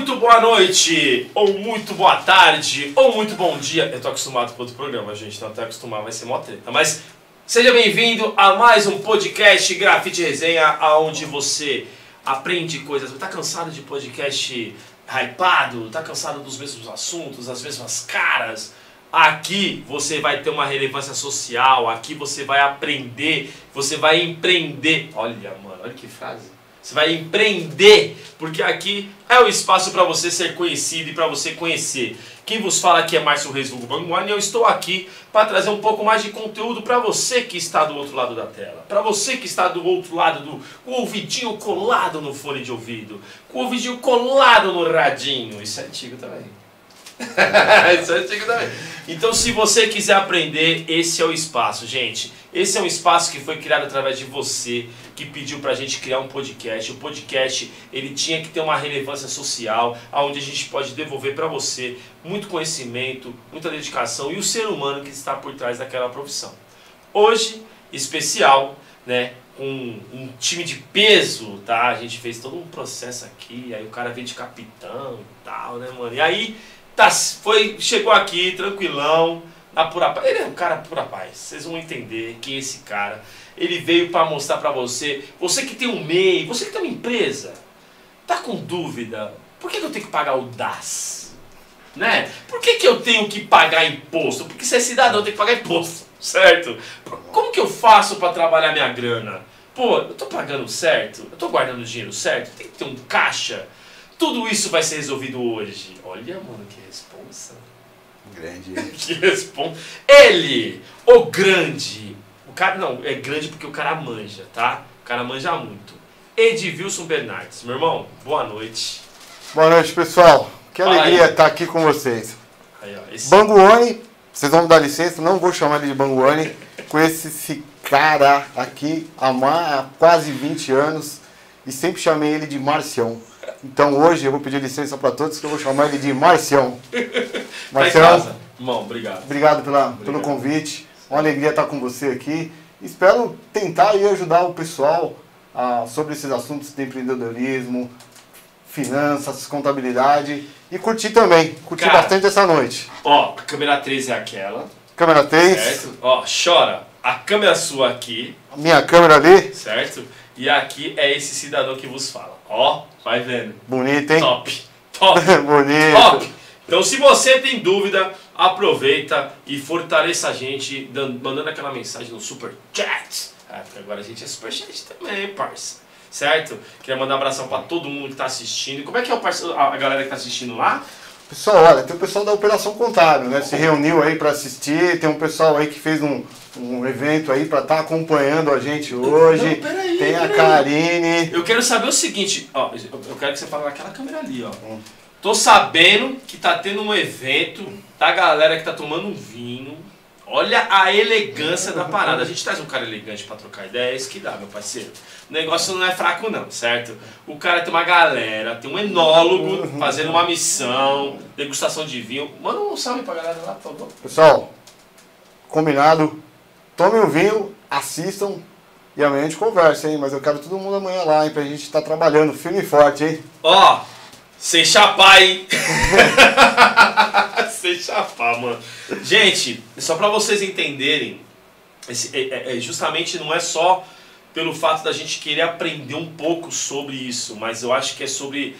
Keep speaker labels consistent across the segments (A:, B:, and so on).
A: Muito boa noite, ou muito boa tarde, ou muito bom dia. Eu tô acostumado com outro programa, gente, então até acostumar vai ser mó treta. Mas seja bem-vindo a mais um podcast Grafite Resenha, onde você aprende coisas. Tá cansado de podcast hypado? Tá cansado dos mesmos assuntos, das mesmas caras? Aqui você vai ter uma relevância social, aqui você vai aprender, você vai empreender. Olha, mano, olha que frase. Você vai empreender, porque aqui é o espaço para você ser conhecido e para você conhecer. Quem vos fala aqui é Márcio Reis Hugo Banguani e eu estou aqui para trazer um pouco mais de conteúdo para você que está do outro lado da tela. Para você que está do outro lado do com o ouvidinho colado no fone de ouvido, com o ouvidinho colado no radinho. Isso é antigo também. Isso é antigo também. Então, se você quiser aprender, esse é o espaço, gente. Esse é um espaço que foi criado através de você, que pediu pra gente criar um podcast. O podcast, ele tinha que ter uma relevância social, onde a gente pode devolver para você muito conhecimento, muita dedicação e o ser humano que está por trás daquela profissão. Hoje, especial, né, com um time de peso, tá? A gente fez todo um processo aqui, aí o cara veio de capitão e tal, né, mano? E aí tá, foi, chegou aqui tranquilão, na pura paz. Ele é um cara pura paz. Vocês vão entender quem é esse cara. Ele veio para mostrar para você, você que tem um MEI, você que tem uma empresa, tá com dúvida? Por que, eu tenho que pagar o DAS? Né? Por que, que eu tenho que pagar imposto? Porque se é cidadão, tenho que pagar imposto, certo? Como que eu faço para trabalhar minha grana? Pô, eu tô pagando certo? Eu tô guardando dinheiro certo? Tem que ter um caixa? Tudo isso vai ser resolvido hoje. Olha, mano, que responsa.
B: Grande.
A: que responde. Ele, o grande. O cara, não, é grande porque o cara manja, tá? O cara manja muito. Edilson Bernardes. Meu irmão, boa noite.
B: Boa noite, pessoal. Que
A: Fala
B: alegria
A: aí.
B: estar aqui com vocês.
A: Aí, ó, esse-
B: Banguani, vocês vão me dar licença, não vou chamar ele de Banguani. Conheço esse cara aqui há quase 20 anos e sempre chamei ele de Marcião. Então hoje eu vou pedir licença para todos que eu vou chamar ele de Marcião.
A: tá
B: Marcião.
A: Irmão, obrigado.
B: obrigado pela, pelo
A: Obrigado.
B: convite. Uma alegria estar com você aqui. Espero tentar aí ajudar o pessoal ah, sobre esses assuntos de empreendedorismo, finanças, contabilidade e curtir também. Curtir
A: Cara.
B: bastante essa noite.
A: Ó, a câmera 13 é aquela,
B: Câmera 3,
A: certo? Ó, chora. A câmera sua aqui,
B: minha câmera ali,
A: certo? E aqui é esse cidadão que vos fala. Ó, vai vendo.
B: bonita, hein?
A: Top. Top.
B: Bonito.
A: Top! Então, se você tem dúvida, aproveita e fortaleça a gente dando- mandando aquela mensagem no Super Chat. Ah, porque agora a gente é Super Chat também, parça. Certo? Queria mandar um abração pra todo mundo que tá assistindo. Como é que é o parceiro, a galera que tá assistindo lá?
B: Pessoal, olha, tem o pessoal da Operação Contábil, né? Se reuniu aí para assistir, tem um pessoal aí que fez um, um evento aí para estar acompanhando a gente hoje.
A: Não, peraí,
B: tem a
A: peraí.
B: Karine.
A: Eu quero saber o seguinte, ó, eu quero que você fale naquela câmera ali, ó.
B: Hum.
A: Tô sabendo que tá tendo um evento da galera que tá tomando um vinho. Olha a elegância da parada. A gente traz um cara elegante pra trocar ideia, é isso que dá, meu parceiro. O negócio não é fraco não, certo? O cara tem uma galera, tem um enólogo fazendo uma missão, degustação de vinho. Manda um salve pra galera lá, por favor.
B: Pessoal, combinado. Tomem um vinho, assistam e amanhã a gente conversa, hein? Mas eu quero todo mundo amanhã lá, hein? Pra gente estar trabalhando firme e forte, hein?
A: Ó, sem chapar, hein? sem chapar, mano. Gente, só pra vocês entenderem, é- é- é justamente não é só pelo fato da gente querer aprender um pouco sobre isso, mas eu acho que é sobre.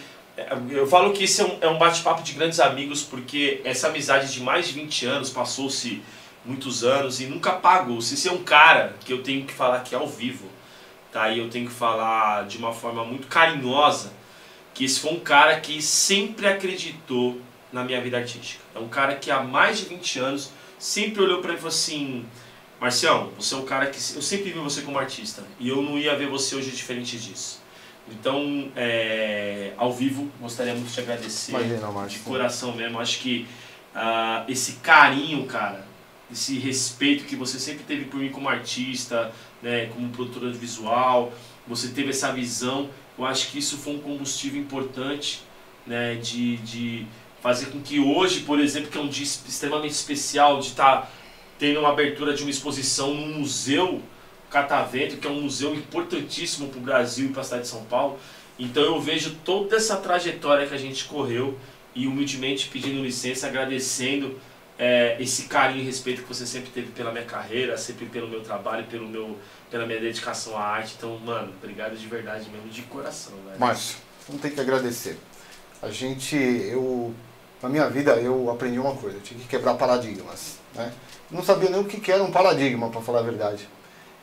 A: Eu falo que esse é um bate-papo de grandes amigos, porque essa amizade de mais de 20 anos passou-se muitos anos e nunca pagou. Se esse é um cara que eu tenho que falar aqui ao vivo, tá? E eu tenho que falar de uma forma muito carinhosa que esse foi um cara que sempre acreditou na minha vida artística. É um cara que há mais de 20 anos sempre olhou pra mim e falou assim: Marcião, você é um cara que eu sempre vi você como artista e eu não ia ver você hoje diferente disso. Então, é, ao vivo, gostaria muito de te agradecer
B: Imagina,
A: de coração mesmo. Acho que ah, esse carinho, cara, esse respeito que você sempre teve por mim como artista, né, como produtor audiovisual, você teve essa visão. Eu acho que isso foi um combustível importante, né, de, de fazer com que hoje, por exemplo, que é um dia extremamente especial, de estar tendo uma abertura de uma exposição no museu Catavento, que é um museu importantíssimo para o Brasil e para a cidade de São Paulo. Então eu vejo toda essa trajetória que a gente correu e humildemente pedindo licença, agradecendo é, esse carinho e respeito que você sempre teve pela minha carreira, sempre pelo meu trabalho, pelo meu, pela minha dedicação à arte. Então, mano, obrigado de verdade mesmo, de coração, velho.
B: Márcio, não tem que agradecer. A gente, eu, na minha vida, eu aprendi uma coisa, eu tinha que quebrar paradigmas, né? Não sabia nem o que era um paradigma, para falar a verdade.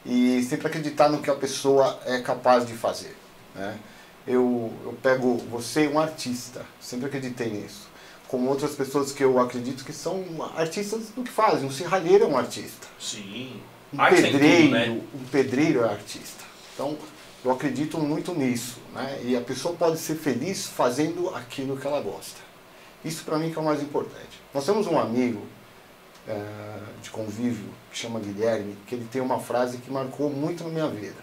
B: E sempre acreditar no que a pessoa é capaz de fazer, né? Eu, eu pego você um artista, sempre acreditei nisso. Como outras pessoas que eu acredito que são artistas do que fazem. Um serralheiro é um artista.
A: Sim.
B: Um
A: Arte tem
B: pedreiro,
A: tudo, né?
B: um pedreiro é artista. Então, eu acredito muito nisso, né? E a pessoa pode ser feliz fazendo aquilo que ela gosta. Isso para mim que é o mais importante. Nós temos um amigo eh, de convívio que chama Guilherme, que ele tem uma frase que marcou muito na minha vida.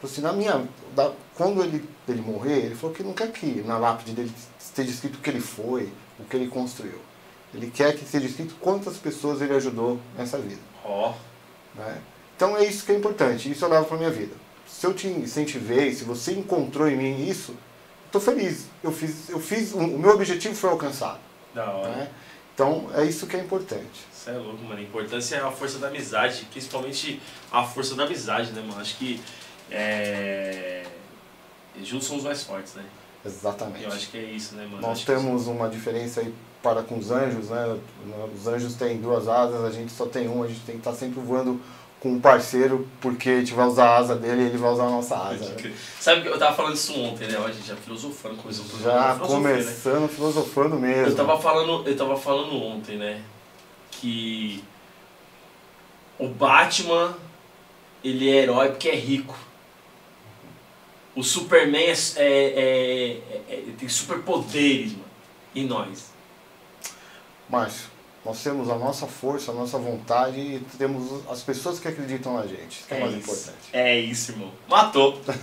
B: Falou assim, na minha, da- quando ele, ele morrer, ele falou que não quer que na lápide dele esteja escrito o que ele foi, o que ele construiu. Ele quer que esteja escrito quantas pessoas ele ajudou nessa vida.
A: Ó,
B: Né? Então é isso que é importante, isso eu levo para minha vida. Se eu te incentivei, se você encontrou em mim isso, estou feliz. Eu fiz, eu fiz, o meu objetivo foi alcançado.
A: da hora.
B: Né? Então é isso que é importante.
A: Você é louco, mano. A importância é a força da amizade, principalmente a força da amizade, né, mano? Acho que é... juntos somos mais fortes, né?
B: Exatamente.
A: Eu acho que é isso, né, mano?
B: Nós
A: Acho
B: temos uma diferença aí para com os anjos, né? Os anjos têm duas asas, a gente só tem uma, a gente tem que estar sempre voando com um parceiro, porque a gente vai usar a asa dele e ele vai usar a nossa asa. Né?
A: Sabe que eu tava falando isso ontem, né? A gente já filosofando, programa,
B: Já
A: né?
B: começando filosofando mesmo.
A: Eu tava falando, eu tava falando ontem, né? Que o Batman ele é herói porque é rico. O Superman é, é- é- é- tem superpoderes, mano. E nós?
B: Márcio, nós temos a nossa força, a nossa vontade e temos as pessoas que acreditam na gente. Isso que é, mais
A: isso.
B: importante.
A: É isso, irmão. Matou. Tá?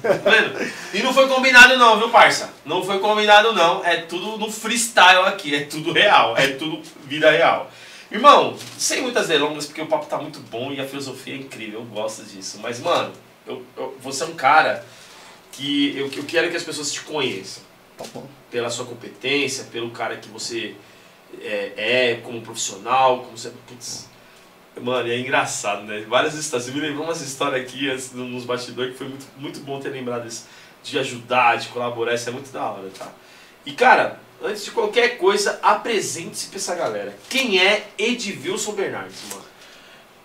A: E não foi combinado não, viu, parça? Não foi combinado não. É tudo no freestyle aqui. É tudo real. É tudo vida real. Irmão, sem muitas delongas, porque o papo tá muito bom e a filosofia é incrível. Eu gosto disso. Mas, mano, eu- eu- você é um cara que eu, eu quero que as pessoas te conheçam.
B: Tá bom.
A: Pela sua competência, pelo cara que você é, é como profissional, como você... Putz, Mano, é engraçado, né? Várias histórias. Você me lembrou umas histórias aqui antes, nos bastidores que foi muito, muito bom ter lembrado isso. De ajudar, de colaborar, isso é muito da hora, tá? E cara, antes de qualquer coisa, apresente-se pra essa galera. Quem é Edvilson Bernardes, mano?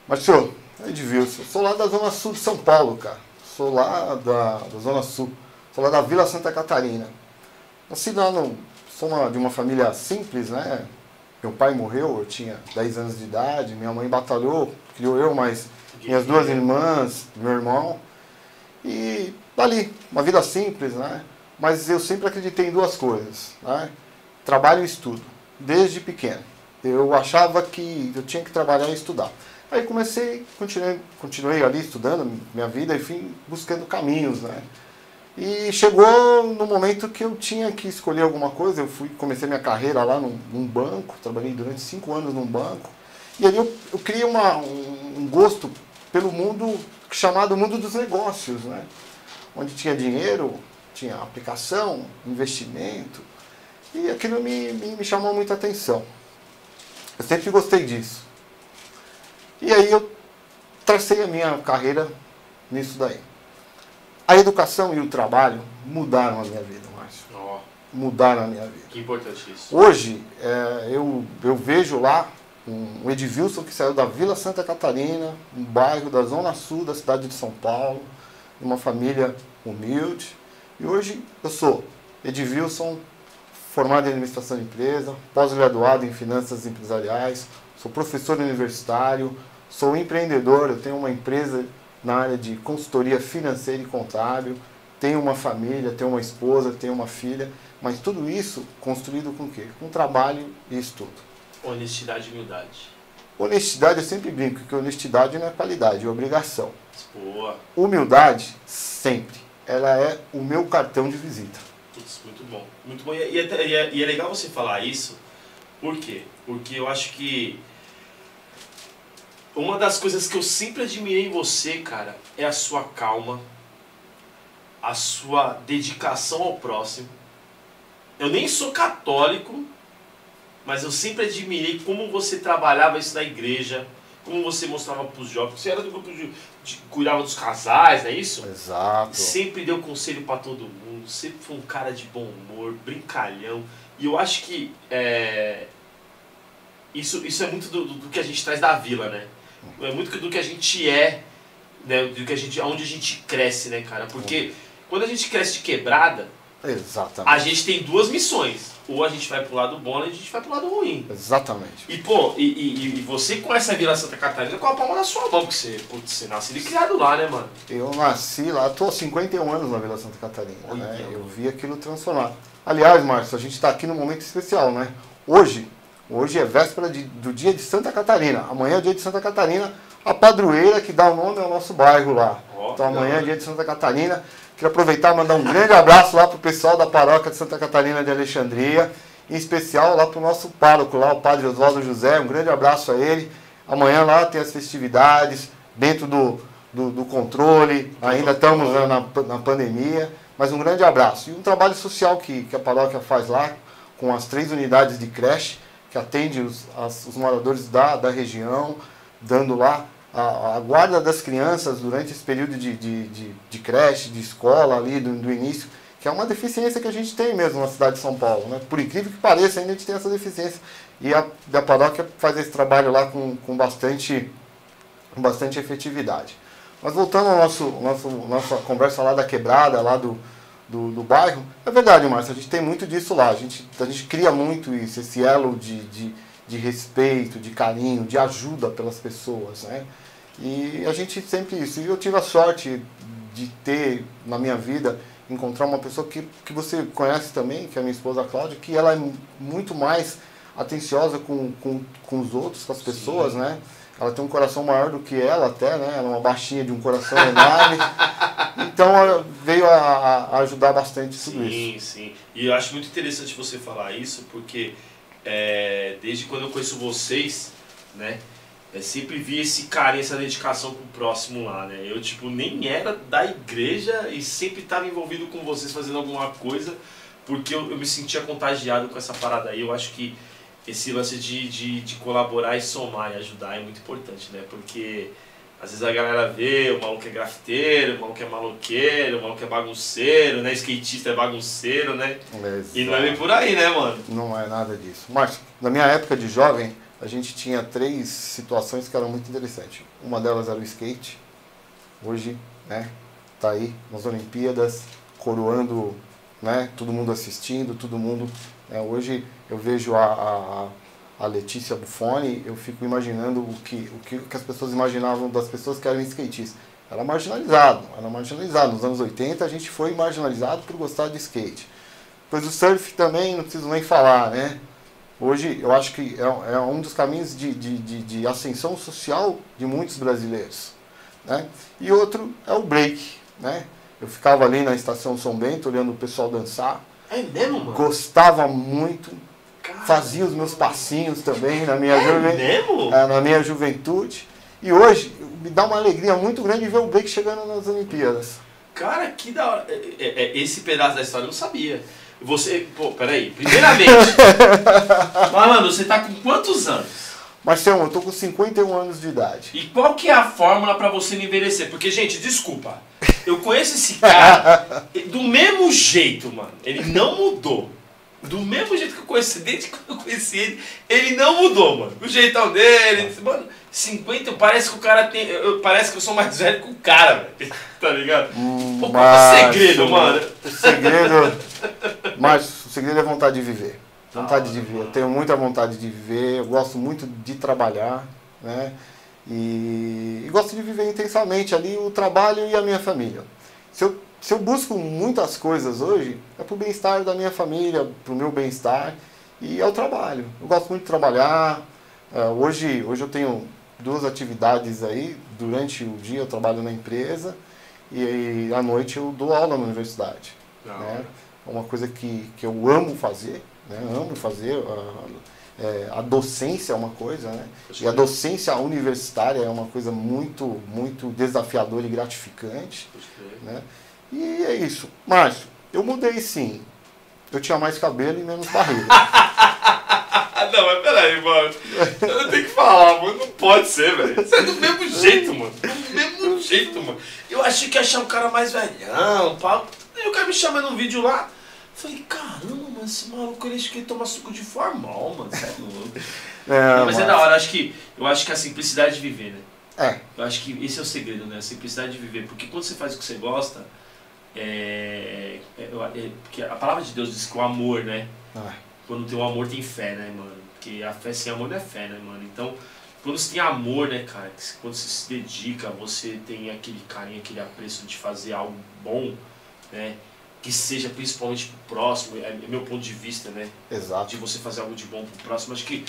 B: Márcio, é Edvilson. Sou lá da Zona Sul de São Paulo, cara. Sou lá da, da Zona Sul. Sou lá da Vila Santa Catarina. Nasci lá no, sou uma- de uma família simples, né? Meu pai morreu, eu tinha 10 anos de idade. Minha mãe batalhou, criou eu, mas minhas duas irmãs, meu irmão. E dali, uma vida simples, né? Mas eu sempre acreditei em duas coisas, né? Trabalho e estudo, desde pequeno. Eu achava que eu tinha que trabalhar e estudar. Aí comecei, continuei, continuei ali estudando minha vida e fui buscando caminhos, né? E chegou no momento que eu tinha que escolher alguma coisa. Eu fui, comecei minha carreira lá num, num banco, trabalhei durante cinco anos num banco. E ali eu, eu criei uma, um, um gosto pelo mundo chamado mundo dos negócios, né? Onde tinha dinheiro, tinha aplicação, investimento. E aquilo me, me, me chamou muita atenção. Eu sempre gostei disso. E aí eu tracei a minha carreira nisso daí. A educação e o trabalho mudaram a minha vida, Márcio.
A: Ó,
B: Mudaram a minha vida.
A: que importante isso.
B: Hoje, é, eu, eu vejo lá um, Edvilson que saiu da Vila Santa Catarina, um bairro da Zona Sul da cidade de São Paulo, uma família humilde. E hoje eu sou Edvilson, formado em administração de empresa, pós-graduado em finanças empresariais, sou professor universitário, sou empreendedor, eu tenho uma empresa na área de consultoria financeira e contábil, tenho uma família, tenho uma esposa, tenho uma filha, mas tudo isso construído com o quê? Com trabalho e estudo.
A: Honestidade e humildade.
B: Honestidade, eu sempre brinco que honestidade não é qualidade, é obrigação.
A: Boa.
B: Humildade, sempre. Ela é o meu cartão de visita.
A: Putz, muito bom. Muito bom. E, é- e é, e é- e é legal você falar isso. Por quê? Porque eu acho que uma das coisas que eu sempre admirei em você, cara, é a sua calma, a sua dedicação ao próximo. Eu nem sou católico, mas eu sempre admirei como você trabalhava isso na igreja, como você mostrava para os jovens. Você era do grupo de, de cuidava dos casais, não é isso?
B: Exato.
A: Sempre deu conselho para todo mundo, sempre foi um cara de bom humor, brincalhão. E eu acho que é, isso, isso é muito do, do, que a gente traz da vila, né? É muito do que a gente é, né? Do que a gente, onde a gente cresce, né, cara? Porque quando a gente cresce de quebrada,
B: Exatamente.
A: a gente tem duas missões. Ou a gente vai pro lado bom, ou a gente vai pro lado ruim.
B: Exatamente.
A: E, pô, e, e, e você conhece a Vila Santa Catarina com a palma na sua mão, porque você, putz, você nasceu e criado lá, né, mano?
B: Eu nasci lá, estou há 51 anos na Vila Santa Catarina,
A: Olha,
B: né? Eu vi aquilo transformar. Aliás, Márcio, a gente está aqui num momento especial, né? Hoje, hoje é véspera de- do dia de Santa Catarina. Amanhã é o dia de Santa Catarina, a padroeira que dá o nome ao nosso bairro lá. Então amanhã é dia de Santa Catarina. Queria aproveitar e mandar um grande abraço lá pro pessoal da paróquia de Santa Catarina de Alexandria, em especial lá pro nosso pároco lá, o padre Oswaldo José, um grande abraço a ele. Amanhã lá tem as festividades, dentro do, do, do controle, ainda estamos né, na, na pandemia, mas um grande abraço. E um trabalho social que, que a paróquia faz lá, com as três unidades de creche, que atende os, as- os moradores da, da região, dando lá a, a guarda das crianças durante esse período de, de, de, de creche, de escola ali, do, do início, que é uma deficiência que a gente tem mesmo na cidade de São Paulo. Né? Por incrível que pareça, ainda a gente tem essa deficiência. E a, a paróquia faz esse trabalho lá com, com bastante, com bastante efetividade. Mas voltando ao nosso, nosso nossa conversa lá da quebrada, lá do, do, do bairro, é verdade, Márcio, a gente tem muito disso lá. A gente, a gente cria muito isso, esse elo de, de, de respeito, de carinho, de ajuda pelas pessoas, né? E a gente sempre isso. E eu tive a sorte de ter na minha vida encontrar uma pessoa que, que você conhece também, que é a minha esposa Cláudia, que ela é muito mais atenciosa com, com, com os outros, com as pessoas,
A: Sim.
B: né? Ela tem um coração maior do que ela até, né? Ela é uma baixinha de um coração enorme. Então veio a, a ajudar bastante tudo isso.
A: Sim, sim. E eu acho muito interessante você falar isso, porque é, desde quando eu conheço vocês, né? Eu sempre vi esse carinho, essa dedicação com o próximo lá, né? Eu, tipo, nem era da igreja e sempre estava envolvido com vocês fazendo alguma coisa, porque eu, eu me sentia contagiado com essa parada aí. Eu acho que esse lance de, de, de colaborar e somar e ajudar é muito importante, né? Porque às vezes a galera vê, o maluco é grafiteiro, o maluco é maloqueiro, o maluco é bagunceiro, né? Skatista é bagunceiro, né? E não é bem por aí, né, mano?
B: Não é nada disso. Mas, na minha época de jovem, a gente tinha três situações que eram muito interessantes. Uma delas era o skate. Hoje, né, tá aí nas Olimpíadas, coroando, né, todo mundo assistindo, todo mundo. Né, hoje eu vejo a, a, a Letícia Buffoni, eu fico imaginando o que, o que que as pessoas imaginavam das pessoas que eram skatistas. Era marginalizado, era marginalizado. Nos anos 80 a gente foi marginalizado por gostar de skate. Pois o surf também, não preciso nem falar, né? Hoje eu acho que é, é um dos caminhos de, de, de, de ascensão social de muitos brasileiros. Né? E outro é o break. Né? Eu ficava ali na estação São Bento olhando o pessoal dançar,
A: É mesmo, mano?
B: gostava muito,
A: Cara,
B: fazia os meus passinhos também na minha,
A: É mesmo?
B: eh, na minha juventude. E hoje me dá uma alegria muito grande ver o break chegando nas Olimpíadas.
A: Cara, que da hora. É, é, é, esse pedaço da história eu não sabia. Você, pô, peraí. Primeiramente, Malandro, você tá com quantos anos?
B: Marcelo, eu tô com 51 anos de idade.
A: E qual que é a fórmula pra você não envelhecer? Porque, gente, desculpa. Eu conheço esse cara do mesmo jeito, mano. Ele não mudou. Do mesmo jeito que eu conheci, desde quando eu conheci ele, ele não mudou, mano. O jeitão dele, mano, 50, parece que o cara tem. eu- parece que eu sou mais velho que o cara, velho. Tá ligado?
B: Hum,
A: Pô, qual é o segredo, mano?
B: O segredo. Mas o segredo é vontade de viver. Vontade
A: Da
B: de viver. Eu tenho muita vontade de viver. Eu gosto muito de trabalhar, né? E, e gosto de viver intensamente ali o trabalho e a minha família. Se eu, se eu busco muitas coisas hoje, é pro bem-estar da minha família, pro meu bem-estar e é o trabalho. Eu gosto muito de trabalhar. É, hoje, hoje eu tenho duas atividades aí. Durante o dia eu trabalho na empresa e, à noite eu dou aula na universidade.
A: Da
B: né? É uma coisa que, que eu amo fazer, né? amo fazer. A, é, a docência é uma coisa, né? E a docência universitária é uma coisa muito, muito desafiadora e gratificante. Né? E é isso. Márcio, eu mudei sim. Eu tinha mais cabelo e menos barriga.
A: não, mas peraí, mano. Eu tenho que falar, mano. Não pode ser, velho. Você é do mesmo jeito, mano. Do mesmo jeito, mano. Eu achei que ia achar um cara mais velhão, pau. Aí o cara me chama num vídeo lá. Falei, caramba, mano, esse maluco ele acha que ele toma suco de formal, mano. Você é louco.
B: É,
A: mas é da hora, acho que, eu acho que a simplicidade de viver, né?
B: É,
A: Eu acho que esse é o segredo, né? A simplicidade de viver. Porque quando você faz o que você gosta, é, é- é- porque a palavra de Deus diz que o amor, né?
B: é.
A: Quando tem o amor tem fé, né, mano? Porque a fé sem amor não é fé, né, mano? Então, quando você tem amor, né, cara? Quando você se dedica, você tem aquele carinho, aquele apreço de fazer algo bom, né? Que seja principalmente pro próximo, é, é meu ponto de vista, né?
B: exato.
A: de você fazer algo de bom pro próximo. Acho que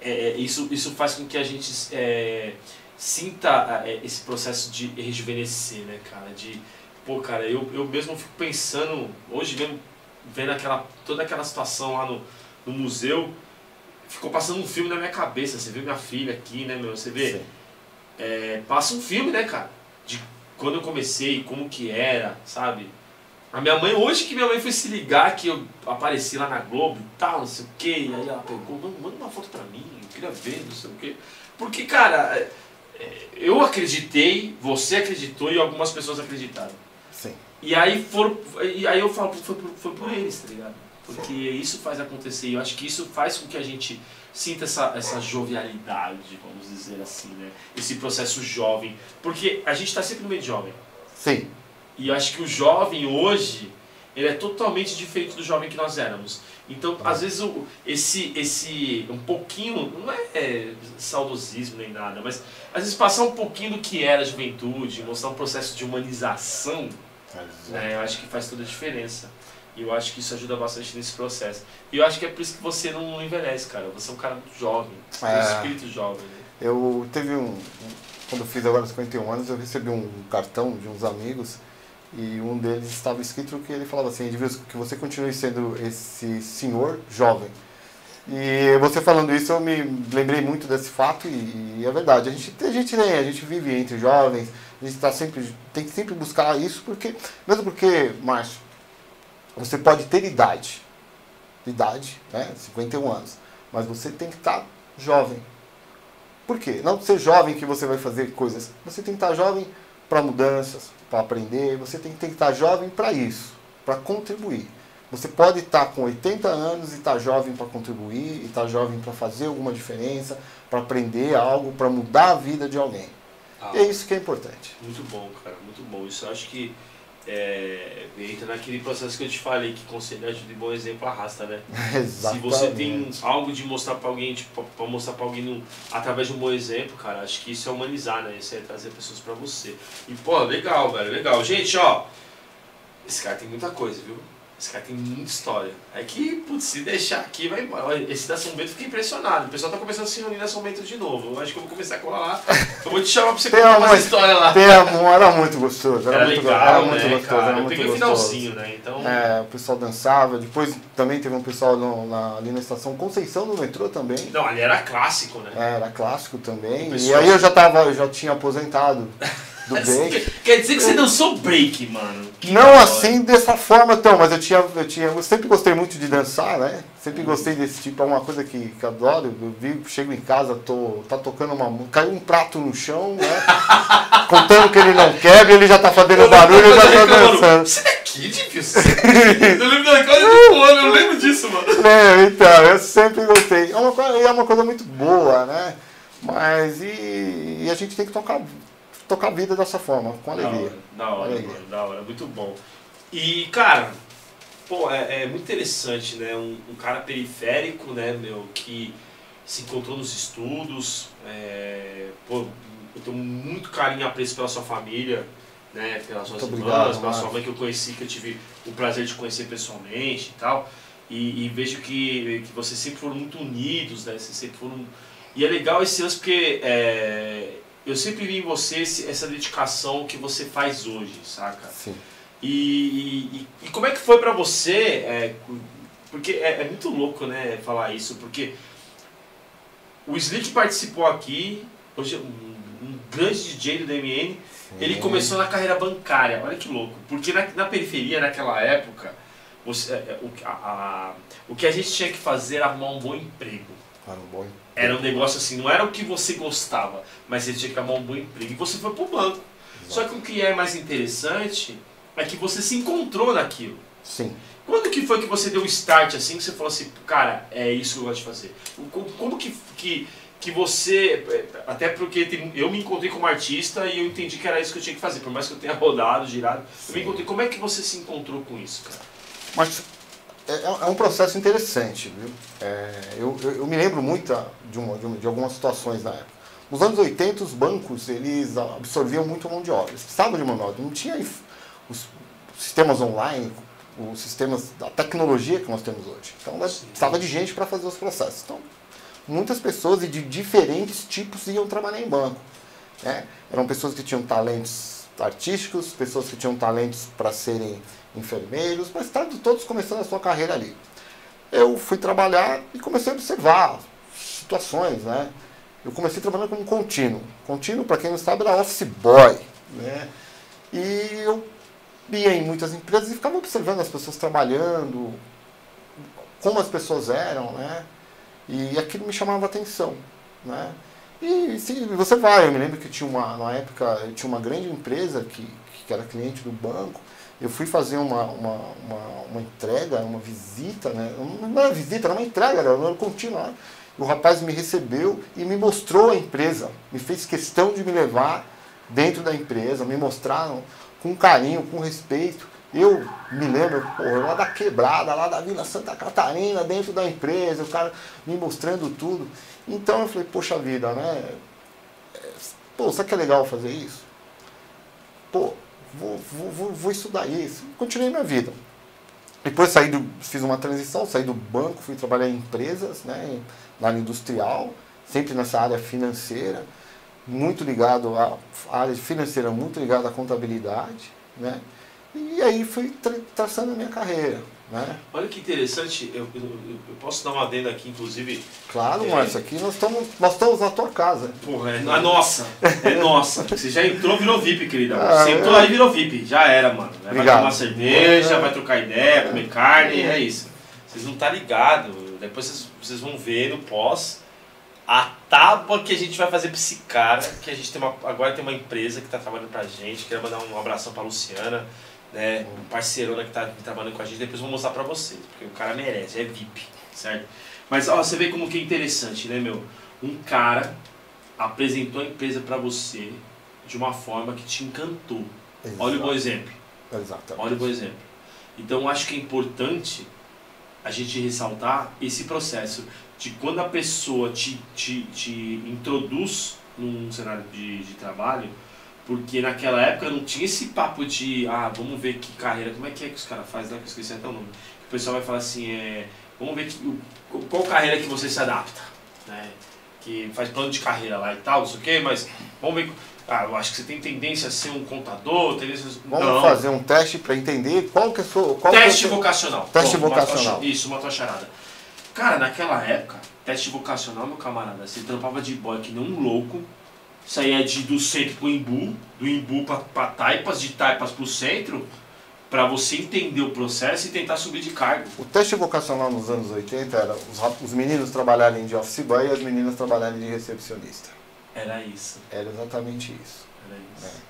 A: é, é, isso, isso faz com que a gente é, sinta é, esse processo de rejuvenescer, né, cara? De, pô, cara, eu, eu mesmo fico pensando, hoje mesmo, vendo aquela, toda aquela situação lá no, no museu, ficou passando um filme na minha cabeça. Você vê minha filha aqui, né, meu? Você vê,
B: Sim.
A: é, passa um filme, né, cara? De quando eu comecei, como que era, sabe? A minha mãe, hoje que minha mãe foi se ligar que eu apareci lá na Globo e tal, não sei o que, aí ela pegou, manda, manda uma foto pra mim, eu queria ver, não sei o que. Porque, cara, é, é, eu acreditei, você acreditou e algumas pessoas acreditaram.
B: Sim.
A: E aí foram. E aí eu falo, foi por, foi por eles, tá ligado? Porque isso faz acontecer. E eu acho que isso faz com que a gente sinta essa, essa jovialidade, vamos dizer assim, né? Esse processo jovem. Porque a gente tá sempre no meio de jovem.
B: Sim.
A: E eu acho que o jovem hoje, ele é totalmente diferente do jovem que nós éramos. Então, às vezes, o, esse, esse um pouquinho, não é saudosismo nem nada, mas às vezes passar um pouquinho do que era a juventude, mostrar um processo de humanização, né, eu acho que faz toda a diferença. E eu acho que isso ajuda bastante nesse processo. E eu acho que é por isso que você não envelhece, cara. Você é um cara muito jovem, você tem um
B: É.
A: espírito jovem. Né?
B: Eu teve um. Quando eu fiz agora 51 anos, eu recebi um cartão de uns amigos e um deles estava escrito que ele falava assim: "Edilson, que você continue sendo esse senhor jovem. E você falando isso, eu me lembrei muito desse fato e, e é verdade. A gente, a gente tem, a gente vive entre jovens, a gente tá sempre, tem que sempre buscar isso, porque, mesmo porque, Márcio, você pode ter idade, idade, né, 51 anos, mas você tem que estar jovem. Por quê? Não ser jovem que você vai fazer coisas. Você tem que estar jovem para mudanças, para aprender. Você tem, tem que estar jovem para isso, para contribuir. Você pode estar com 80 anos e estar jovem para contribuir, e estar jovem para fazer alguma diferença, para aprender algo, para mudar a vida de alguém.
A: Ah,
B: é isso que é importante.
A: Muito bom, cara, muito bom. Isso acho que é, entra naquele processo que eu te falei, que conselho ajuda e bom exemplo arrasta, né? Se
B: Exatamente.
A: você tem algo de mostrar pra alguém, tipo, pra mostrar pra alguém no- através de um bom exemplo, cara, acho que isso é humanizar, né? Isso é trazer pessoas pra você. E, pô, legal, velho, legal. Gente, ó, esse cara tem muita coisa, viu? Esse cara tem muita história. É que, putz, se deixar aqui, vai embora. Esse da São Bento, eu fiquei impressionado. O pessoal tá começando a se reunir na São Bento de novo. Eu acho que eu vou começar a colar lá. Eu vou te chamar pra você contar
B: uma-
A: umas histórias lá.
B: Tem amor, era muito gostoso. Era,
A: Era
B: muito,
A: legal,
B: era muito
A: né,
B: gostoso.
A: cara?
B: Era
A: Eu
B: muito
A: peguei o
B: gostoso.
A: finalzinho, né? Então,
B: É, o pessoal dançava. Depois também teve um pessoal no- na- ali na estação Conceição do metrô também.
A: não, ali era clássico, né?
B: É, era clássico também.
A: O
B: E
A: pessoal-
B: aí eu já tava, eu já tinha aposentado do break.
A: Quer dizer que você dançou break, mano. Que
B: Não
A: hora.
B: assim dessa forma tão, mas eu tinha, eu tinha, eu sempre gostei muito de dançar, né? Sempre gostei desse tipo, é uma coisa que, que eu adoro. Eu vi, chego em casa, tô, tá tocando uma caiu um prato no chão, né? Contando que ele não quebra, ele já tá fazendo barulho, eu já tô dançando.
A: Você daqui, difícil. eu lembro da coisa de pulando, eu lembro disso, mano.
B: É, então, eu sempre gostei. É uma, é uma coisa muito boa, né? Mas e, e a gente tem que tocar, tocar a vida dessa forma, com
A: Da
B: alegria.
A: hora, da hora,
B: Alegria.
A: mano, da hora, muito bom. E, cara, pô, é, é muito interessante, né? Um, um cara periférico, né, meu, que se encontrou nos estudos, é, pô, eu tenho muito carinho e apreço pela sua família, né, pelas suas
B: Muito
A: irmãs,
B: obrigado,
A: pela sua mãe que eu conheci, que eu tive o prazer de conhecer pessoalmente e tal. E, e vejo que, que vocês sempre foram muito unidos, né? Vocês sempre foram. E é legal esse lance porque é, eu sempre vi em você essa dedicação que você faz hoje, saca?
B: Sim.
A: E, e, e como é que foi pra você? é, porque é, é muito louco, né, falar isso, porque o Slick participou aqui, hoje é um, um grande DJ do DMN, Ele começou na carreira bancária, olha que louco. Porque na, na periferia, naquela época, você, é, é, o, a, a, o que a gente tinha que fazer era arrumar um bom emprego.
B: Era um bom
A: Era um negócio assim, não era o que você gostava, mas você tinha que arrumar um bom emprego. E você foi pro banco. Só que o que é mais interessante é que você se encontrou naquilo.
B: Sim.
A: Quando que foi que você deu o start assim, que você falou assim, cara, é isso que eu gosto de fazer? Como, que, que, que você, até porque tem, eu me encontrei como artista e eu entendi que era isso que eu tinha que fazer, por mais que eu tenha rodado, girado, eu me encontrei. Como é que você se encontrou com isso, cara?
B: Mas é, é um processo interessante, viu? É, eu, eu, eu, me lembro muito de, uma, de, uma, de, algumas situações na época. Nos anos 80, os bancos, eles absorviam muito a mão de obra. Eles precisavam de mão de obra. Não tinha os sistemas online, os sistemas da tecnologia que nós temos hoje. Então, precisava de gente para fazer os processos. Então, muitas pessoas de diferentes tipos iam trabalhar em banco. Né? Eram pessoas que tinham talentos artísticos, pessoas que tinham talentos para serem enfermeiros, mas estavam todos começando a sua carreira ali. Eu fui trabalhar e comecei a observar situações, né? Eu comecei trabalhando como contínuo. Contínuo, para quem não sabe, era office boy, né? E eu ia em muitas empresas e ficava observando as pessoas trabalhando, como as pessoas eram, né? E aquilo me chamava atenção, né? E sim, você vai, eu me lembro que tinha uma, na época, tinha uma grande empresa que, que era cliente do banco, eu fui fazer uma, uma, uma, uma entrega, uma visita, né? não era visita, era uma entrega, era, era contínua. O rapaz me recebeu e me mostrou a empresa, me fez questão de me levar dentro da empresa, me mostraram com carinho, com respeito. Eu me lembro, porra, lá da quebrada, lá da Vila Santa Catarina, dentro da empresa, o cara me mostrando tudo. Então eu falei, poxa vida, né? Pô, sabe que é legal fazer isso? Pô, vou, vou, vou, estudar isso. Continuei minha vida. Depois saí do, fiz uma transição, saí do banco, fui trabalhar em empresas, né, na área industrial, sempre nessa área financeira muito ligado à área financeira, muito ligado à contabilidade, né? E aí fui tra traçando a minha carreira. Né?
A: Olha que interessante, eu, eu, eu, posso dar uma adenda aqui, inclusive.
B: Claro, é... Márcio, aqui nós estamos, nós estamos na tua casa.
A: Porra, é, é nossa, é nossa. Você já entrou, virou VIP, querida. Ah, Você entrou é... aí, virou VIP. Já era, mano. Vai Obrigado. tomar cerveja, é... vai trocar ideia, comer carne, é isso. Vocês não tá ligado. Depois vocês, vocês vão ver no pós a tábua que a gente vai fazer pra esse cara, que a gente tem uma, agora tem uma empresa que está trabalhando pra gente, quero mandar um abração pra Luciana, né, um parceirona que está trabalhando com a gente, depois vou mostrar pra vocês, porque o cara merece, é VIP, certo? Mas ó, você vê como que é interessante, né, meu? Um cara apresentou a empresa para você de uma forma que te encantou. Exato. Olha o bom exemplo.
B: Exatamente.
A: Olha o bom exemplo. Então acho que é importante a gente ressaltar esse processo de quando a pessoa te, te, te introduz num cenário de, de trabalho, porque naquela época não tinha esse papo de, ah, vamos ver que carreira, como é que é que os caras fazem, né? Que eu esqueci até o nome. O pessoal vai falar assim, é, vamos ver que, qual carreira que você se adapta, né? Que faz plano de carreira lá e tal, não sei o quê, mas vamos ver. Ah, eu acho que você tem tendência a ser um contador, tendência
B: Vamos não. fazer um teste para entender qual que é o seu...
A: Teste é vocacional.
B: Teste Pronto, vocacional.
A: Uma isso, uma tua charada. Cara, naquela época, teste vocacional, meu camarada, você trampava de boy que nem um louco, saía de, do centro pro Imbu, do Imbu pra Taipas, de Taipas pro centro, para você entender o processo e tentar subir de cargo.
B: O teste vocacional nos anos 80 era os, os meninos trabalharem de office boy e as meninas trabalharem de recepcionista.
A: Era isso.
B: Era exatamente isso.
A: Era isso. Né?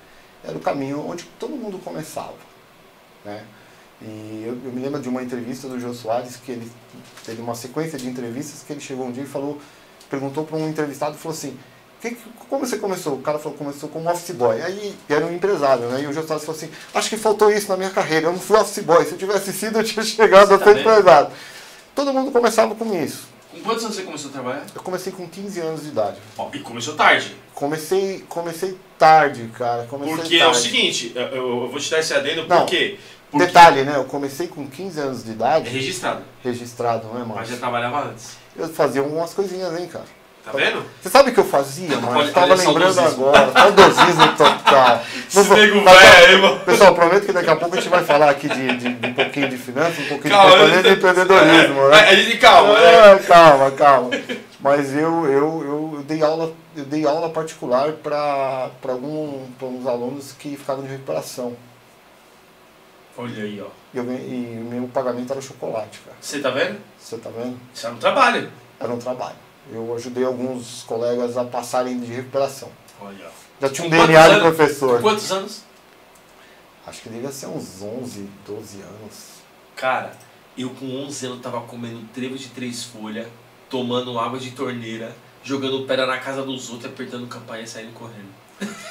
B: Era o caminho onde todo mundo começava. Né? E eu, eu, me lembro de uma entrevista do Jô Soares, que ele teve uma sequência de entrevistas que ele chegou um dia e falou, perguntou para um entrevistado e falou assim, que, como você começou? O cara falou começou como office boy. Aí era um empresário, né? E o Soares falou assim, acho que faltou isso na minha carreira, eu não fui office boy, se eu tivesse sido eu tinha chegado você a ser tá empresário. Todo mundo começava com isso.
A: Com quantos anos você começou a trabalhar?
B: Eu comecei com 15 anos de idade.
A: Ó, e começou tarde?
B: Comecei, comecei tarde, cara. Comecei
A: porque
B: tarde.
A: é o seguinte, eu, eu, vou te dar esse adendo, por quê?
B: Porque... Detalhe, né? Eu comecei com 15 anos de idade.
A: É registrado.
B: Registrado, não é, mano?
A: Mas já trabalhava antes.
B: Eu fazia algumas coisinhas, hein, cara.
A: Tá vendo?
B: Você sabe o que eu fazia, mano? Eu tava lembrando agora. Saudosismo total.
A: Esse nego velho, mano.
B: Pessoal, prometo que daqui a pouco a gente vai falar aqui de, de, de um pouquinho de finanças, um pouquinho calma, de, de empreendedorismo,
A: é,
B: né?
A: A gente calma,
B: é, né? Calma, calma. Mas eu, eu, eu, eu dei aula, eu dei aula particular para alguns alunos que ficavam de recuperação.
A: Olha aí, ó.
B: E, eu, e o meu pagamento era chocolate, cara.
A: Você tá vendo?
B: Você tá vendo?
A: Isso era um trabalho.
B: Era um trabalho. Eu ajudei alguns colegas a passarem de recuperação.
A: Olha.
B: Já tinha um
A: Com
B: DNA de
A: quantos anos?
B: professor.
A: Com quantos anos?
B: Acho que devia ser uns 11, 12 anos.
A: Cara, eu com 11 anos tava comendo trevo de três folhas, tomando água de torneira, jogando pedra na casa dos outros, apertando campainha e saindo correndo.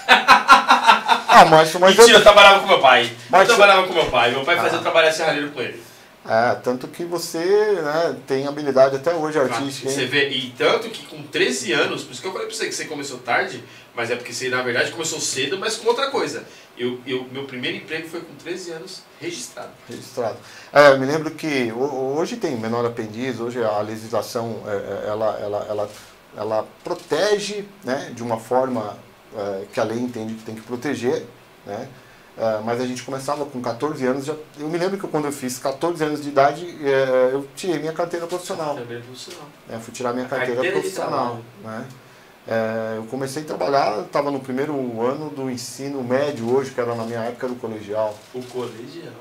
B: Ah, mas, mas
A: Mentira, eu
B: eu,
A: trabalhava com meu pai.
B: Mas
A: eu trabalhava com meu pai. Meu pai fazia
B: Ah.
A: eu trabalhar serralheiro com ele.
B: É, tanto que você né, tem habilidade até hoje artística,
A: Você vê, e tanto que com 13 anos, por isso que eu falei pra você que você começou tarde, mas é porque você na verdade começou cedo, mas com outra coisa. Eu, eu, meu primeiro emprego foi com 13 anos registrado.
B: registrado. É, eu me lembro que ho- hoje tem menor aprendiz, hoje a legislação é, é, ela, ela, ela, ela protege né, de uma forma é, que a lei entende que tem que proteger, né? É, mas a gente começava com 14 anos, já, eu me lembro que quando eu fiz 14 anos de idade, é, eu tirei minha carteira profissional.
A: Também profissional.
B: né? Fui tirar minha carteira,
A: Carteira
B: profissional. Né? É, eu comecei a trabalhar, estava no primeiro ano do ensino médio hoje, que era na minha época do colegial.
A: O colegial.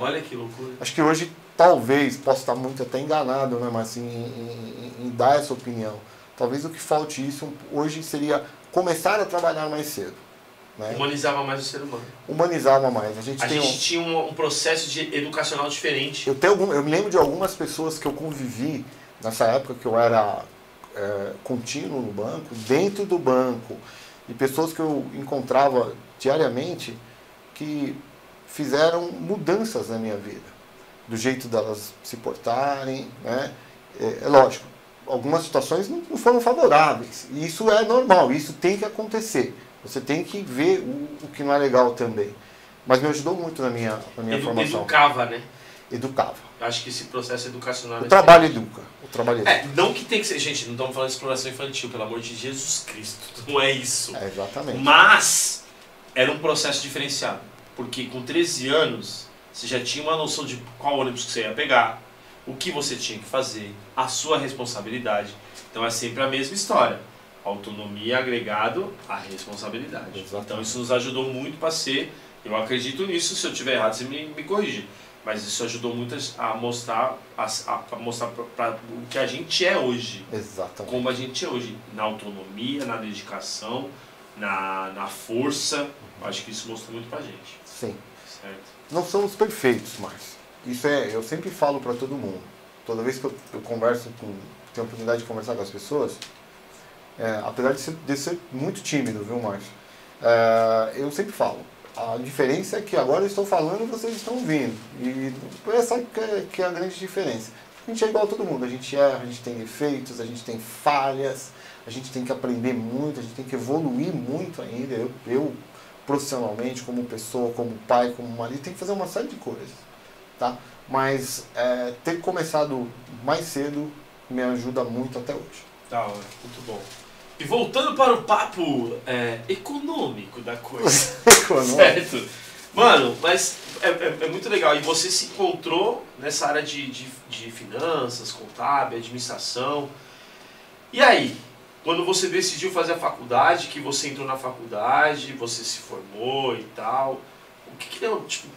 A: Olha que loucura.
B: Acho que hoje, talvez, posso estar muito até enganado, né? mas assim, em, em- em dar essa opinião. Talvez o que falte isso hoje seria começar a trabalhar mais cedo. Né?
A: Humanizava mais o ser humano.
B: Humanizava mais. A gente
A: A
B: tem um-
A: gente tinha um, um processo de educacional diferente.
B: Eu, tenho algum, eu me lembro de algumas pessoas que eu convivi nessa época que eu era é, contínuo no banco, dentro do banco, e pessoas que eu encontrava diariamente que fizeram mudanças na minha vida, do jeito delas se portarem, né? É, é lógico, algumas situações não, não foram favoráveis, e isso é normal, isso tem que acontecer. Você tem que ver o, o que não é legal também. Mas me ajudou muito na minha, na minha
A: Edu-
B: formação.
A: educava, né?
B: Educava.
A: Acho que esse processo educacional...
B: O
A: é
B: trabalho educa. O trabalho educa.
A: É, não que tem que ser. Gente, não estamos falando de exploração infantil, pelo amor de Jesus Cristo. Não é isso.
B: É, exatamente.
A: Mas era um processo diferenciado. Porque com 13 anos, você já tinha uma noção de qual ônibus que você ia pegar, o que você tinha que fazer, a sua responsabilidade. Então é sempre a mesma história. Autonomia agregado à responsabilidade.
B: Exatamente.
A: Então isso nos ajudou muito para ser. Eu acredito nisso, se eu estiver errado, você me, me corrige. Mas isso ajudou muito a mostrar, a, a- a mostrar para o que a gente é hoje
B: Exatamente.
A: como a gente é hoje, na autonomia, na dedicação, na, na força. Acho que isso mostrou muito pra gente,
B: Sim.
A: certo?
B: Não somos perfeitos, mas isso é, eu sempre falo para todo mundo. Toda vez que eu, eu converso com, tenho a oportunidade de conversar com as pessoas, é, apesar de ser, de ser muito tímido, viu, Márcio? É, eu sempre falo. A diferença é que agora eu estou falando e vocês estão ouvindo. E essa que é, que é a grande diferença. A gente é igual a todo mundo. A gente erra, a gente tem defeitos, a gente tem falhas, a gente tem que aprender muito, a gente tem que evoluir muito ainda. Eu, eu profissionalmente, como pessoa, como pai, como marido, tem que fazer uma série de coisas. Tá? Mas é, ter começado mais cedo me ajuda muito até hoje.
A: Hora, muito bom. E voltando para o papo é, econômico da coisa, certo? Mano, mas é, é- é muito legal. E você se encontrou nessa área de, de, de finanças, contábil, administração. E aí, quando você decidiu fazer a faculdade, que você entrou na faculdade, você se formou e tal, o que que deu, tipo,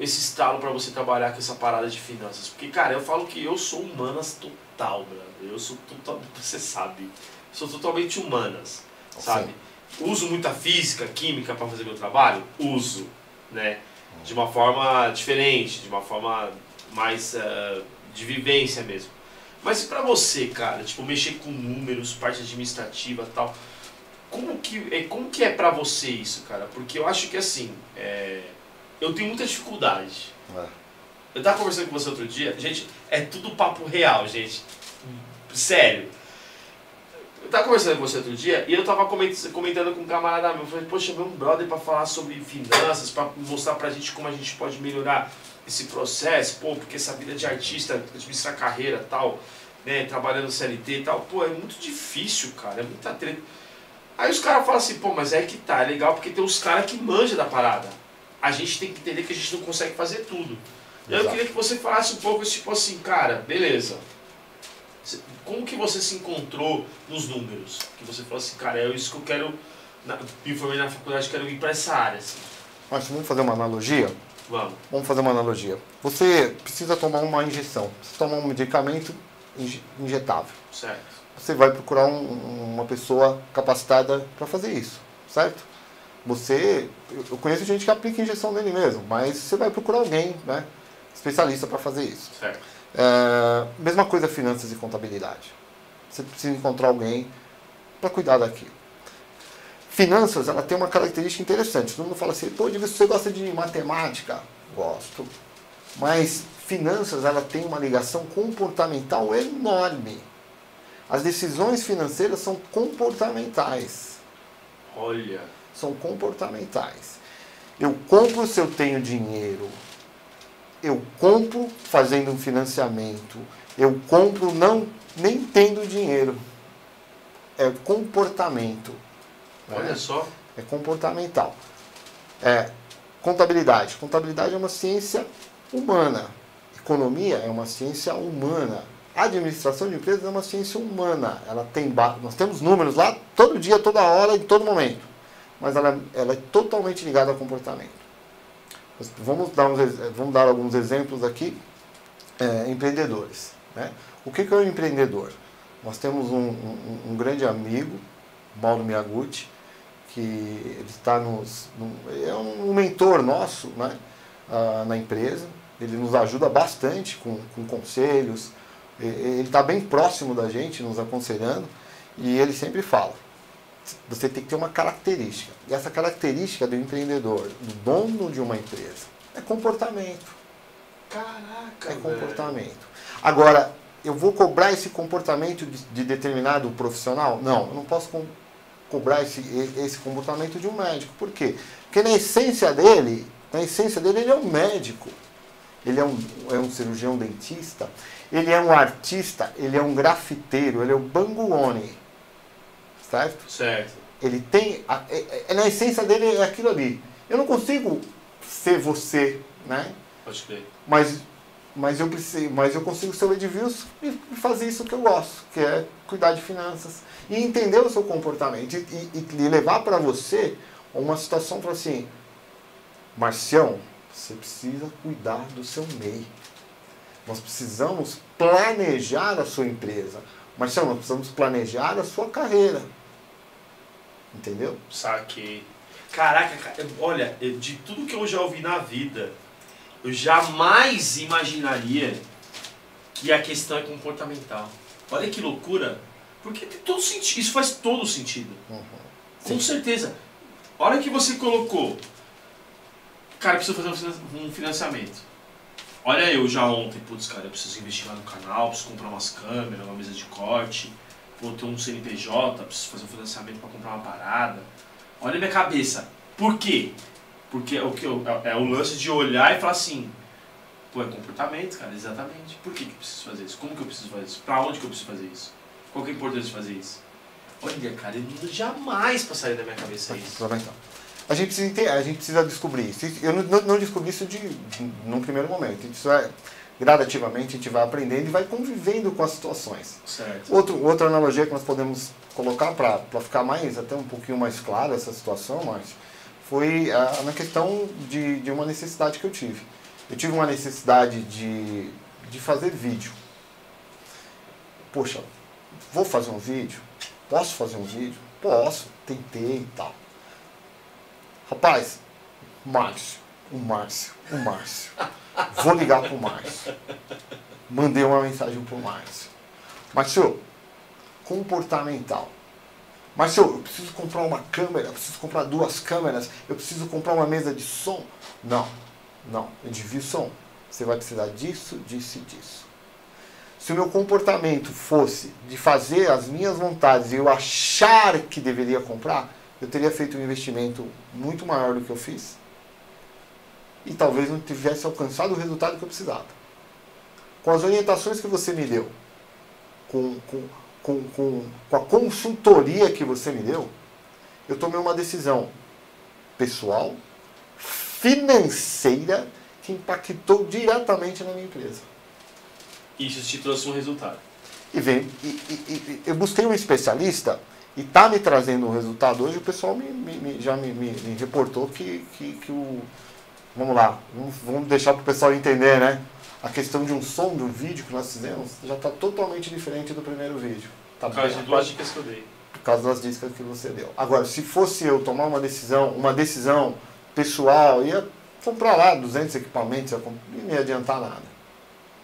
A: esse estalo pra você trabalhar com essa parada de finanças? Porque, cara, eu falo que eu sou humanas total, brother. Eu sou total, você sabe, sou totalmente humanas, sabe? Uso muita física, química pra fazer meu trabalho? Uso, né? De uma forma diferente, de uma forma mais eh, de vivência mesmo. Mas pra você, cara, tipo, mexer com números, parte administrativa e tal, como que, é, como que é pra você isso, cara? Porque eu acho que assim, é, eu tenho muita dificuldade.
B: É.
A: Eu tava conversando com você outro dia, gente, é tudo papo real, gente. Sério. Eu tava conversando com você outro dia e eu tava coment- comentando com um camarada meu. Eu falei, poxa, meu brother pra falar sobre finanças, pra mostrar pra gente como a gente pode melhorar esse processo, pô, porque essa vida de artista, administrar carreira e tal, né, trabalhando CLT e tal, pô, é muito difícil, cara, é muita treta. Aí os caras falam assim, pô, mas é que tá, é legal porque tem os caras que manjam da parada. A gente tem que entender que a gente não consegue fazer tudo. E aí eu
B: Exato.
A: queria que você falasse um pouco, tipo assim, cara, beleza. Como que você se encontrou nos números? Que você falou assim, cara, é isso que eu quero. Na, me formei na faculdade, quero ir para essa área. Assim.
B: Mas vamos fazer uma analogia?
A: Vamos.
B: Vamos fazer uma analogia. Você precisa tomar uma injeção, precisa tomar um medicamento injetável.
A: Certo.
B: Você vai procurar um, uma pessoa capacitada para fazer isso, certo? Você, eu conheço gente que aplica injeção nele mesmo, mas você vai procurar alguém, né, especialista para fazer isso.
A: Certo.
B: É, mesma coisa finanças e contabilidade. Você precisa encontrar alguém para cuidar daquilo. Finanças, ela tem uma característica interessante. Todo mundo fala assim, pô, você gosta de matemática? Gosto. Mas finanças, ela tem uma ligação comportamental enorme. As decisões financeiras são comportamentais.
A: Olha.
B: São comportamentais. Eu compro se eu tenho dinheiro. Eu compro fazendo um financiamento. Eu compro não nem tendo dinheiro. É comportamento.
A: Olha
B: né?
A: só.
B: É comportamental. É contabilidade. Contabilidade é uma ciência humana. Economia é uma ciência humana. A administração de empresas é uma ciência humana. Ela tem nós temos números lá todo dia, toda hora, em todo momento. Mas ela, ela é totalmente ligada ao comportamento. Vamos dar, uns, vamos dar alguns exemplos aqui. É, empreendedores. Né? O que, que é um empreendedor? Nós temos um, um, um grande amigo, Mauro Miyaguchi, que ele está nos. No, é um mentor nosso né, uh, na empresa. Ele nos ajuda bastante com, com conselhos. Ele está bem próximo da gente, nos aconselhando. E ele sempre fala: você tem que ter uma característica. E essa característica do empreendedor, do dono de uma empresa, é comportamento.
A: Caraca,
B: É comportamento. Agora, eu vou cobrar esse comportamento de, de determinado profissional? Não, eu não posso cobrar esse, esse comportamento de um médico. Por quê? Porque na essência dele, na essência dele, ele é um médico. Ele é um, é um cirurgião dentista, ele é um artista, ele é um grafiteiro, ele é o Banguone. Certo?
A: Certo.
B: Ele tem. A, é, é, na essência dele é aquilo ali. Eu não consigo ser você, né?
A: Pode crer.
B: Mas, mas, eu, preciso, mas eu consigo ser o Edvilson e fazer isso que eu gosto, que é cuidar de finanças, e entender o seu comportamento e, e, e levar para você uma situação para assim, Marcião, você precisa cuidar do seu MEI. Nós precisamos planejar a sua empresa. Marcião, nós precisamos planejar a sua carreira. Entendeu?
A: Saquei. Caraca, cara, olha, de tudo que eu já ouvi na vida, eu jamais imaginaria que a questão é comportamental. Olha que loucura. Porque tem todo sentido, isso faz todo sentido.
B: Uhum.
A: Com certeza. Olha que você colocou. Cara, preciso fazer um financiamento. Olha eu já ontem, putz, cara, eu preciso investir lá no canal, preciso comprar umas câmeras, uma mesa de corte, vou ter um CNPJ, preciso fazer um financiamento para comprar uma parada. Olha a minha cabeça. Por quê? Porque é o, que eu, é, é o lance de olhar e falar assim, pô, é comportamento, cara, exatamente. Por que, que eu preciso fazer isso? Como que eu preciso fazer isso? Pra onde que eu preciso fazer isso? Qual que é a importância de fazer isso? Olha, cara, eu jamais passaria da minha cabeça isso.
B: Então. A gente precisa a gente precisa descobrir isso. Eu não, não descobri isso de, de, num primeiro momento. Isso é gradativamente a gente vai aprendendo e vai convivendo com as situações.
A: Certo.
B: Outro, outra analogia que nós podemos colocar para ficar mais até um pouquinho mais clara essa situação, Márcio, foi a, na questão de, de uma necessidade que eu tive. Eu tive uma necessidade de, de fazer vídeo. Poxa, vou fazer um vídeo? Posso fazer um vídeo? Posso, tentei e tal. Rapaz, Márcio, o Márcio, o Márcio. Vou ligar pro Márcio. Mandei uma mensagem pro Márcio. Márcio, comportamental. Márcio, eu preciso comprar uma câmera, eu preciso comprar duas câmeras, eu preciso comprar uma mesa de som. Não, não, eu devia som. Você vai precisar disso, disso e disso. Se o meu comportamento fosse de fazer as minhas vontades e eu achar que deveria comprar, eu teria feito um investimento muito maior do que eu fiz e talvez não tivesse alcançado o resultado que eu precisava. Com as orientações que você me deu, com, com, com, com, com a consultoria que você me deu, eu tomei uma decisão pessoal, financeira, que impactou diretamente na minha empresa.
A: Isso te trouxe um resultado.
B: E, vem, e, e, eu busquei um especialista e está me trazendo um resultado hoje, o pessoal me, me, já me, me, reportou que, que, que o. Vamos lá, vamos, deixar para o pessoal entender, né? A questão de um som, de um vídeo que nós fizemos, já está totalmente diferente do primeiro vídeo. Tá
A: por causa de duas dicas que eu dei.
B: Por causa das dicas que você deu. Agora, se fosse eu tomar uma decisão, uma decisão pessoal, ia comprar lá 200 equipamentos, ia não ia adiantar nada.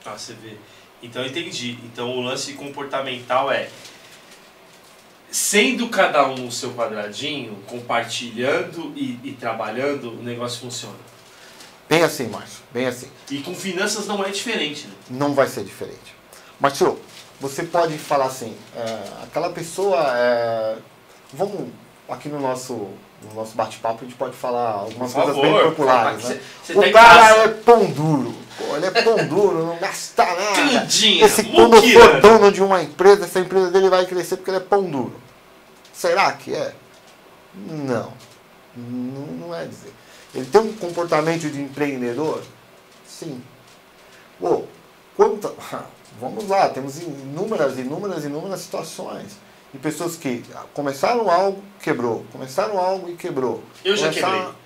A: Ah, você vê. Então eu entendi. Então o lance comportamental é sendo cada um o seu quadradinho, compartilhando e, e, trabalhando, o negócio funciona.
B: Bem assim, Márcio, bem assim.
A: E com finanças não é diferente, né?
B: Não vai ser diferente. Márcio, você pode falar assim, é, aquela pessoa, é, vamos aqui no nosso no nosso bate-papo a gente pode falar algumas coisas bem populares. Né? Cê, cê o tá cara é pão duro. Pô, ele é pão duro, não gasta nada.
A: Quindinha,
B: Esse quando for dono de uma empresa, essa empresa dele vai crescer porque ele é pão duro. Será que é? Não. Não, não é dizer. Ele tem um comportamento de empreendedor? Sim. Pô, quanta, vamos lá, temos inúmeras, inúmeras, inúmeras situações de pessoas que começaram algo, quebrou. Começaram algo e quebrou.
A: Eu já Começaram... quebrei.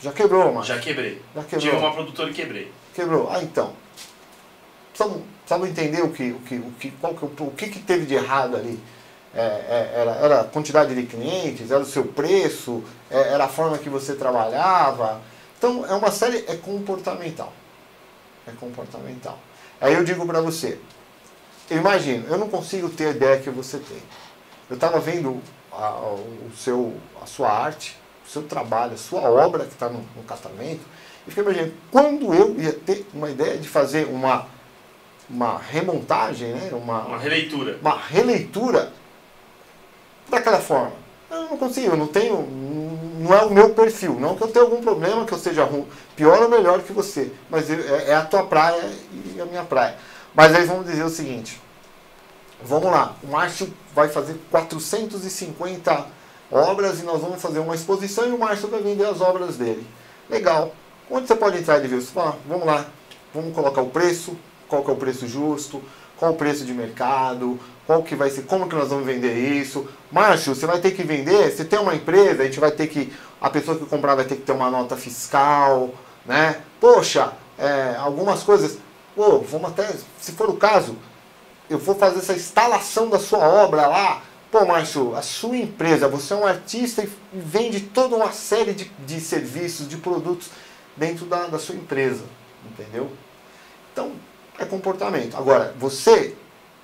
B: Já quebrou, mano?
A: Já quebrei. Já quebrou. Tive uma produtora e quebrei.
B: Quebrou. Ah, então. Precisamos, entender o que, o que, o que, qual que, o que, que teve de errado ali. É, é, era, era a quantidade de clientes, era o seu preço, é, era a forma que você trabalhava. Então, é uma série, é comportamental. É comportamental. Aí eu digo para você, imagino, eu não consigo ter a ideia que você tem. Eu estava vendo a, o seu, a sua arte, o seu trabalho, a sua obra que está no, no catamento, e fiquei imaginando, quando eu ia ter uma ideia de fazer uma, uma remontagem, né? uma,
A: uma releitura.
B: Uma releitura daquela forma. Eu não consigo, eu não tenho. Não é o meu perfil. Não que eu tenha algum problema, que eu seja ruim, pior ou melhor que você. Mas é, é a tua praia e a minha praia. Mas aí vamos dizer o seguinte. Vamos lá, o Márcio vai fazer 450 obras e nós vamos fazer uma exposição e o Márcio vai vender as obras dele. Legal. Onde você pode entrar e ver? Você fala, vamos lá, vamos colocar o preço, qual que é o preço justo, qual o preço de mercado, qual que vai ser, como que nós vamos vender isso. Márcio, você vai ter que vender, você tem uma empresa, a gente vai ter que, a pessoa que comprar vai ter que ter uma nota fiscal, né? Poxa, é, algumas coisas, pô, vamos até, se for o caso, eu vou fazer essa instalação da sua obra lá. Pô, Márcio, a sua empresa, você é um artista e vende toda uma série de, de serviços, de produtos dentro da, da sua empresa, entendeu? Então, é comportamento. Agora, você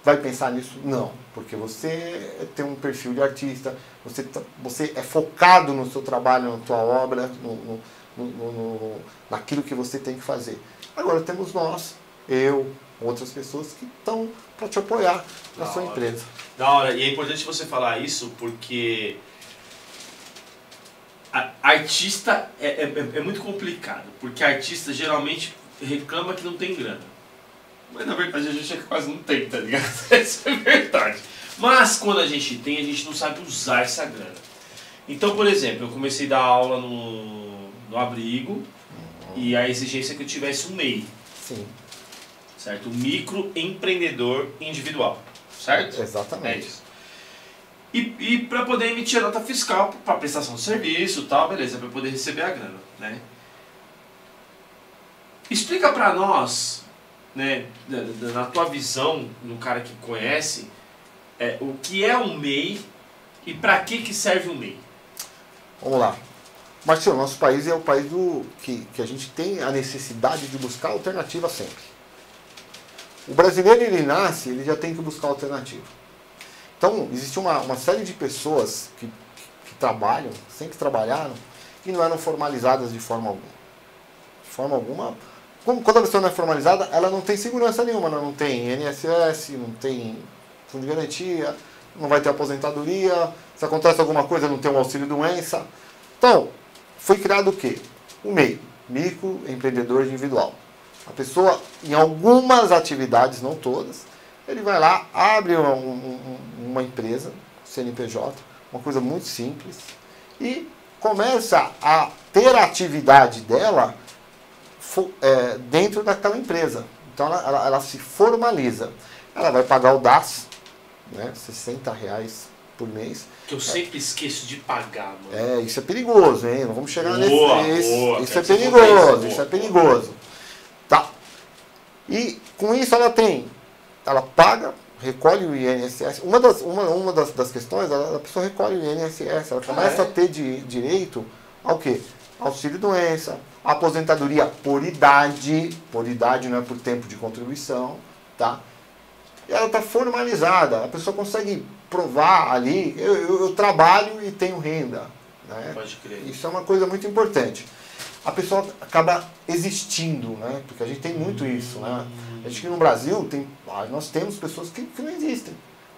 B: vai pensar nisso? Não, porque você tem um perfil de artista, você, tá, você é focado no seu trabalho, na sua obra, no, no, no, no, naquilo que você tem que fazer. Agora temos nós, eu, outras pessoas que estão para te apoiar na da sua hora. empresa.
A: Da hora, e é importante você falar isso porque artista é, é, é, muito complicado, porque artista geralmente reclama que não tem grana. Mas na verdade a gente é quase não tem, tá ligado? Isso é verdade. Mas quando a gente tem, a gente não sabe usar essa grana. Então, por exemplo, eu comecei a dar aula no, no abrigo uhum. e a exigência é que eu tivesse um MEI.
B: Sim
A: certo? Microempreendedor individual, certo?
B: Exatamente. É
A: isso. E, e para poder emitir a nota fiscal para prestação de serviço tal, beleza, para poder receber a grana, né? Explica para nós, né, na tua visão, no cara que conhece, é, o que é um MEI e para que, que serve o MEI.
B: Vamos lá. Marcelo, nosso país é o país do que, que a gente tem a necessidade de buscar alternativa sempre. O brasileiro, ele nasce, ele já tem que buscar alternativa. Então, existe uma, uma série de pessoas que, que trabalham, sempre trabalharam, e não eram formalizadas de forma alguma. De forma alguma. Quando a pessoa não é formalizada, ela não tem segurança nenhuma, ela não tem INSS, não tem fundo de garantia, não vai ter aposentadoria, se acontece alguma coisa, não tem um auxílio doença. Então, foi criado o quê? O MEI, microempreendedor individual. A pessoa, em algumas atividades, não todas, ele vai lá, abre uma, uma empresa, CNPJ, uma coisa muito simples, e começa a ter a atividade dela é, dentro daquela empresa. Então ela, ela, ela, se formaliza. ela vai pagar o DAS, né? 60 reais por mês.
A: Que eu sempre esqueço de pagar, mano.
B: É, isso é perigoso, hein? Não vamos chegar nesse.
A: boa,
B: isso é perigoso,
A: isso,
B: isso é perigoso. Tá. E com isso ela tem. Ela paga, recolhe o INSS. Uma das, uma, uma das, das questões, ela, a pessoa recolhe o INSS, ela começa
A: é?
B: a ter de, direito ao quê? Auxílio doença, aposentadoria por idade, por idade não é por tempo de contribuição, tá? E ela está formalizada, a pessoa consegue provar ali, eu, eu, eu trabalho e tenho renda. Né?
A: Pode crer.
B: Isso é uma coisa muito importante. A pessoa acaba existindo, né? Porque a gente tem muito isso, né? A gente aqui no Brasil tem, ah, nós temos pessoas que, que não existem.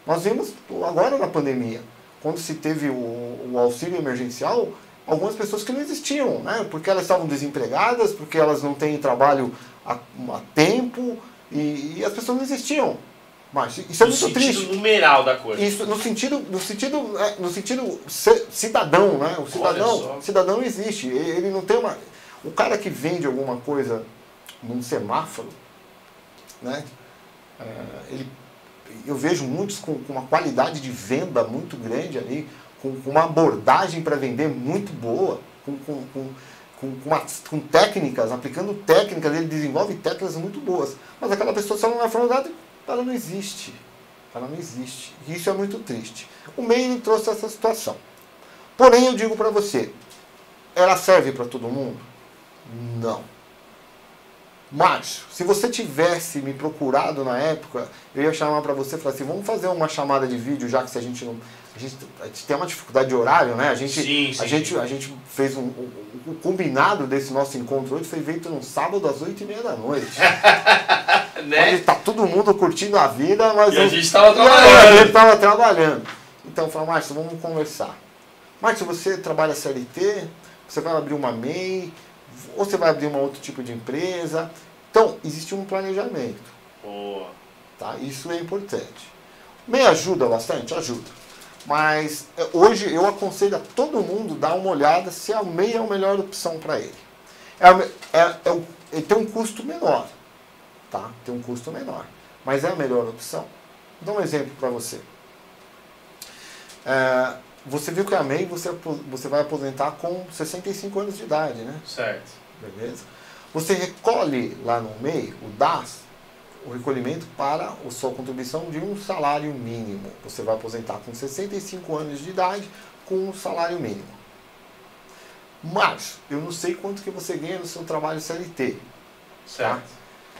B: Nós vimos agora na pandemia, quando se teve o, o auxílio emergencial, algumas pessoas que não existiam, né? Porque elas estavam desempregadas, porque elas não têm trabalho a, a tempo e, e as pessoas não existiam. Mas isso é
A: no
B: muito
A: sentido
B: triste.
A: numeral da coisa.
B: Isso no sentido, no sentido, é, no sentido ci- cidadão, né? O cidadão, cidadão não existe. Ele ele não tem uma. O cara que vende alguma coisa num semáforo, né? É, ele, eu vejo muitos com, com uma qualidade de venda muito grande ali, com, uma abordagem para vender muito boa, com, com, com, uma- com técnicas, aplicando técnicas, ele desenvolve técnicas muito boas. Mas aquela pessoa, ela não é formada, ela não existe. Ela não existe. E isso é muito triste. O MEI ele trouxe essa situação. Porém, eu digo para você, ela serve para todo mundo? Não. Mas, se você tivesse me procurado na época, eu ia chamar para você e falar assim, vamos fazer uma chamada de vídeo, já que se a gente não... A gente, a gente tem uma dificuldade de horário, né? A gente,
A: Sim, sim.
B: a gente, a gente fez um... O, o combinado desse nosso encontro hoje foi feito num sábado às oito e meia da noite. Onde
A: né?
B: tá todo mundo curtindo a vida, mas...
A: A gente tava
B: e a
A: trabalhando.
B: gente tava trabalhando. Então eu falei, Márcio, vamos conversar. Márcio, você trabalha CLT, você vai abrir uma MEI, ou você vai abrir um outro tipo de empresa. Então, existe um planejamento.
A: Boa.
B: Tá? Isso é importante. MEI ajuda bastante? Ajuda. Mas eh, hoje eu aconselho a todo mundo dar uma olhada se a MEI é a melhor opção para ele. É, é- é ele tem um custo menor. Tá? Tem um custo menor. Mas é a melhor opção. Vou dar um exemplo para você. É, você viu que a MEI você, você vai aposentar com 65 anos de idade, né?
A: Certo.
B: Beleza? Você recolhe lá no MEI, o DAS, o recolhimento para a sua contribuição de um salário mínimo. Você vai aposentar com 65 anos de idade com um salário mínimo. Mas, eu não sei quanto que você ganha no seu trabalho CLT.
A: Certo.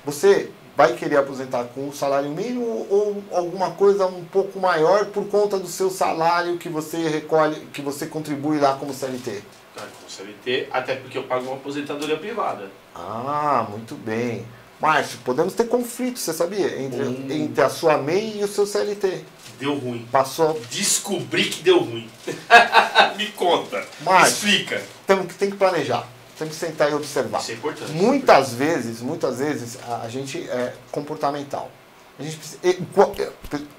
B: Você vai querer aposentar com o salário mínimo ou alguma coisa um pouco maior por conta do seu salário que você recolhe, que você contribui lá como CLT?
A: Tá, com CLT, até porque eu pago uma aposentadoria privada.
B: Ah, muito bem. Márcio, podemos ter conflitos, você sabia? Entre,
A: Hum.
B: entre a sua MEI e o seu CLT.
A: Deu ruim.
B: Passou.
A: Descobri que deu ruim. Me conta.
B: Márcio.
A: Explica.
B: Que, tem que planejar. Tem que sentar e observar.
A: Isso é importante.
B: Muitas vezes, muitas vezes, a, a gente é comportamental. A gente é,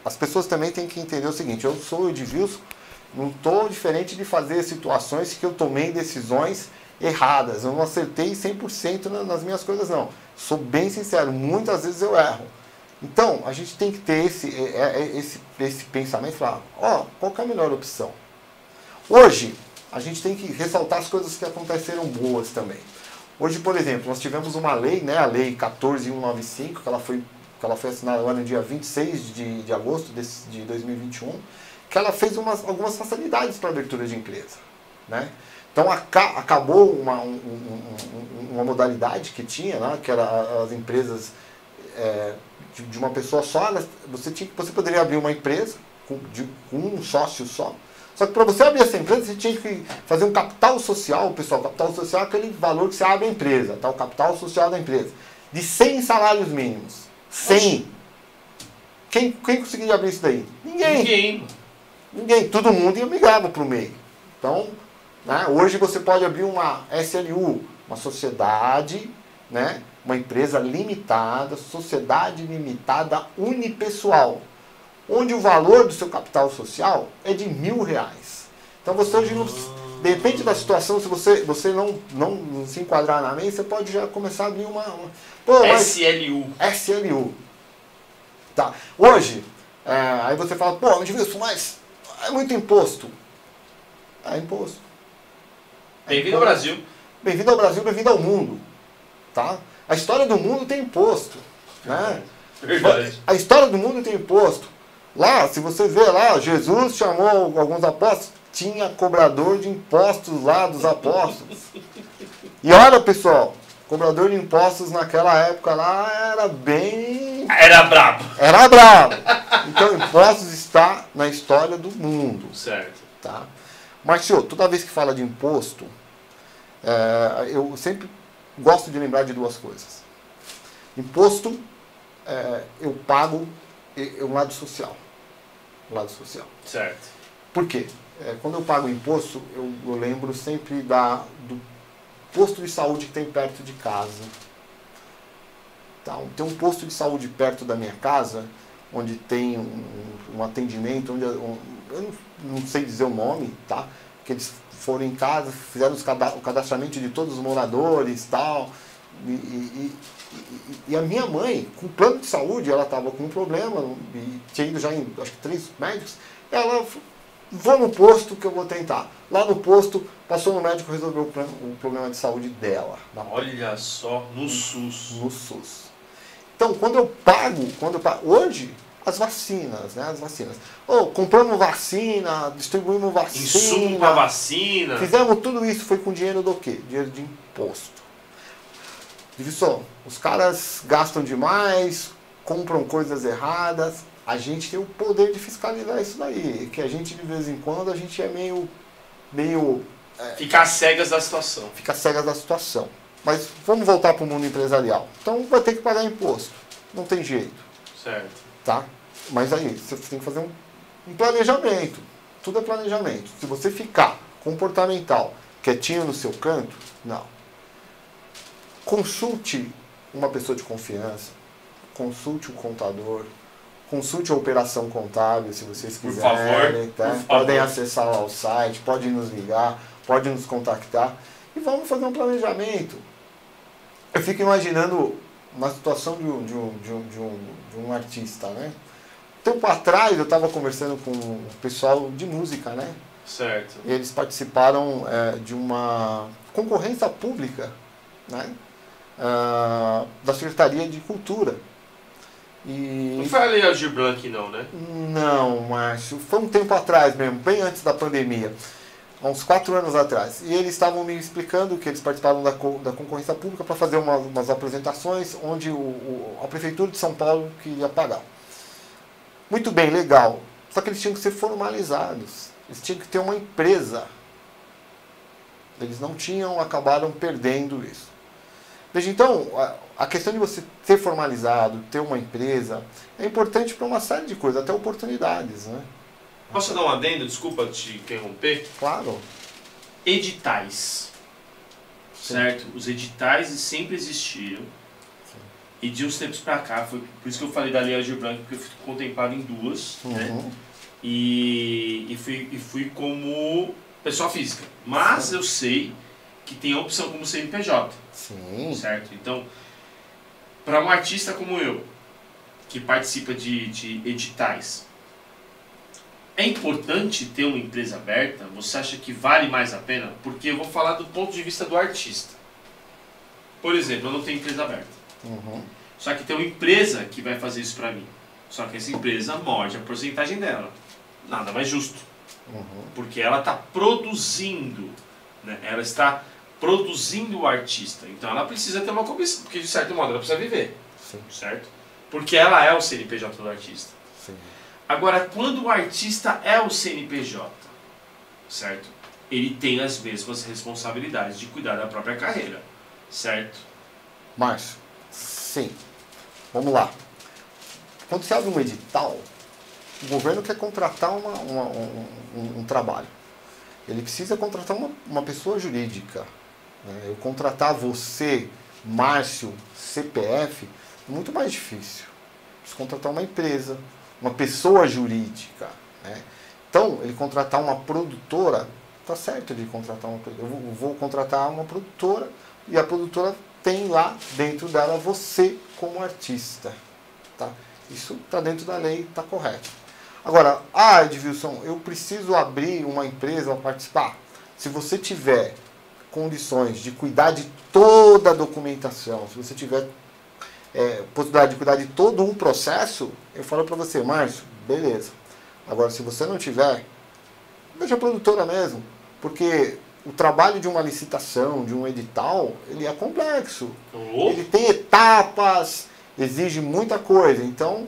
B: as pessoas também têm que entender o seguinte, eu sou o Edilson, não estou diferente de fazer situações que eu tomei decisões erradas. Eu não acertei 100% na- nas minhas coisas, não. Sou bem sincero, muitas vezes eu erro. Então, a gente tem que ter esse, é, é, é, esse, esse pensamento falar, ó, qual que é a melhor opção? Hoje, a gente tem que ressaltar as coisas que aconteceram boas também. Hoje, por exemplo, nós tivemos uma lei, né, a Lei 14195, que ela foi, que ela foi assinada agora no dia 26 de, de agosto desse, de 2021, que ela fez umas, algumas facilidades para a abertura de empresa. Né? Então, aca- acabou uma, um- um- um- uma modalidade que tinha, né, que era as empresas é, de, de uma pessoa só, você, tinha, você poderia abrir uma empresa com, de, com um sócio só, só que para você abrir essa empresa, você tinha que fazer um capital social, pessoal. Capital social é aquele valor que você abre a empresa, tá? o capital social da empresa. De 100 salários mínimos. 100. Quem, quem conseguiria abrir isso daí? Ninguém.
A: Ninguém.
B: Ninguém. Todo mundo ia migrava para o meio. Então, né, hoje você pode abrir uma SLU, uma sociedade, né, uma empresa limitada, sociedade limitada unipessoal onde o valor do seu capital social é de mil reais. Então você hoje não precisa, depende da situação, se você, você não, não, se enquadrar na lei, você pode já começar a abrir uma. uma pô,
A: SLU.
B: SLU. Tá. Hoje, é, aí você fala, pô, Edilson, mas é muito imposto. É imposto.
A: Bem-vindo ao Brasil.
B: Bem-vindo ao Brasil, bem-vindo ao mundo. Tá? A história do mundo tem imposto. Né?
A: Verdade.
B: A história do mundo tem imposto. Lá, se você vê lá, Jesus chamou alguns apóstolos, tinha cobrador de impostos lá dos apóstolos. E olha, pessoal, cobrador de impostos naquela época lá era bem.
A: Era brabo.
B: Era bravo. Então, impostos está na história do mundo.
A: Certo.
B: Tá? Mas, senhor, toda vez que fala de imposto, é, eu sempre gosto de lembrar de duas coisas. Imposto, é, eu pago é, um lado social. O lado social.
A: Certo.
B: Por quê? É, quando eu pago imposto, eu, eu lembro sempre da, do posto de saúde que tem perto de casa. Tá? Tem um posto de saúde perto da minha casa, onde tem um, um atendimento, onde um, eu não, não, sei dizer o nome, tá? Que eles foram em casa, fizeram o cadastramento de todos os moradores tal, e, e, e, e a minha mãe, com plano de saúde, ela estava com um problema, e tinha ido já em acho que três médicos, ela vou no posto que eu vou tentar. Lá no posto, passou no médico resolveu o problema de saúde dela.
A: Olha só, no SUS.
B: No SUS. Então, quando eu pago, quando eu pago, hoje, as vacinas, né? As vacinas. Oh, compramos vacina, distribuímos vacina.
A: Insumo para vacina.
B: Fizemos tudo isso, foi com dinheiro do quê? Dinheiro de imposto. Divisão, os caras gastam demais, compram coisas erradas, a gente tem o poder de fiscalizar isso daí. Que a gente, de vez em quando, a gente é meio. meio é,
A: Ficar cegas da situação.
B: Fica cegas da situação. Mas vamos voltar para o mundo empresarial. Então vai ter que pagar imposto. Não tem jeito.
A: Certo.
B: Tá? Mas aí, você tem que fazer um, um planejamento. Tudo é planejamento. Se você ficar comportamental, quietinho no seu canto, não. Consulte uma pessoa de confiança. Consulte um contador. Consulte a operação contábil se vocês quiserem.
A: Por favor,
B: tá? por Podem acessar lá o site, podem nos ligar, podem nos contactar. E vamos fazer um planejamento. Eu fico imaginando uma situação de um, de um, de um, de um, de um artista, né? Tempo atrás eu estava conversando com o pessoal de música, né?
A: Certo.
B: E eles participaram é, de uma concorrência pública, né? Uh, da Secretaria de Cultura.
A: E... Não foi a Lei Aldir Blanc não, né?
B: Não, Márcio. Foi um tempo atrás mesmo, bem antes da pandemia. Há uns quatro anos atrás. E eles estavam me explicando que eles participaram da, da concorrência pública para fazer uma, umas apresentações onde o, o, a Prefeitura de São Paulo queria pagar. Muito bem, legal. Só que eles tinham que ser formalizados. Eles tinham que ter uma empresa. Eles não tinham, acabaram perdendo isso. Veja, então, a questão de você ser formalizado, ter uma empresa, é importante para uma série de coisas, até oportunidades. Né?
A: Posso dar um adendo? Desculpa te interromper.
B: Claro.
A: Editais. Sim. Certo? Os editais sempre existiram. Sim. E de uns tempos para cá, foi por isso que eu falei da Lei Aldir Blanc, porque eu fui contemplado em duas. Uhum. Né? E, e, fui, e fui como pessoa física. Mas Sim. eu sei que tem a opção como CNPJ.
B: Sim.
A: Certo? Então, para um artista como eu, que participa de, de editais, é importante ter uma empresa aberta? Você acha que vale mais a pena? Porque eu vou falar do ponto de vista do artista. Por exemplo, eu não tenho empresa aberta.
B: Uhum.
A: Só que tem uma empresa que vai fazer isso para mim. Só que essa empresa morde a porcentagem dela. Nada mais justo.
B: Uhum.
A: Porque ela está produzindo. Né? Ela está produzindo o artista. Então ela precisa ter uma comissão, porque de certo modo ela precisa viver.
B: Sim.
A: Certo? Porque ela é o CNPJ do artista. Agora, quando o artista é o CNPJ, certo? Ele tem as mesmas responsabilidades de cuidar da própria carreira, certo?
B: Márcio, sim. Vamos lá. Quando você abre um edital, o governo quer contratar uma, uma, um, um, um trabalho. Ele precisa contratar uma, uma pessoa jurídica né? Eu contratar você, Márcio, CPF, é muito mais difícil. Preciso contratar uma empresa, uma pessoa jurídica. Né? Então, ele contratar uma produtora, tá certo de contratar uma Eu vou, vou contratar uma produtora e a produtora tem lá dentro dela você como artista. Tá? Isso está dentro da lei, está correto. Agora, ah, Edilson, eu preciso abrir uma empresa para participar. Se você tiver condições de cuidar de toda a documentação, se você tiver é, possibilidade de cuidar de todo um processo, eu falo para você, Márcio, beleza. Agora, se você não tiver, deixa a produtora mesmo. Porque o trabalho de uma licitação, de um edital, ele é complexo.
A: Oh.
B: Ele tem etapas, exige muita coisa. Então,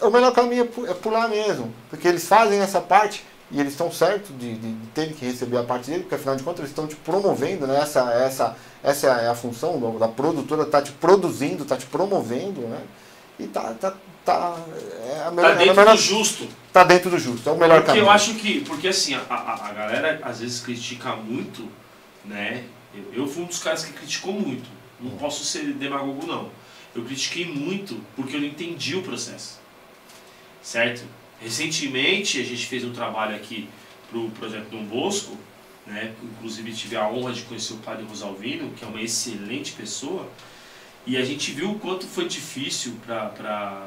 B: o melhor caminho é pular mesmo. Porque eles fazem essa parte e eles estão certos de, de, de terem que receber a parte dele, porque afinal de contas eles estão te promovendo, né? essa, essa, essa é a função da produtora, está te produzindo, está te promovendo, né? e tá, tá, tá,
A: é a melhor, tá dentro é melhor, do justo.
B: Tá dentro do justo, é o melhor
A: porque
B: caminho.
A: eu acho que, porque assim, a, a, a galera às vezes critica muito, né? Eu, eu fui um dos caras que criticou muito. Não hum. posso ser demagogo não. Eu critiquei muito porque eu não entendi o processo. Certo? Recentemente a gente fez um trabalho aqui para o projeto Dom Bosco, né? inclusive tive a honra de conhecer o padre Rosalvino, que é uma excelente pessoa, e a gente viu o quanto foi difícil para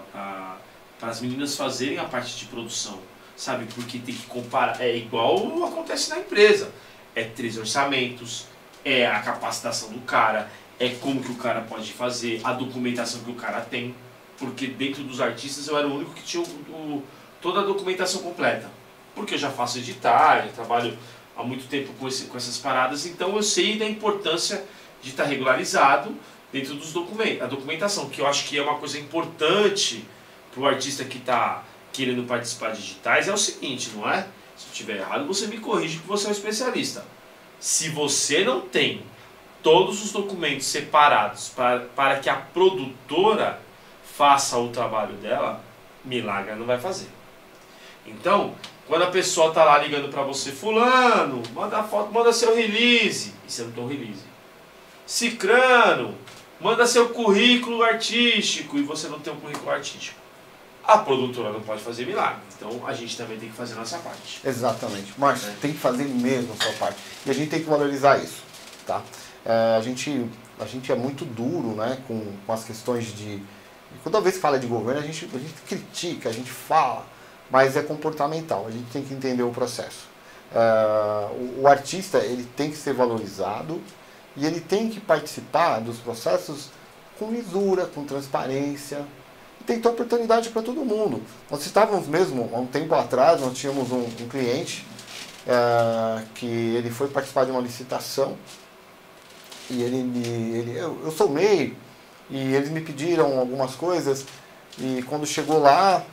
A: as meninas fazerem a parte de produção, sabe? Porque tem que comparar, é igual acontece na empresa, é três orçamentos, é a capacitação do cara, é como que o cara pode fazer, a documentação que o cara tem, porque dentro dos artistas eu era o único que tinha o, o toda a documentação completa. Porque eu já faço editar, eu trabalho há muito tempo com, esse, com essas paradas, então eu sei da importância de estar regularizado dentro dos documentos. A documentação, que eu acho que é uma coisa importante para o artista que está querendo participar de digitais, é o seguinte, não é? Se eu estiver errado, você me corrige que você é um especialista. Se você não tem todos os documentos separados para, para que a produtora faça o trabalho dela, milagre não vai fazer. Então, quando a pessoa tá lá ligando para você, fulano, manda foto, manda seu release, e você não tem um release. Cicrano, manda seu currículo artístico, e você não tem um currículo artístico. A produtora não pode fazer milagre. Então a gente também tem que fazer a nossa parte.
B: Exatamente. Márcio, é. tem que fazer mesmo a sua parte. E a gente tem que valorizar isso. Tá? É, a, gente, a gente é muito duro né, com, com as questões de. Toda vez que fala de governo, a gente, a gente critica, a gente fala mas é comportamental. A gente tem que entender o processo. Uh, o, o, artista ele tem que ser valorizado e ele tem que participar dos processos com lisura, com transparência. Tem que ter oportunidade para todo mundo. Nós estávamos mesmo, há um tempo atrás, nós tínhamos um, um cliente uh, que ele foi participar de uma licitação e ele, ele eu, eu sou MEI e eles me pediram algumas coisas e quando chegou lá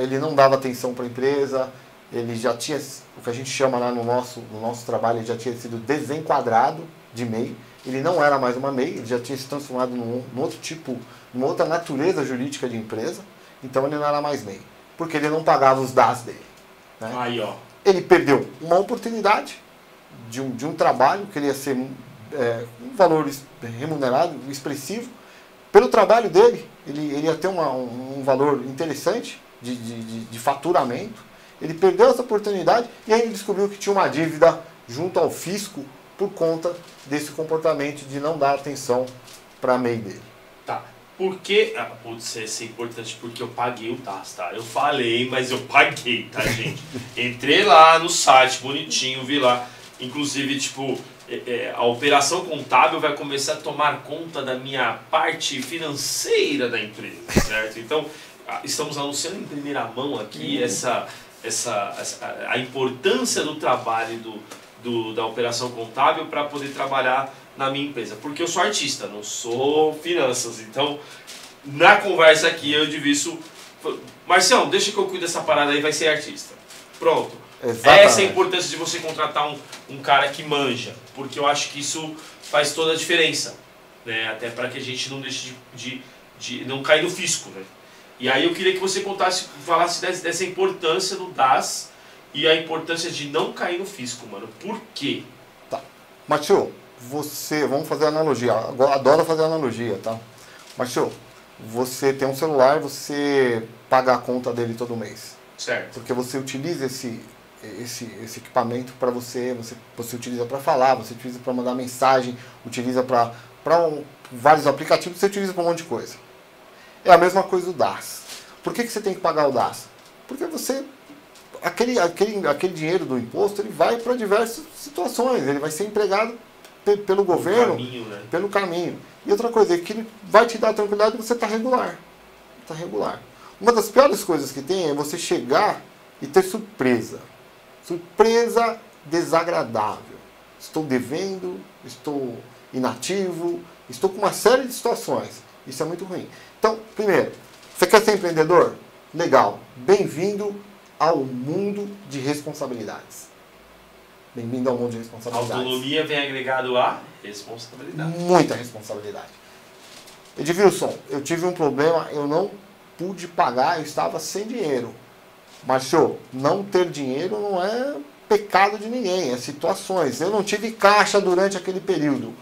B: ele não dava atenção para a empresa, ele já tinha, o que a gente chama lá no nosso, no nosso trabalho, ele já tinha sido desenquadrado de MEI, ele não era mais uma MEI, ele já tinha se transformado num, num outro tipo, numa outra natureza jurídica de empresa, então ele não era mais MEI, porque ele não pagava os DAS dele. Né?
A: Aí, ó.
B: Ele perdeu uma oportunidade de um, de um trabalho que ele ia ser é, um valor remunerado, expressivo, pelo trabalho dele, ele, ele ia ter uma, um, um, valor interessante de, de, de, faturamento. Ele perdeu essa oportunidade e aí ele descobriu que tinha uma dívida junto ao fisco por conta desse comportamento de não dar atenção para a MEI dele.
A: Tá. Porque. Ah, putz, isso é importante porque eu paguei o TAS, tá? Eu falei, mas eu paguei, tá, gente? Entrei lá no site, bonitinho, vi lá. Inclusive, tipo, é, é, a operação contábil vai começar a tomar conta da minha parte financeira da empresa, certo? Então, estamos anunciando em primeira mão aqui uhum. essa, essa, essa, a importância do trabalho do, do da operação contábil para poder trabalhar na minha empresa. Porque eu sou artista, não sou finanças. Então, na conversa aqui, eu diviso... Marcião, deixa que eu cuido dessa parada aí, vai ser artista. Pronto. Exatamente. Essa é a importância de você contratar um, um cara que manja, porque eu acho que isso faz toda a diferença, né? Até para que a gente não deixe de, de, de, não cair no fisco, né? E aí eu queria que você contasse, falasse dessa importância do DAS e a importância de não cair no fisco, mano. Por quê?
B: Tá. Matheus, você, vamos fazer analogia, adoro fazer analogia, tá? Matheus, você tem um celular, você paga a conta dele todo mês.
A: Certo.
B: Porque você utiliza esse esse, esse equipamento para você, você, você utiliza para falar, você utiliza para mandar mensagem, utiliza para um, vários aplicativos, você utiliza para um monte de coisa. É a mesma coisa do DAS. Por que, que você tem que pagar o DAS? Porque você aquele, aquele, aquele dinheiro do imposto ele vai para diversas situações, ele vai ser empregado pe, pelo governo,
A: caminho, né?
B: pelo caminho. E outra coisa, é que ele vai te dar tranquilidade você está regular. Está regular. Uma das piores coisas que tem é você chegar e ter surpresa. Surpresa desagradável. Estou devendo, estou inativo, estou com uma série de situações. Isso é muito ruim. Então, primeiro, você quer ser empreendedor? Legal. Bem-vindo ao mundo de responsabilidades. Bem-vindo ao mundo de responsabilidades.
A: Autonomia vem agregado a responsabilidade.
B: Muita responsabilidade. Edilson, eu tive um problema, eu não pude pagar, eu estava sem dinheiro. Senhor, não ter dinheiro não é pecado de ninguém, é situações. Eu não tive caixa durante aquele período.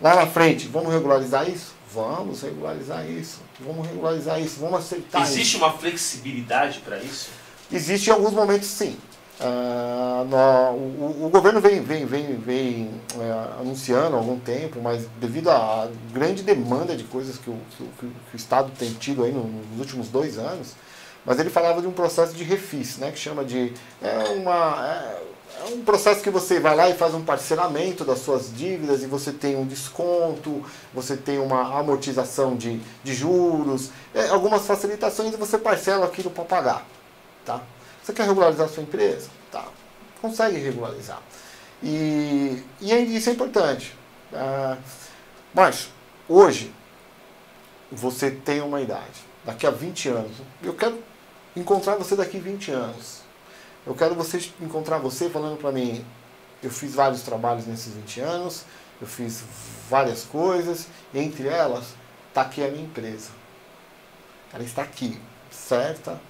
B: Lá na frente, vamos regularizar isso? Vamos regularizar isso. Vamos regularizar isso. Vamos aceitar
A: Existe
B: isso.
A: uma flexibilidade para isso?
B: Existe em alguns momentos, sim. Ah, no- o, o governo vem, vem, vem, vem é, anunciando há algum tempo, mas devido à grande demanda de coisas que o, que o- que o- Estado tem tido aí no- nos últimos dois anos, mas ele falava de um processo de refis, né, que chama de. É, uma, é, é um processo que você vai lá e faz um parcelamento das suas dívidas e você tem um desconto, você tem uma amortização de, de juros, é, algumas facilitações e você parcela aquilo para pagar. Tá? Você quer regularizar a sua empresa? Tá. Consegue regularizar. E, e aí isso é importante. Ah, mas, hoje, você tem uma idade. Daqui a 20 anos. Eu quero encontrar você daqui a 20 anos. Eu quero você encontrar você falando para mim, eu fiz vários trabalhos nesses 20 anos, eu fiz várias coisas, entre elas, está aqui a minha empresa. Ela está aqui, certa,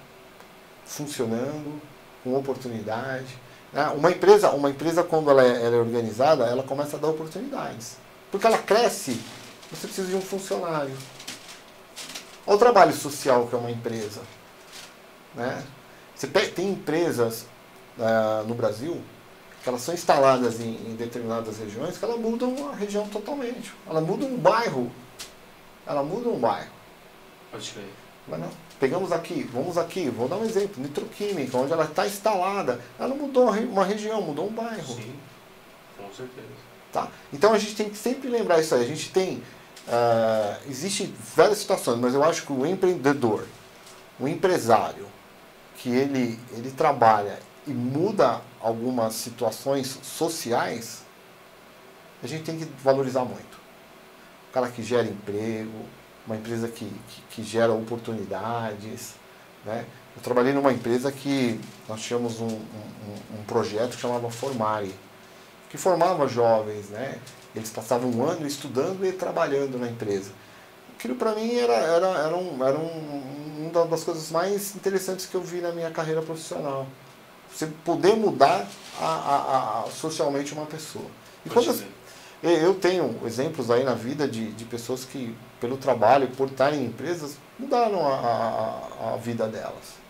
B: funcionando, com oportunidade. né? Uma empresa, uma empresa quando ela é, ela é organizada, ela começa a dar oportunidades. Porque ela cresce, você precisa de um funcionário. Olha o trabalho social que é uma empresa. Né? Você pe- tem empresas ah, no Brasil que elas são instaladas em, em determinadas regiões que elas mudam a região totalmente. Ela muda um bairro. Ela muda um bairro.
A: Pode crer.
B: Mas não. Pegamos aqui, vamos aqui, vou dar um exemplo, nitroquímica, onde ela está instalada, ela mudou uma re- uma região, mudou um bairro.
A: Sim, com certeza.
B: Tá? Então a gente tem que sempre lembrar isso aí. A gente tem. ah, Existem várias situações, mas eu acho que o empreendedor, o empresário, que ele, ele trabalha e muda algumas situações sociais, a gente tem que valorizar muito. O cara que gera emprego, uma empresa que, que, que gera oportunidades. Né? Eu trabalhei numa empresa que nós tínhamos um, um, um- projeto que chamava Formare, que formava jovens, né? Eles passavam um ano estudando e trabalhando na empresa. Aquilo para mim era, era, era, um, era um, uma das coisas mais interessantes que eu vi na minha carreira profissional. Você poder mudar a, a- a- socialmente uma pessoa. E
A: Pode
B: quando eu tenho exemplos aí na vida de, de pessoas que, pelo trabalho, por estarem em empresas, mudaram a, a, a- a vida delas.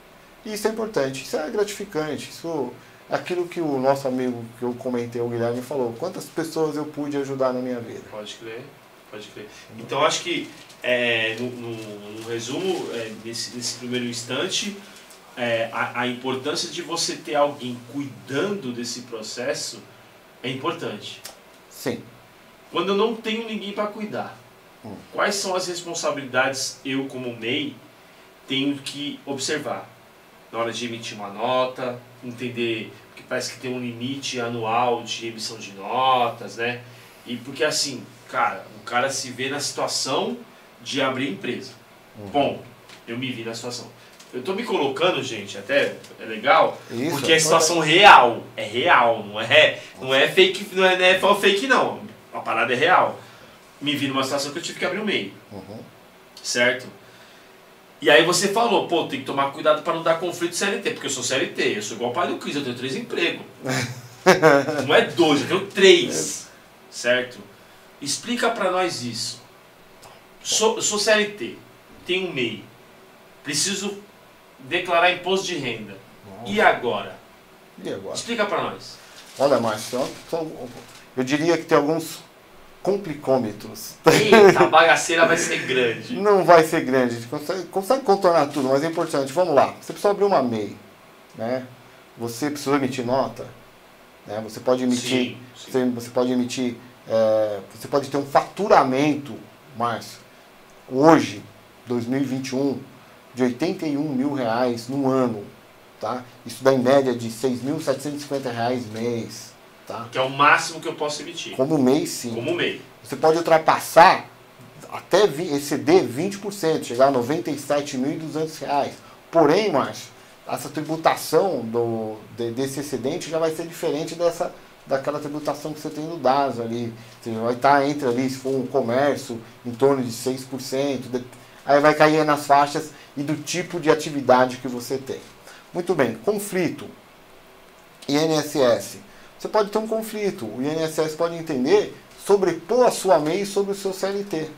B: E isso é importante, isso é gratificante, isso é aquilo que o nosso amigo que eu comentei, o Guilherme, falou. Quantas pessoas eu pude ajudar na minha vida?
A: Pode crer, pode crer. Então acho que é, no, no- no resumo, é, nesse, nesse primeiro instante, é, a, a importância de você ter alguém cuidando desse processo é importante.
B: Sim.
A: Quando eu não tenho ninguém para cuidar,
B: Hum.
A: quais são as responsabilidades eu como MEI tenho que observar? Na hora de emitir uma nota, entender que parece que tem um limite anual de emissão de notas, né? E porque assim, cara, o cara se vê na situação de abrir empresa.
B: Uhum.
A: Bom, eu me vi na situação. Eu tô me colocando, gente, até é legal,
B: Isso,
A: porque é
B: é
A: situação real. É real, não é, não é fake, não é, não é fake não. A parada é real. Me vi numa situação que eu tive que abrir o meio,
B: Uhum.
A: certo? E aí você falou, pô, tem que tomar cuidado para não dar conflito CLT, porque eu sou CLT, eu sou igual o pai do Cris, eu tenho três empregos. não é dois, eu tenho três, certo? Explica para nós isso. Sou, sou CLT, tenho um MEI, preciso declarar imposto de renda. E agora?
B: E agora?
A: Explica para nós.
B: Olha, Márcio, eu, tô- eu diria que tem alguns complicômetros.
A: Eita, a bagaceira vai ser grande.
B: Não vai ser grande, a gente consegue, consegue contornar tudo, mas é importante. Vamos lá, você precisa abrir uma MEI, né? Você precisa emitir nota, né? Você pode emitir,
A: Sim, sim.
B: Você, você pode emitir, é, você pode ter um faturamento, Márcio, hoje, 2021, de 81 mil reais no ano, tá? Isso dá em média de 6.750 reais mês, tá?
A: Que é o máximo que eu posso emitir.
B: Como mês, sim.
A: Como MEI.
B: Você pode ultrapassar até exceder 20%, chegar a 97.200 reais. Porém, Márcio, essa tributação do, de- desse excedente já vai ser diferente dessa daquela tributação que você tem no DAS ali. Você vai estar entre ali, se for um comércio, em torno de 6%. de- aí vai cair nas faixas e do tipo de atividade que você tem. Muito bem, conflito. INSS. Você pode ter um conflito. O INSS pode entender sobrepor a sua MEI sobre o seu CLT.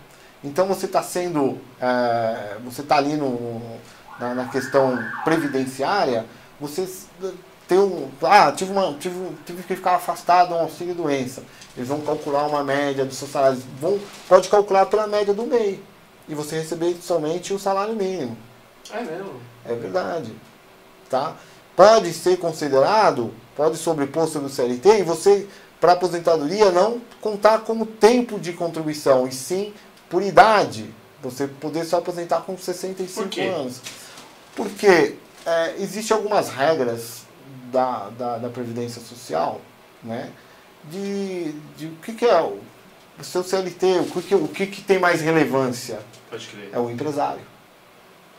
B: Então você está sendo, é, você está ali no, na, na questão previdenciária, você tem um, ah, tive, uma, tive, tive que ficar afastado do auxílio doença. Eles vão calcular uma média dos seus salários, vão, pode calcular pela média do MEI e você receber somente o salário mínimo.
A: É mesmo.
B: É verdade. Tá? Pode ser considerado, pode sobrepor sobre o CLT e você, para aposentadoria, não contar como tempo de contribuição, e sim por idade. Você poder só aposentar com 65
A: Por quê?
B: anos. Porque é, existem algumas regras da, da, da Previdência Social, né? De, de o que, que é o, o seu CLT, o que, que, o que, que tem mais relevância?
A: Pode crer.
B: É o empresário,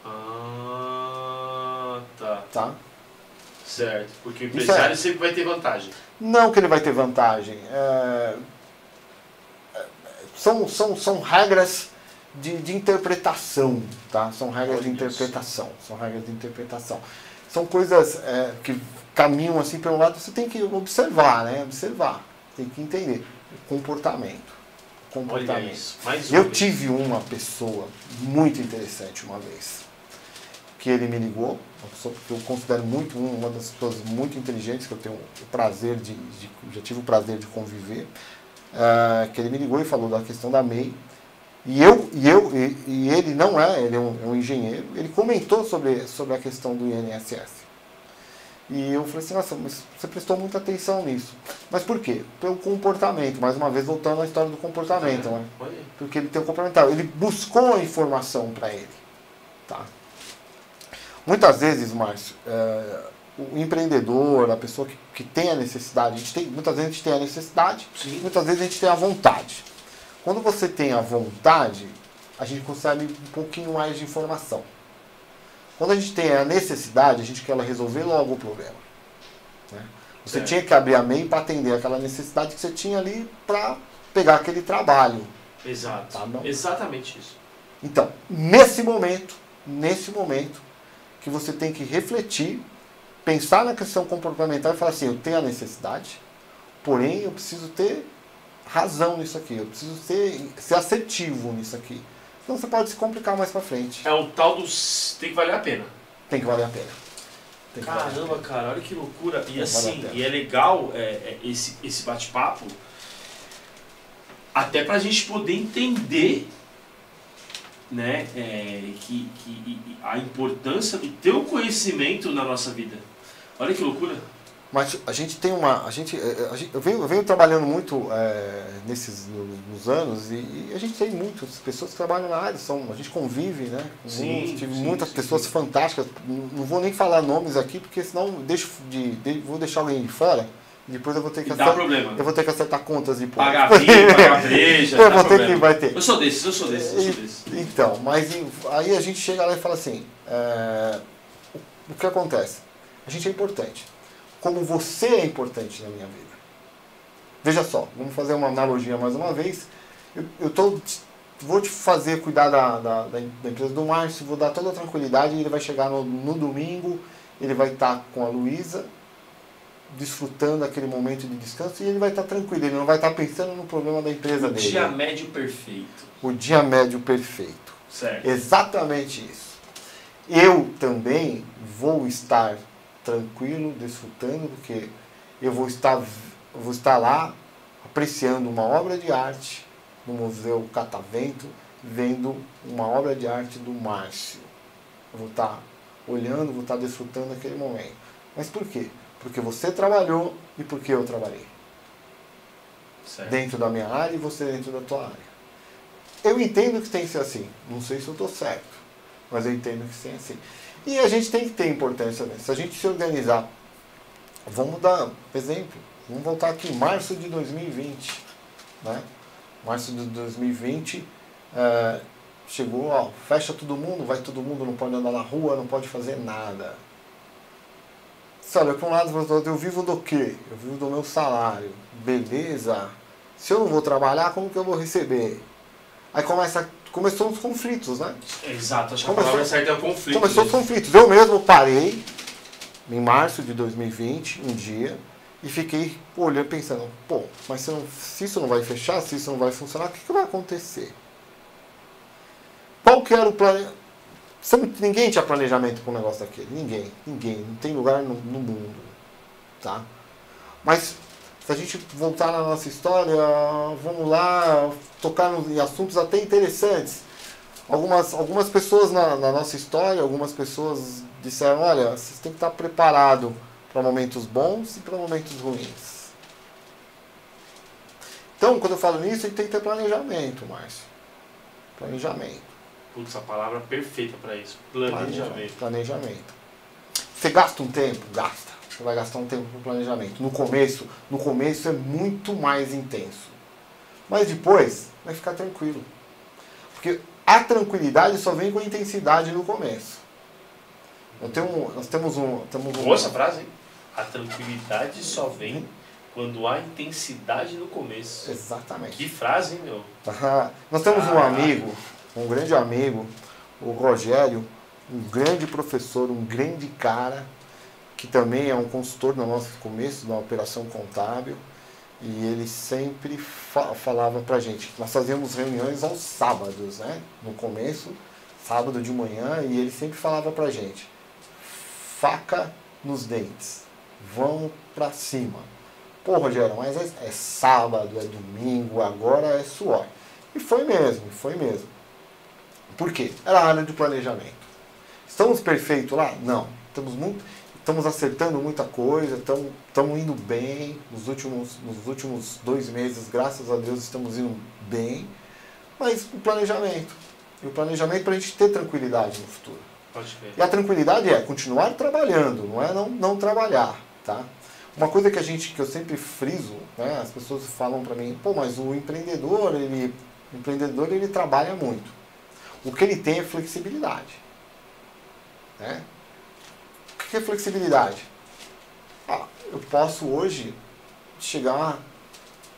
A: Ah, tá.
B: tá?
A: Certo. Porque o empresário
B: é-
A: sempre vai ter vantagem.
B: Não que ele vai ter vantagem. é, é, são, são, são regras de, de interpretação, tá? São regras de interpretação. São regras de interpretação. São coisas é, que caminham assim pelo lado, você tem que observar, né? Observar. Tem que entender. Comportamento.
A: Olha
B: Comportamento.
A: isso.
B: Eu
A: vez.
B: tive uma pessoa muito interessante uma vez. Que ele me ligou, uma pessoa que eu considero muito um- uma das pessoas muito inteligentes que eu tenho o prazer de, de- já tive o prazer de conviver. eh, que ele me ligou e falou da questão da MEI. E eu, e eu, e, e ele não é, ele é um, é um engenheiro, ele comentou sobre, sobre a questão do INSS. E eu falei assim, nossa, mas você prestou muita atenção nisso. Mas por quê? Pelo comportamento, mais uma vez voltando à história do comportamento, né? Porque ele tem um complementar. Ele buscou a informação para ele. Tá? Muitas vezes, Márcio, é, o empreendedor, a pessoa que, que tem a necessidade, a gente tem, muitas vezes a gente tem a necessidade,
A: Sim.
B: muitas vezes a gente tem a vontade. Quando você tem a vontade, a gente consegue um pouquinho mais de informação. Quando a gente tem a necessidade, a gente quer resolver logo o problema. né? Você
A: Certo.
B: tinha que abrir a MEI para atender aquela necessidade que você tinha ali para pegar aquele trabalho.
A: Exato.
B: Tá.
A: Exatamente isso.
B: Então, nesse momento, nesse momento, que você tem que refletir, pensar na questão comportamental e falar assim, eu tenho a necessidade, porém eu preciso ter razão nisso aqui, eu preciso ser, ser assertivo nisso aqui. Senão você pode se complicar mais pra frente.
A: É o tal dos. Tem que valer a pena.
B: Tem que valer a pena. Tem que valer a
A: Caramba,
B: pena.
A: cara, olha que loucura. E
B: a
A: assim,
B: pena.
A: e é legal é, é, esse, esse bate-papo, até pra gente poder entender né, é, que, que a importância do teu conhecimento na nossa vida. Olha que loucura.
B: Mas a gente tem uma. A gente, eh, a gente- eu, venho, eu venho trabalhando muito eh, nesses no- nos anos e, e a gente tem muitas pessoas que trabalham na área, são, a gente convive, né?
A: Sim,
B: tive
A: sim,
B: muitas
A: sim,
B: pessoas fantásticas. Não vou nem falar nomes aqui, porque senão deixo de, de- vou deixar alguém de fora. e Depois eu vou ter que
A: E
B: acertar,
A: problema.
B: eu vou ter que acertar contas depois.
A: Pagar vinho, pagar breja,
B: Eu vou ter
A: problema.
B: que vai ter.
A: Eu sou desses, eu sou desses, eu sou desses.
B: Então, mas aí a gente chega lá e fala assim, é, o que acontece? A gente é importante. Como você é importante na minha vida. Veja só, vamos fazer uma analogia mais uma vez. Eu, eu tô, vou te fazer cuidar da, da, da em- da empresa do Márcio, vou dar toda a tranquilidade, ele vai chegar no, no domingo, ele vai estar com a Luísa, desfrutando aquele momento de descanso e ele vai estar tranquilo, ele não vai estar pensando no problema da empresa
A: O
B: dele.
A: dia médio perfeito.
B: O dia médio perfeito.
A: Certo.
B: Exatamente isso. Eu também vou estar tranquilo, desfrutando, porque eu vou estar, vou estar lá apreciando uma obra de arte no Museu Catavento vendo uma obra de arte do Márcio. Eu vou estar olhando, vou estar desfrutando aquele momento. Mas por quê? Porque você trabalhou e porque eu trabalhei.
A: Certo.
B: Dentro da minha área e você dentro da tua área. Eu entendo que tem que ser assim. Não sei se eu estou certo, mas eu entendo que tem que ser assim. E a gente tem que ter importância nisso. Se a gente se organizar, vamos dar exemplo. Vamos voltar aqui em março de 2020. Né? Março de 2020, é, chegou, ó, fecha todo mundo, vai todo mundo, não pode andar na rua, não pode fazer nada. Você olha para um lado e eu vivo do quê? Eu vivo do meu salário. Beleza. Se eu não vou trabalhar, como que eu vou receber? Aí começa, começou os conflitos, né?
A: Exato, acho que a
B: Começou-
A: palavra certa é o conflito.
B: Começou os
A: mesmo.
B: conflitos. Eu mesmo parei em março de 2020, um dia, e fiquei olhando pensando, pô, mas se, não- se isso não vai fechar, se isso não vai funcionar, o que, que vai acontecer? Qual que era o plano? Ninguém tinha planejamento para um negócio daquele. Ninguém. Ninguém. Não tem lugar no, no mundo. Tá? Mas se a gente voltar na nossa história, vamos lá, tocar em assuntos até interessantes. Algumas, algumas pessoas na, na nossa história, algumas pessoas disseram, olha, vocês têm que estar preparado para momentos bons e para momentos ruins. Então, quando eu falo nisso, a gente tem que ter planejamento, Márcio. Planejamento.
A: Putz, a palavra perfeita para isso. Planejamento.
B: Planejamento. Você gasta um tempo? Gasta. Você vai gastar um tempo para planejamento. No começo, no começo é muito mais intenso. Mas depois vai ficar tranquilo. Porque a tranquilidade só vem com a intensidade no começo. Eu tenho um- nós temos um. Temos um
A: Boa essa frase, hein? A tranquilidade só vem quando há intensidade no começo.
B: Exatamente.
A: Que frase, hein, meu?
B: Ah, Nós temos um
A: Caraca.
B: amigo, um grande amigo, o Rogério, um grande professor, um grande cara, que também é um consultor no nosso começo da operação contábil. E ele sempre fa falava pra gente. Nós fazíamos reuniões aos sábados, né? No começo, sábado de manhã, e ele sempre falava pra gente: faca nos dentes, vamos pra cima. Pô, Rogério, mas é, é sábado, é domingo, agora é suor. E foi mesmo, foi mesmo. Por quê? Era área de planejamento. Estamos perfeitos lá? Não. Estamos, muito, estamos acertando muita coisa, estamos, indo bem. Nos últimos, nos últimos dois meses, graças a Deus, estamos indo bem. Mas o planejamento. E o planejamento para a gente ter tranquilidade no futuro. E a tranquilidade é continuar trabalhando, não é não, não trabalhar, tá? Uma coisa que a gente que eu sempre friso, né, as pessoas falam para mim, pô, mas o empreendedor, ele o empreendedor ele trabalha muito. O que ele tem é flexibilidade. Né? O que é flexibilidade? Ah, eu posso hoje chegar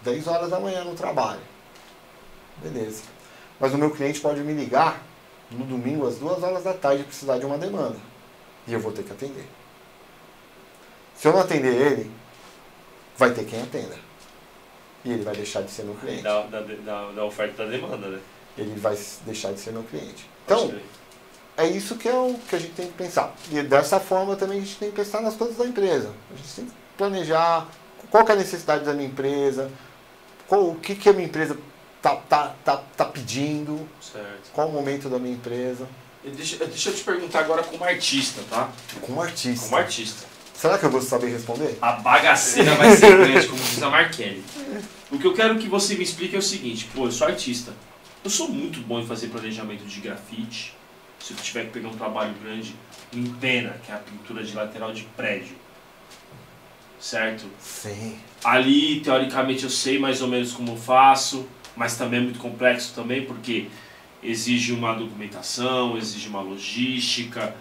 B: 10 horas da manhã no trabalho. Beleza. Mas o meu cliente pode me ligar no domingo às duas horas da tarde e precisar de uma demanda. E eu vou ter que atender. Se eu não atender ele, vai ter quem atenda. E ele vai deixar de ser meu cliente.
A: Da, da, da, da oferta da demanda, né?
B: Ele vai deixar de ser meu cliente. Então. É isso que é o que a gente tem que pensar. E dessa forma também a gente tem que pensar nas coisas da empresa. A gente tem que planejar qual que é a necessidade da minha empresa, qual, o que, que a minha empresa tá, tá, tá, tá pedindo,
A: Certo.
B: qual o momento da minha empresa.
A: E Deixa, deixa eu te perguntar agora como artista, tá?
B: Como artista.
A: Como artista.
B: Será que eu vou saber responder?
A: A bagaceira vai ser grande, como diz a Markelly. O que eu quero que você me explique é o seguinte, pô, eu sou artista. Eu sou muito bom em fazer planejamento de grafite. Se eu tiver que pegar um trabalho grande em pena, que é a pintura de lateral de prédio. Certo?
B: Sim.
A: Ali, teoricamente, eu sei mais ou menos como eu faço, mas também é muito complexo também, porque exige uma documentação, exige uma logística,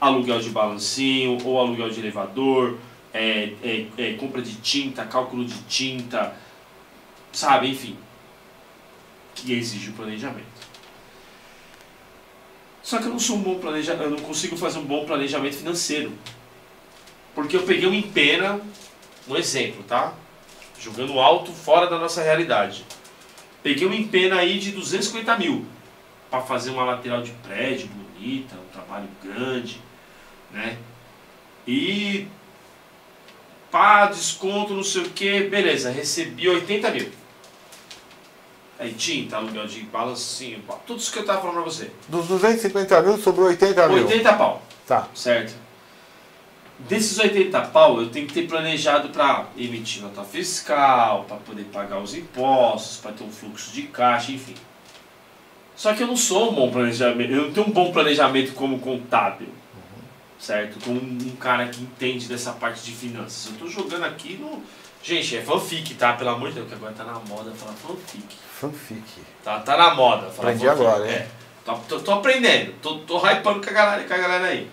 A: aluguel de balancinho ou aluguel de elevador, é, é- é compra de tinta, cálculo de tinta, sabe, enfim, que exige o planejamento. Só que eu não sou um bom planejador, eu não consigo fazer um bom planejamento financeiro. Porque eu peguei um empena, um exemplo, tá? Jogando alto, fora da nossa realidade. Peguei um empena aí de 250 mil para fazer uma lateral de prédio bonita, um trabalho grande, né? E pá, desconto, não sei o que, beleza, recebi 80 mil. Aí tinta, aluguel de balancinho, tudo isso que eu tava falando pra você.
B: Dos 250 mil sobrou 80 mil.
A: 80 pau,
B: Tá.
A: certo? Desses 80 pau, eu tenho que ter planejado para emitir nota fiscal, para poder pagar os impostos, para ter um fluxo de caixa, enfim. Só que eu não sou um bom planejamento, eu não tenho um bom planejamento como contábil, certo? Como um cara que entende dessa parte de finanças. Eu tô jogando aqui no. Gente, é fanfic, tá? Pelo amor de Deus, que agora tá na moda falar fanfic.
B: Fanfic.
A: Tá, tá na moda falar
B: Aprendi
A: fanfic.
B: agora, hein?
A: É. Tô, tô, tô aprendendo, tô, tô hypando com a galera, com a galera aí.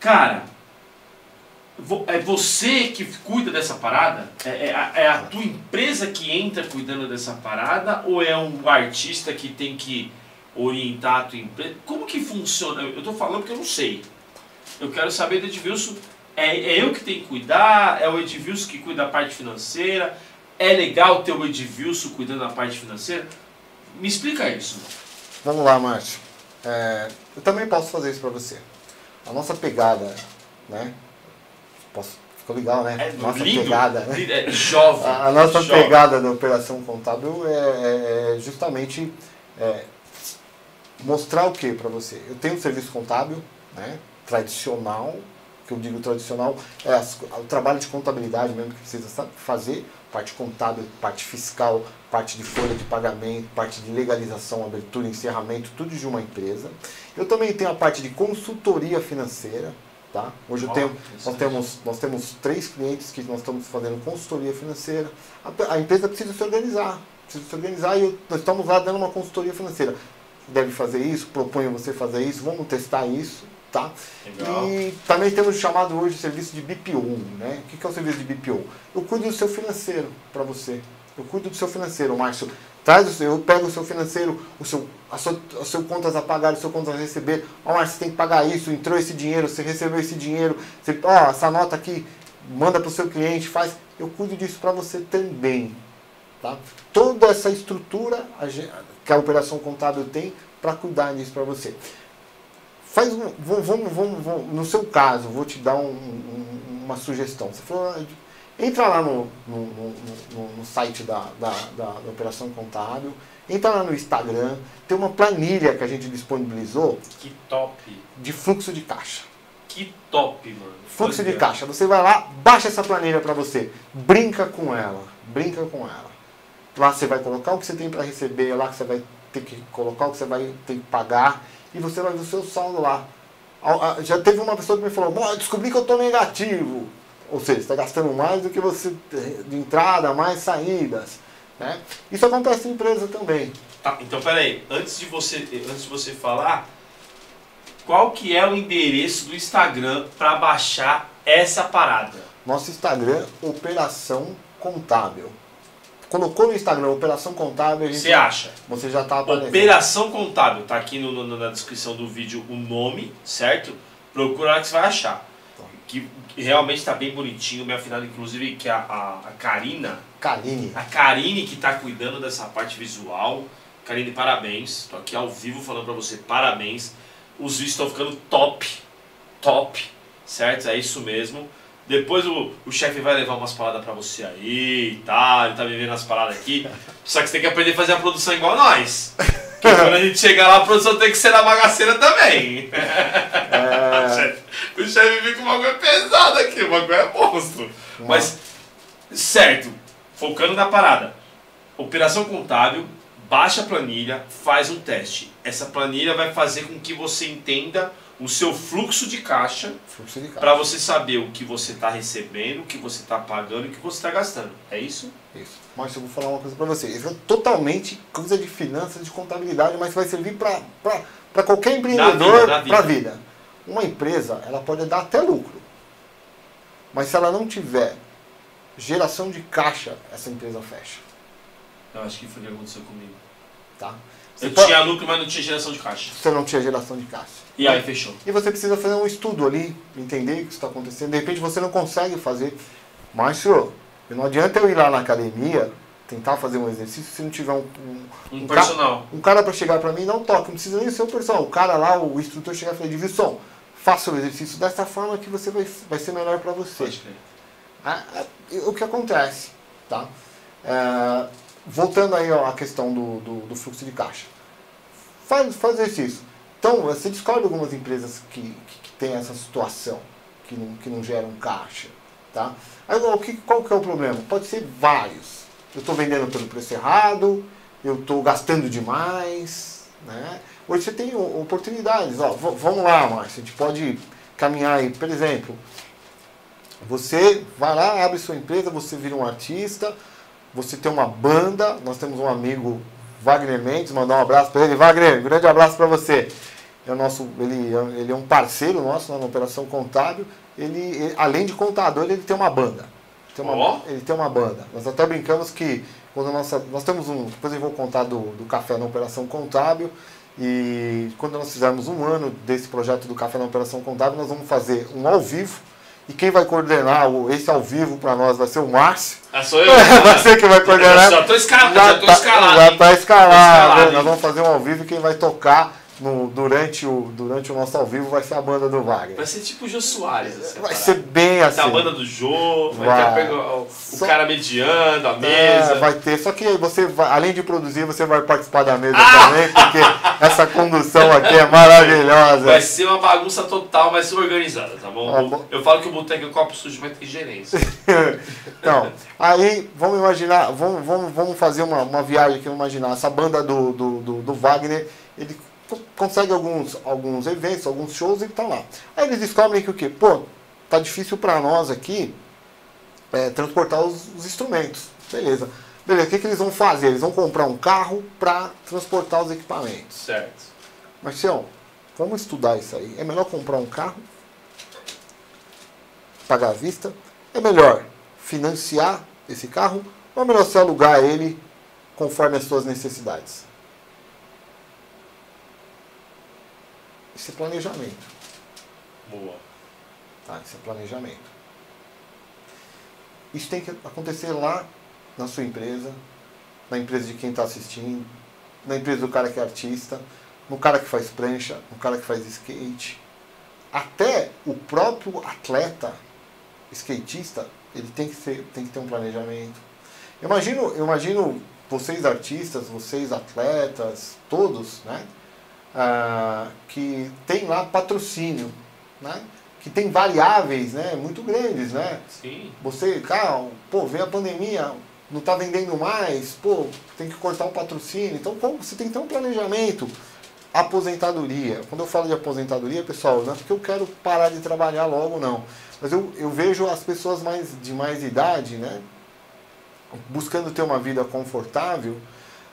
A: Cara, vo- é você que cuida dessa parada? É, é a, é a tua empresa que entra cuidando dessa parada? Ou é um artista que tem que orientar a tua empresa? Como que funciona? Eu tô falando porque eu não sei. Eu quero saber do Edvilson. É, é eu que tenho que cuidar? É o Edvilson que cuida da parte financeira? É legal ter o Edvilson cuidando da parte financeira? Me explica isso.
B: Vamos lá, Márcio. É, eu também posso fazer isso para você. A nossa pegada, né? Posso, ficou legal, né?
A: É
B: nossa
A: lindo,
B: pegada, né?
A: é jovem.
B: A, a nossa
A: jovem.
B: pegada da operação contábil é, é- é justamente é, mostrar o que para você? Eu tenho um serviço contábil, né? Tradicional, que eu digo tradicional, é as- o trabalho de contabilidade mesmo que precisa sa- fazer, parte contábil, parte fiscal, parte de folha de pagamento, parte de legalização, abertura, encerramento, tudo de uma empresa. Eu também tenho a parte de consultoria financeira, tá? Hoje eu tenho, nós temos, nós temos três clientes que nós estamos fazendo consultoria financeira. A, a empresa precisa se organizar, precisa se organizar e eu- nós estamos lá dando uma consultoria financeira. Deve fazer isso, proponho você fazer isso, vamos testar isso, tá?
A: Legal.
B: E também temos chamado hoje de serviço de BPO, né? O que é o serviço de BPO? Eu cuido do seu financeiro para você. Eu cuido do seu financeiro, Márcio. Traz o seu, eu pego o seu financeiro, o seu, a sua, a seu contas a pagar, o seu contas a receber. Ó, Márcio, você tem que pagar isso, entrou esse dinheiro, você recebeu esse dinheiro, você, ó, essa nota aqui, manda para o seu cliente, faz. Eu cuido disso para você também. Tá? Toda essa estrutura que a operação contábil tem para cuidar disso para você. Faz um, vamos, vamos, vamos, no seu caso, vou te dar um- um- uma sugestão. Você falou, ah, entra lá no, no, no- no- site da, da, da- da operação contábil, entra lá no Instagram, tem uma planilha que a gente disponibilizou
A: Que top.
B: de fluxo de caixa.
A: Que top, mano.
B: Fluxo de
A: Olha.
B: caixa. Você vai lá, baixa essa planilha para você, brinca com ela, brinca com ela. Lá você vai colocar o que você tem para receber, lá que você vai ter que colocar o que você vai ter que pagar e você vai ver o seu saldo lá. Já teve uma pessoa que me falou, "Bom, descobri que eu estou negativo. Ou seja, está gastando mais do que você de entrada, mais saídas. Né? Isso acontece em empresa também.
A: Tá, então peraí, antes de você, antes de você falar, qual que é o endereço do Instagram para baixar essa parada?
B: Nosso Instagram, Operação Contábil. Colocou no Instagram Operação Contábil, gente,
A: Você acha?
B: você já está aparecendo.
A: Operação Contábil, tá aqui no- no- na descrição do vídeo o nome, certo? Procura lá que você vai achar.
B: Tá.
A: Que, que realmente tá bem bonitinho, me afinal, inclusive, que a, a, a Karina,
B: Karine.
A: a Karine que tá cuidando dessa parte visual. Karine, parabéns. Tô aqui ao vivo falando pra você, parabéns. Os vídeos estão ficando top, top, certo? É isso mesmo. Depois o, o chefe vai levar umas paradas pra você aí e tal, ele tá me vendo as paradas aqui. Só que você tem que aprender a fazer a produção igual nós. Porque quando a gente chegar lá, a produção tem que ser na bagaceira também.
B: É,
A: o chefe fica com uma coisa pesada aqui, o bagulho é monstro. Mas, certo, focando na parada. Operação contábil, baixa a planilha, faz um teste. Essa planilha vai fazer com que você entenda o seu fluxo de caixa
B: fluxo de caixa.
A: para você saber o que você está recebendo, o que você está pagando e o que você está gastando. É isso?
B: Isso. Márcio, eu vou falar uma coisa para você. Isso é totalmente coisa de finanças, de contabilidade, mas vai servir para qualquer empreendedor,
A: vida.
B: para a vida. Uma empresa, ela pode dar até lucro. Mas se ela não tiver geração de caixa, essa empresa fecha.
A: Eu acho que foi o que aconteceu comigo.
B: Tá?
A: Eu
B: Você, pode-
A: tinha lucro, mas não tinha geração de caixa.
B: você não tinha geração de caixa.
A: E aí fechou.
B: E você precisa fazer um estudo ali, entender o que está acontecendo. De repente você não consegue fazer. Márcio, não adianta eu ir lá na academia, tentar fazer um exercício, se não tiver um, um,
A: Um
B: Um ca-
A: personal.
B: um cara para chegar para mim um toque. Não precisa nem ser o personal. O cara lá, o instrutor chegar e falar, Divisão, faça o exercício dessa forma que você vai, vai ser melhor para você.
A: Pode crer.
B: Ah, e o que acontece, tá? É, voltando aí à questão do, do, do fluxo de caixa. Faz, faz exercício. Então, você descobre algumas empresas que, que, que têm essa situação, que não, que não geram caixa. Tá? Aí, o que, qual que é o problema? Pode ser vários. Eu estou vendendo pelo preço errado, eu estou gastando demais. Né? Hoje você tem oportunidades. Ó, vamos lá, Márcio, a gente pode caminhar aí. Por exemplo, você vai lá, abre sua empresa, você vira um artista, você tem uma banda, nós temos um amigo Wagner Mendes, mandar um abraço para ele. Wagner, um grande abraço para você. É o nosso, ele, ele é um parceiro nosso na operação contábil. Ele, ele, além de contador, ele tem uma banda. Tem uma, oh. Ele tem uma banda. Nós até brincamos que quando nossa, nós temos um. Depois eu vou contar do, do café na operação contábil. E quando nós fizermos um ano desse projeto do Café na Operação Contábil, nós vamos fazer um ao vivo. E quem vai coordenar esse ao vivo para nós vai ser o Márcio.
A: Ah, sou eu?
B: vai ser quem vai coordenar.
A: Já estou escalado, já, já,
B: tá,
A: escalado.
B: Já está escalado. Nós vamos fazer um ao vivo e quem vai tocar no, durante, o, durante o nosso ao vivo vai ser a banda do Wagner.
A: Vai ser tipo o Jô Soares.
B: Assim, vai ser bem assim.
A: Vai a banda do Jô, vai, vai. ter o, Só... cara mediando, a mesa.
B: É, vai ter. Só que você, vai, além de produzir, você vai participar da mesa ah! também, porque essa condução aqui é maravilhosa.
A: Vai ser uma bagunça total, mas organizada, tá bom? Ah, bom. Eu falo que o boteco é copo sujo, mas tem gerência.
B: então, aí vamos imaginar, vamos, vamos, vamos fazer uma, uma viagem aqui, vamos imaginar. Essa banda do, do, do, do Wagner, ele consegue alguns, alguns eventos, alguns shows e tá lá. Aí eles descobrem que o quê? Pô, tá difícil para nós aqui é, transportar os, os, instrumentos. Beleza. Beleza, o que, que eles vão fazer? Eles vão comprar um carro para transportar os equipamentos.
A: Certo.
B: Marcião, vamos estudar isso aí. É melhor comprar um carro? Pagar à vista? É melhor financiar esse carro? Ou é melhor se alugar ele conforme as suas necessidades? Isso é planejamento.
A: Boa.
B: Tá? Isso é planejamento. Isso tem que acontecer lá na sua empresa, na empresa de quem está assistindo, na empresa do cara que é artista, no cara que faz prancha, no cara que faz skate. Até o próprio atleta skatista, ele tem que, ser, tem que ter um planejamento. Eu imagino, eu imagino vocês artistas, vocês atletas, todos, né? Ah, que tem lá patrocínio, né? que tem variáveis né, muito grandes. Né?
A: Sim.
B: Você, cara, pô, vem a pandemia, não está vendendo mais, pô, tem que cortar o patrocínio. Então, como você tem que ter um planejamento. Aposentadoria. Quando eu falo de aposentadoria, pessoal, não é porque eu quero parar de trabalhar logo, não. Mas eu, eu vejo as pessoas mais, de mais idade, né? Buscando ter uma vida confortável,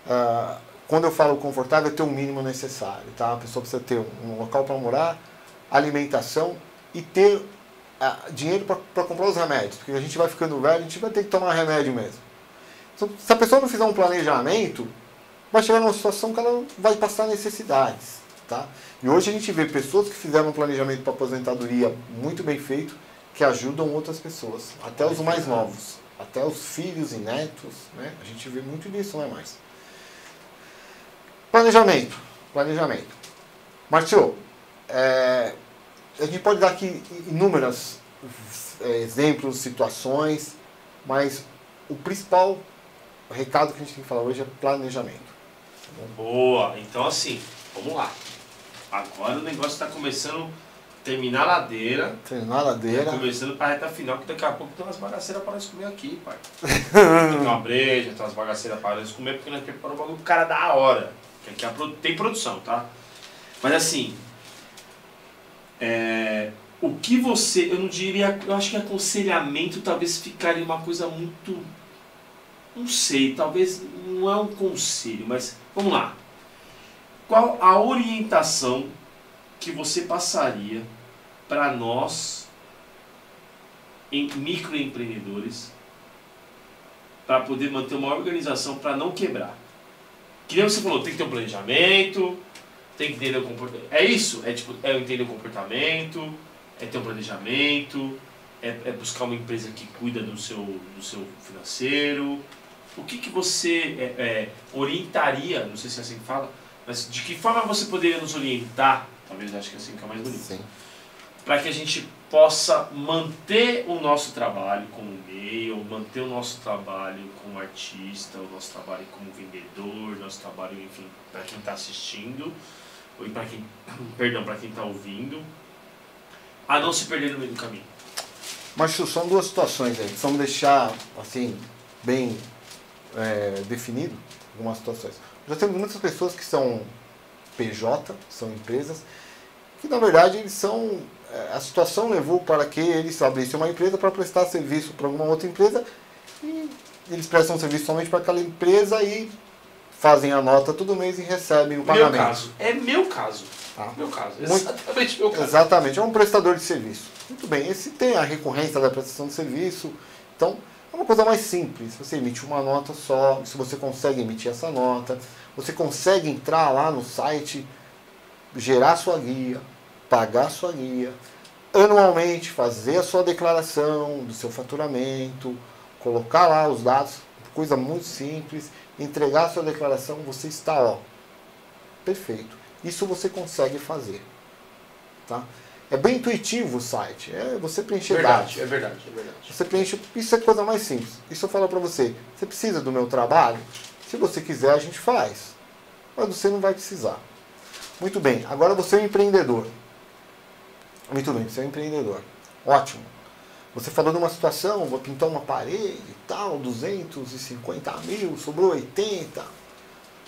B: uh, quando eu falo confortável, é ter o mínimo necessário, tá? A pessoa precisa ter um local para morar, alimentação e ter ah, dinheiro para comprar os remédios, porque a gente vai ficando velho, a gente vai ter que tomar remédio mesmo. Então, se a pessoa não fizer um planejamento, vai chegar numa situação que ela vai passar necessidades, tá? E hoje a gente vê pessoas que fizeram um planejamento para aposentadoria muito bem feito, que ajudam outras pessoas, até os mais novos, até os filhos e netos, né? A gente vê muito disso, não é mais? Planejamento. Planejamento. Marcio, é, a gente pode dar aqui inúmeros é, exemplos, situações, mas o principal recado que a gente tem que falar hoje é planejamento.
A: Boa! Então assim, vamos lá. Agora o negócio está começando a terminar a ladeira.
B: Terminar a ladeira.
A: Tá começando para a reta final, que daqui a pouco tem umas bagaceiras para nós comer aqui, pai. tem uma breja, tem umas bagaceiras para nós comer, porque nós preparamos o bagulho cara da hora. Que aqui é tem produção, tá? Mas assim, é, o que você, eu não diria, eu acho que aconselhamento talvez ficaria uma coisa muito, não sei, talvez não é um conselho, mas vamos lá. Qual a orientação que você passaria para nós, em microempreendedores, para poder manter uma organização para não quebrar? Que nem você falou, tem que ter um planejamento, tem que entender o comportamento. É isso? É, tipo, é entender o comportamento, é ter um planejamento, é, é, buscar uma empresa que cuida do seu, do seu financeiro. O que, que você é, é, orientaria, não sei se é assim que fala, mas de que forma você poderia nos orientar, talvez acho que é assim que é mais bonito, para que a gente possa manter o nosso trabalho como meio, manter o nosso trabalho como artista, o nosso trabalho como vendedor, nosso trabalho, enfim, para quem está assistindo, ou para quem, perdão, para quem está ouvindo, a não se perder no meio do caminho.
B: Mas são duas situações aí, precisamos deixar assim bem é, definido algumas situações. Já temos muitas pessoas que são PJ, são empresas, que na verdade eles são. É, a situação levou para que eles abrissem uma empresa para prestar serviço para alguma outra empresa e eles prestam serviço somente para aquela empresa e fazem a nota todo mês e recebem o pagamento.
A: Meu caso. É meu caso. Ah. Meu caso. Exatamente
B: meu caso. Exatamente. É um prestador de serviço. Muito bem. Esse tem a recorrência da prestação de serviço. Então, é uma coisa mais simples. Você emite uma nota só. Se você consegue emitir essa nota, você consegue entrar lá no site, gerar sua guia, pagar sua guia, anualmente fazer a sua declaração do seu faturamento, colocar lá os dados, coisa muito simples, entregar a sua declaração, você está ó, perfeito. Isso você consegue fazer, tá? É bem intuitivo o site, é você preencher
A: verdade,
B: dados.
A: É verdade, é verdade.
B: Você preenche, isso é a coisa mais simples. Isso eu falo para você, você precisa do meu trabalho? Se você quiser, a gente faz. Mas você não vai precisar. Muito bem, agora você é um empreendedor. Muito bem, você é um empreendedor. Ótimo. Você falou de uma situação, vou pintar uma parede e tal, 250 mil, sobrou 80.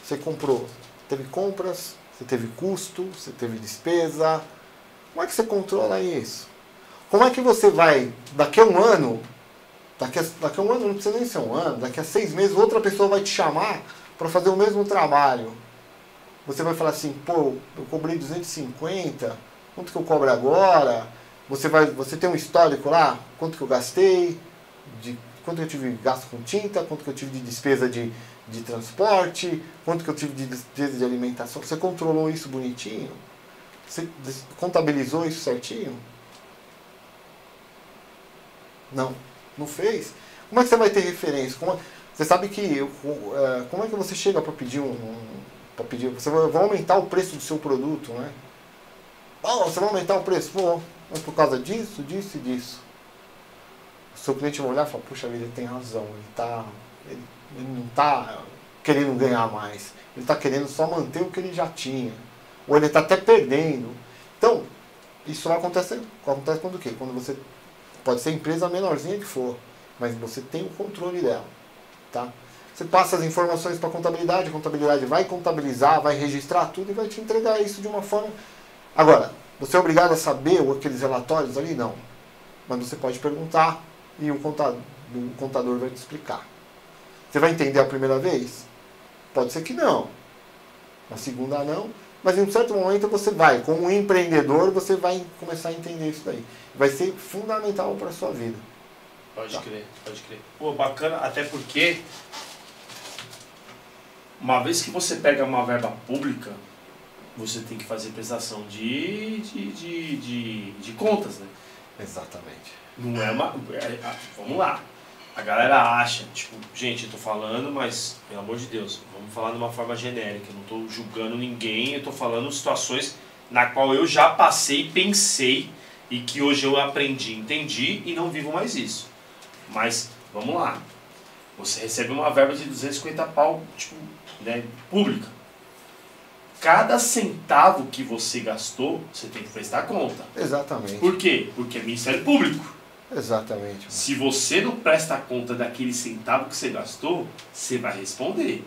B: Você comprou. Teve compras, você teve custo, você teve despesa. Como é que você controla isso? Como é que você vai, daqui a um ano, daqui a, daqui a um ano, não precisa nem ser um ano, daqui a seis meses, outra pessoa vai te chamar para fazer o mesmo trabalho. Você vai falar assim, pô, eu cobrei 250, quanto que eu cobro agora? Você, vai, você tem um histórico lá, quanto que eu gastei, de quanto eu tive gasto com tinta, quanto que eu tive de despesa de, de transporte, quanto que eu tive de despesa de alimentação. Você controlou isso bonitinho? Você contabilizou isso certinho? Não, não fez. Como é que você vai ter referência? Como, é, você sabe que eu, é, como é que você chega para pedir um, um para pedir, você vai, aumentar o preço do seu produto, né? Oh, você vai aumentar o preço, pô, mas por causa disso, disso e disso. O seu cliente vai olhar e falar, puxa vida, ele tem razão, ele tá, ele, ele não está querendo ganhar mais, ele está querendo só manter o que ele já tinha, ou ele está até perdendo. Então, isso acontece, acontece quando o quê? Quando você pode ser a empresa menorzinha que for, mas você tem o controle dela, tá? Você passa as informações para a contabilidade, a contabilidade vai contabilizar, vai registrar tudo e vai te entregar isso de uma forma. Agora, você é obrigado a saber aqueles relatórios ali? Não. Mas você pode perguntar e o contador, o contador vai te explicar. Você vai entender a primeira vez? Pode ser que não. Na segunda não. Mas em um certo momento você vai, como empreendedor, você vai começar a entender isso daí. Vai ser fundamental para a sua vida.
A: Pode tá. crer, pode crer. Pô, bacana, até porque uma vez que você pega uma verba pública, você tem que fazer prestação de, de, de, de, de contas, né?
B: Exatamente.
A: Não é uma. É, vamos lá. A galera acha, tipo, gente, eu tô falando, mas, pelo amor de Deus, vamos falar de uma forma genérica. Eu não tô julgando ninguém, eu tô falando situações na qual eu já passei, pensei e que hoje eu aprendi, entendi e não vivo mais isso. Mas, vamos lá. Você recebe uma verba de 250 pau, tipo, né, pública. Cada centavo que você gastou, você tem que prestar conta.
B: Exatamente.
A: Por quê? Porque é Ministério Público.
B: Exatamente.
A: Se você não presta conta daquele centavo que você gastou, você vai responder.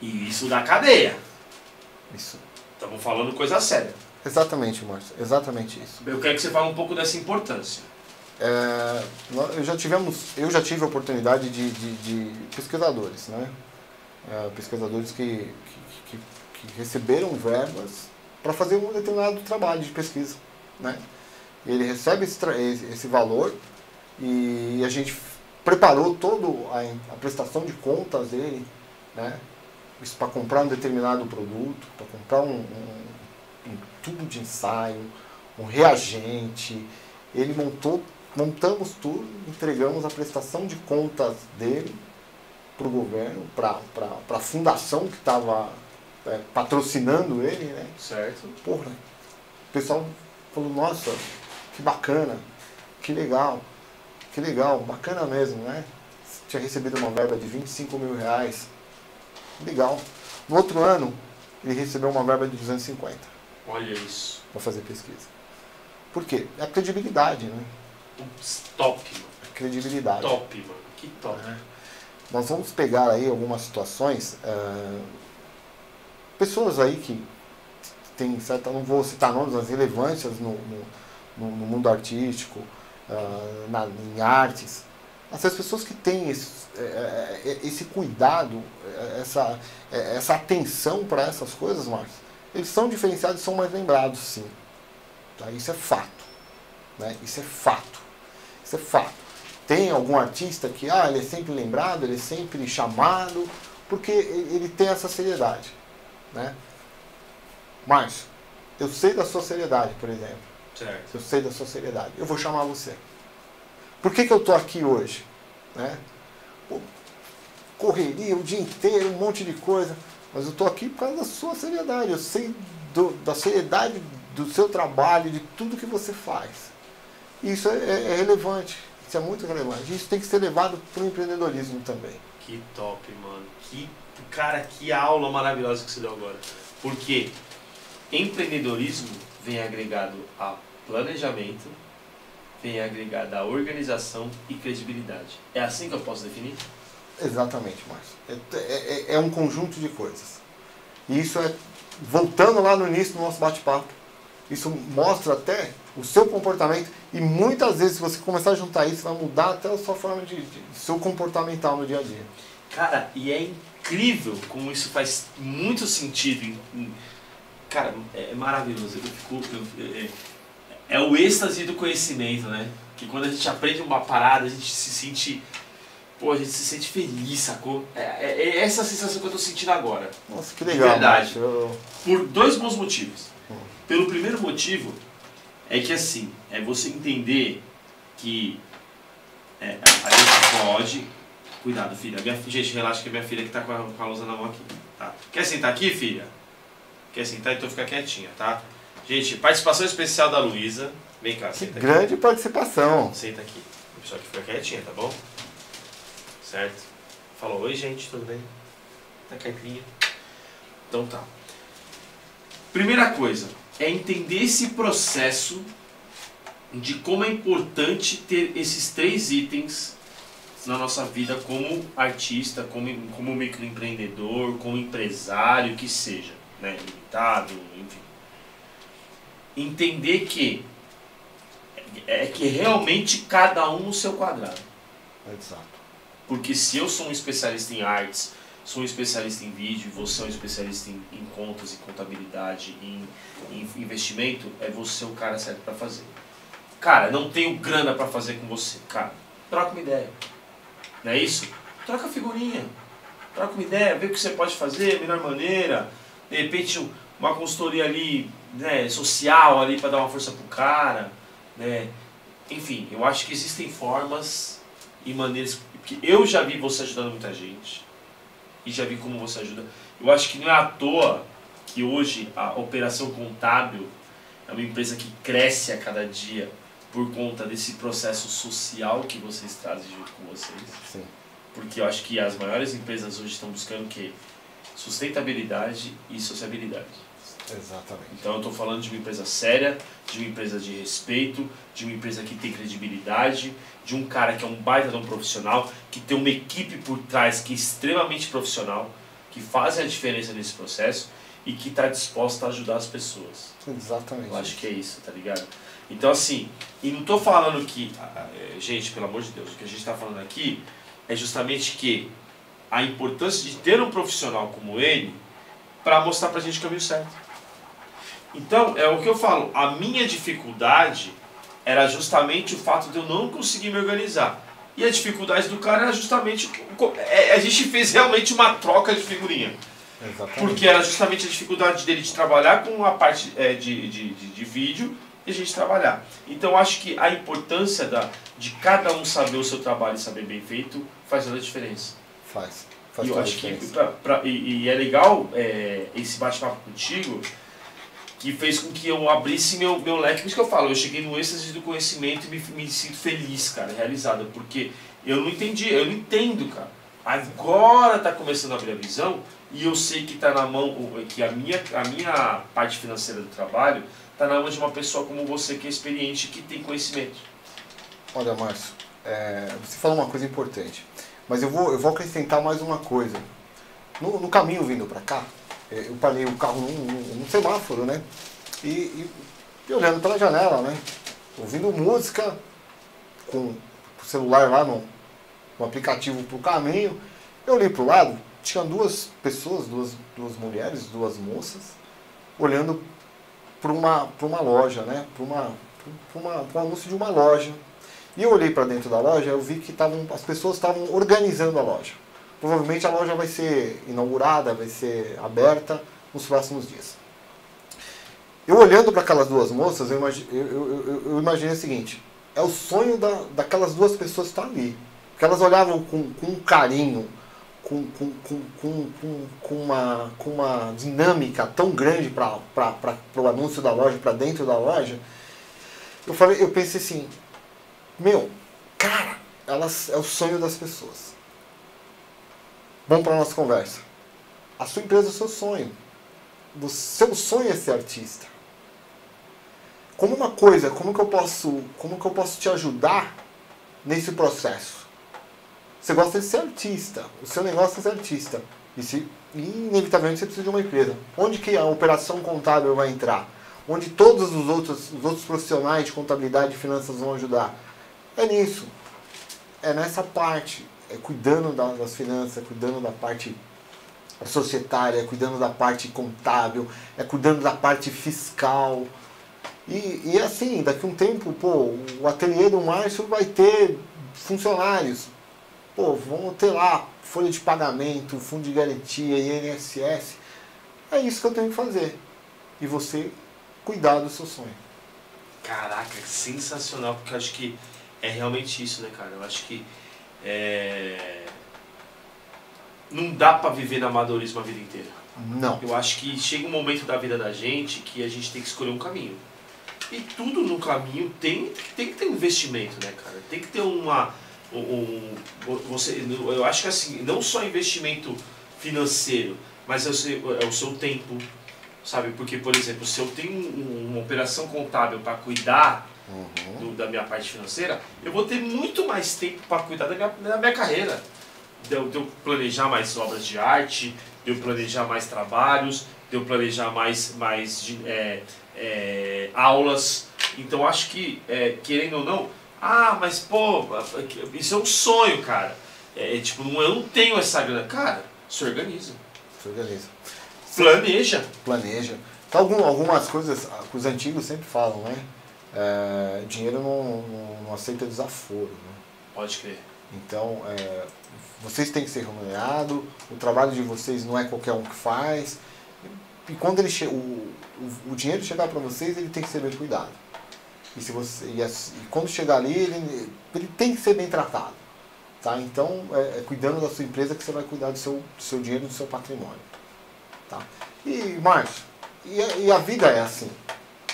A: E isso dá cadeia.
B: Isso.
A: Estamos falando coisa séria.
B: Exatamente, Márcio. Exatamente isso.
A: Eu quero que você fale um pouco dessa importância.
B: É, eu já tivemos, eu já tive a oportunidade de, de, de pesquisadores, né? É, pesquisadores que, que, receberam verbas para fazer um determinado trabalho de pesquisa. Né? Ele recebe esse, esse valor e a gente preparou toda a, a prestação de contas dele, né? Isso para comprar um determinado produto, para comprar um, um, um, tubo de ensaio, um reagente. Ele montou, montamos tudo, entregamos a prestação de contas dele para o governo, para a fundação que estava é, patrocinando ele, né?
A: Certo.
B: Porra, o pessoal falou, nossa, que bacana. que legal, que legal, bacana mesmo, né? Tinha recebido uma verba de 25 mil reais, legal. No outro ano, ele recebeu uma verba de 250
A: Olha isso.
B: para fazer pesquisa. Por quê? É a credibilidade, né?
A: Ups, top, mano.
B: A credibilidade.
A: Top, mano. Que top.
B: né? Nós vamos pegar aí algumas situações, eh, pessoas aí que tem certa, não vou citar nomes, mas relevâncias no, no, no- mundo artístico, ah, na, em artes. Essas pessoas que têm esse, eh, eh, esse cuidado, essa, essa atenção para essas coisas, Marcos, eles são diferenciados e são mais lembrados, sim. Tá? Isso é fato. Né? Isso é fato. Isso é fato. Tem algum artista que ah, ele é sempre lembrado, ele é sempre chamado, porque ele tem essa seriedade. Né? Márcio, eu sei da sua seriedade, por exemplo.
A: Certo.
B: Eu sei da sua seriedade. Eu vou chamar você. Por que, que eu estou aqui hoje? Né? Pô, correria o dia inteiro, um monte de coisa. Mas eu estou aqui por causa da sua seriedade. Eu sei do- da seriedade do seu trabalho, de tudo que você faz. Isso é, é- é relevante. Isso é muito relevante. Isso tem que ser levado para o empreendedorismo também.
A: Que top, mano. Que, cara, que aula maravilhosa que você deu agora. Porque empreendedorismo vem agregado a planejamento, vem agregado a organização e credibilidade. É assim que eu posso definir?
B: Exatamente, Márcio. É, é- é um conjunto de coisas. E isso é, voltando lá no início do nosso bate-papo, isso mostra até o seu comportamento e muitas vezes se você começar a juntar isso, vai mudar até a sua forma de, de seu comportamental no dia a dia.
A: Cara, e é incrível como isso faz muito sentido. cara, é é maravilhoso. Eu fico, é, é o êxtase do conhecimento, né? Que quando a gente aprende uma parada, a gente se sente. Pô, a gente se sente feliz, sacou? É, é- é essa a sensação que eu tô sentindo agora.
B: Nossa, que legal,
A: verdade.
B: Márcio. Eu-
A: Por dois bons motivos.
B: Hum.
A: Pelo primeiro motivo é que assim, é você entender que é, a gente pode. Cuidado, filha. Minha, gente, relaxa que é minha filha que tá com a, com a lousa na mão aqui. Tá? Quer sentar aqui, filha? Quer sentar? Então fica quietinha, tá? Gente, participação especial da Luísa. Vem cá, senta aqui.
B: grande participação.
A: Senta aqui. Só que fica quietinha, tá bom? Certo? Falou, oi gente, tudo bem? Tá quietinha? Então tá. Primeira coisa, é entender esse processo de como é importante ter esses três itens na nossa vida como artista, como, como microempreendedor, como empresário, que seja, né? Limitado, enfim. Entender que é que realmente cada um no seu quadrado.
B: Exato.
A: Porque se eu sou um especialista em artes, sou um especialista em vídeo, você é um especialista em, em contas, em contabilidade, em, em investimento, é você o cara certo para fazer. Cara, não tenho grana para fazer com você. Cara, troca uma ideia. Não é isso? Troca figurinha. Troca uma ideia, vê o que você pode fazer, melhor maneira. De repente, um- uma consultoria ali, né, social ali para dar uma força pro cara, né? Enfim, eu acho que existem formas e maneiras que eu já vi você ajudando muita gente e já vi como você ajuda. Eu acho que não é à toa que hoje a operação contábil é uma empresa que cresce a cada dia por conta desse processo social que vocês trazem junto com vocês.
B: Sim.
A: Porque eu acho que as maiores empresas hoje estão buscando o quê? Sustentabilidade e sociabilidade.
B: Exatamente.
A: Então eu estou falando de uma empresa séria, de uma empresa de respeito, de uma empresa que tem credibilidade, de um cara que é um baita de um profissional, que tem uma equipe por trás que é extremamente profissional, que faz a diferença nesse processo e que está disposta a ajudar as pessoas.
B: Exatamente.
A: Eu acho que é isso, tá ligado? Então assim, e não tô falando que, eh, gente, pelo amor de Deus, o que a gente está falando aqui é justamente que a importância de ter um profissional como ele para mostrar pra gente o caminho certo. Então, é o que eu falo, a minha dificuldade era justamente o fato de eu não conseguir me organizar. E a dificuldade do cara era justamente. co- é, A gente fez realmente uma troca de figurinha.
B: Exatamente.
A: Porque era justamente a dificuldade dele de trabalhar com a parte é, de, de, de, de vídeo e a gente trabalhar. Então acho que a importância da, de cada um saber o seu trabalho e saber bem feito faz toda a diferença.
B: Faz. Faz
A: E eu acho que pra, pra- e, e é legal é, esse bate-papo contigo, que fez com que eu abrisse meu, meu leque. Por isso que eu falo, eu cheguei no êxtase do conhecimento e me, me sinto feliz, cara, realizado. Porque eu não entendi, eu não entendo, cara. Agora tá começando a abrir a visão e eu sei que tá na mão, que a minha, a minha parte financeira do trabalho tá na mão de uma pessoa como você que é experiente que tem conhecimento.
B: Olha, Márcio, é, você falou uma coisa importante, mas eu vou, eu vou acrescentar mais uma coisa. No, no caminho vindo para cá, é, eu parei o carro num, num semáforo, né? E, e, e, olhando pela janela, né? Ouvindo música com o celular lá no, no aplicativo para o caminho. Eu olhei para o lado, tinha duas pessoas, duas, duas mulheres, duas moças, olhando para uma, uma loja, né? Para uma, uma, um anúncio de uma loja. E eu olhei para dentro da loja, eu vi que tavam, as pessoas estavam organizando a loja. Provavelmente a loja vai ser inaugurada, vai ser aberta nos próximos dias. Eu olhando para aquelas duas moças, eu, imagi eu, eu, eu, imaginei o seguinte: é o sonho da, daquelas duas pessoas estar ali. Porque elas olhavam com, com carinho, com, com, com, com, com, uma, com uma dinâmica tão grande para o anúncio da loja, para dentro da loja. Eu, falei, eu pensei assim: meu, cara, elas é o sonho das pessoas. Vamos para a nossa conversa. A sua empresa é o seu sonho. O seu sonho é ser artista. Como uma coisa, como que eu posso, como que eu posso te ajudar nesse processo? Você gosta de ser artista, o seu negócio é ser artista. E, se, inevitavelmente você precisa de uma empresa. Onde que a operação contábil vai entrar? Onde todos os outros, os outros profissionais de contabilidade e finanças vão ajudar? É nisso. É nessa parte. É cuidando das finanças, é cuidando da parte societária, é cuidando da parte contábil, é cuidando da parte fiscal. E, e assim, daqui a um tempo, pô, o ateliê do Márcio vai ter funcionários. Pô, vamos ter lá folha de pagamento, fundo de garantia, INSS. É isso que eu tenho que fazer. E você cuidar do seu sonho.
A: Caraca, sensacional, porque eu acho que é realmente isso, né, cara? Eu acho que é... não dá para viver no amadorismo a vida inteira.
B: Não.
A: Eu acho que chega um momento da vida da gente que a gente tem que escolher um caminho. E tudo no caminho tem, tem que ter um investimento, né, cara? Tem que ter uma. Um, você, eu acho que assim, não só investimento financeiro, mas é o seu, é o seu tempo, sabe? Porque, por exemplo, se eu tenho uma operação contábil para cuidar uhum. do, da minha parte financeira, eu vou ter muito mais tempo para cuidar da minha, da minha carreira. De eu, de eu, planejar mais obras de arte, de eu planejar mais trabalhos, de eu planejar mais, mais é, é, aulas. Então acho que, é, querendo ou não, ah, mas pô, isso é um sonho, cara. É, tipo, eu não tenho essa grana. Cara, se organiza.
B: Se organiza.
A: Planeja.
B: Planeja. Então, algum, algumas coisas que os antigos sempre falam, né? É, dinheiro não, não, não, aceita desaforo. Né?
A: Pode crer.
B: Então, é, vocês têm que ser remunerados, o trabalho de vocês não é qualquer um que faz. E quando ele o, o, o dinheiro chegar para vocês, ele tem que ser bem cuidado. E, se você, e, e quando chegar ali, ele, ele tem que ser bem tratado. Tá? Então, é, é, cuidando da sua empresa que você vai cuidar do seu, do seu dinheiro, do seu patrimônio. Tá? E, Márcio, e, e a vida é assim.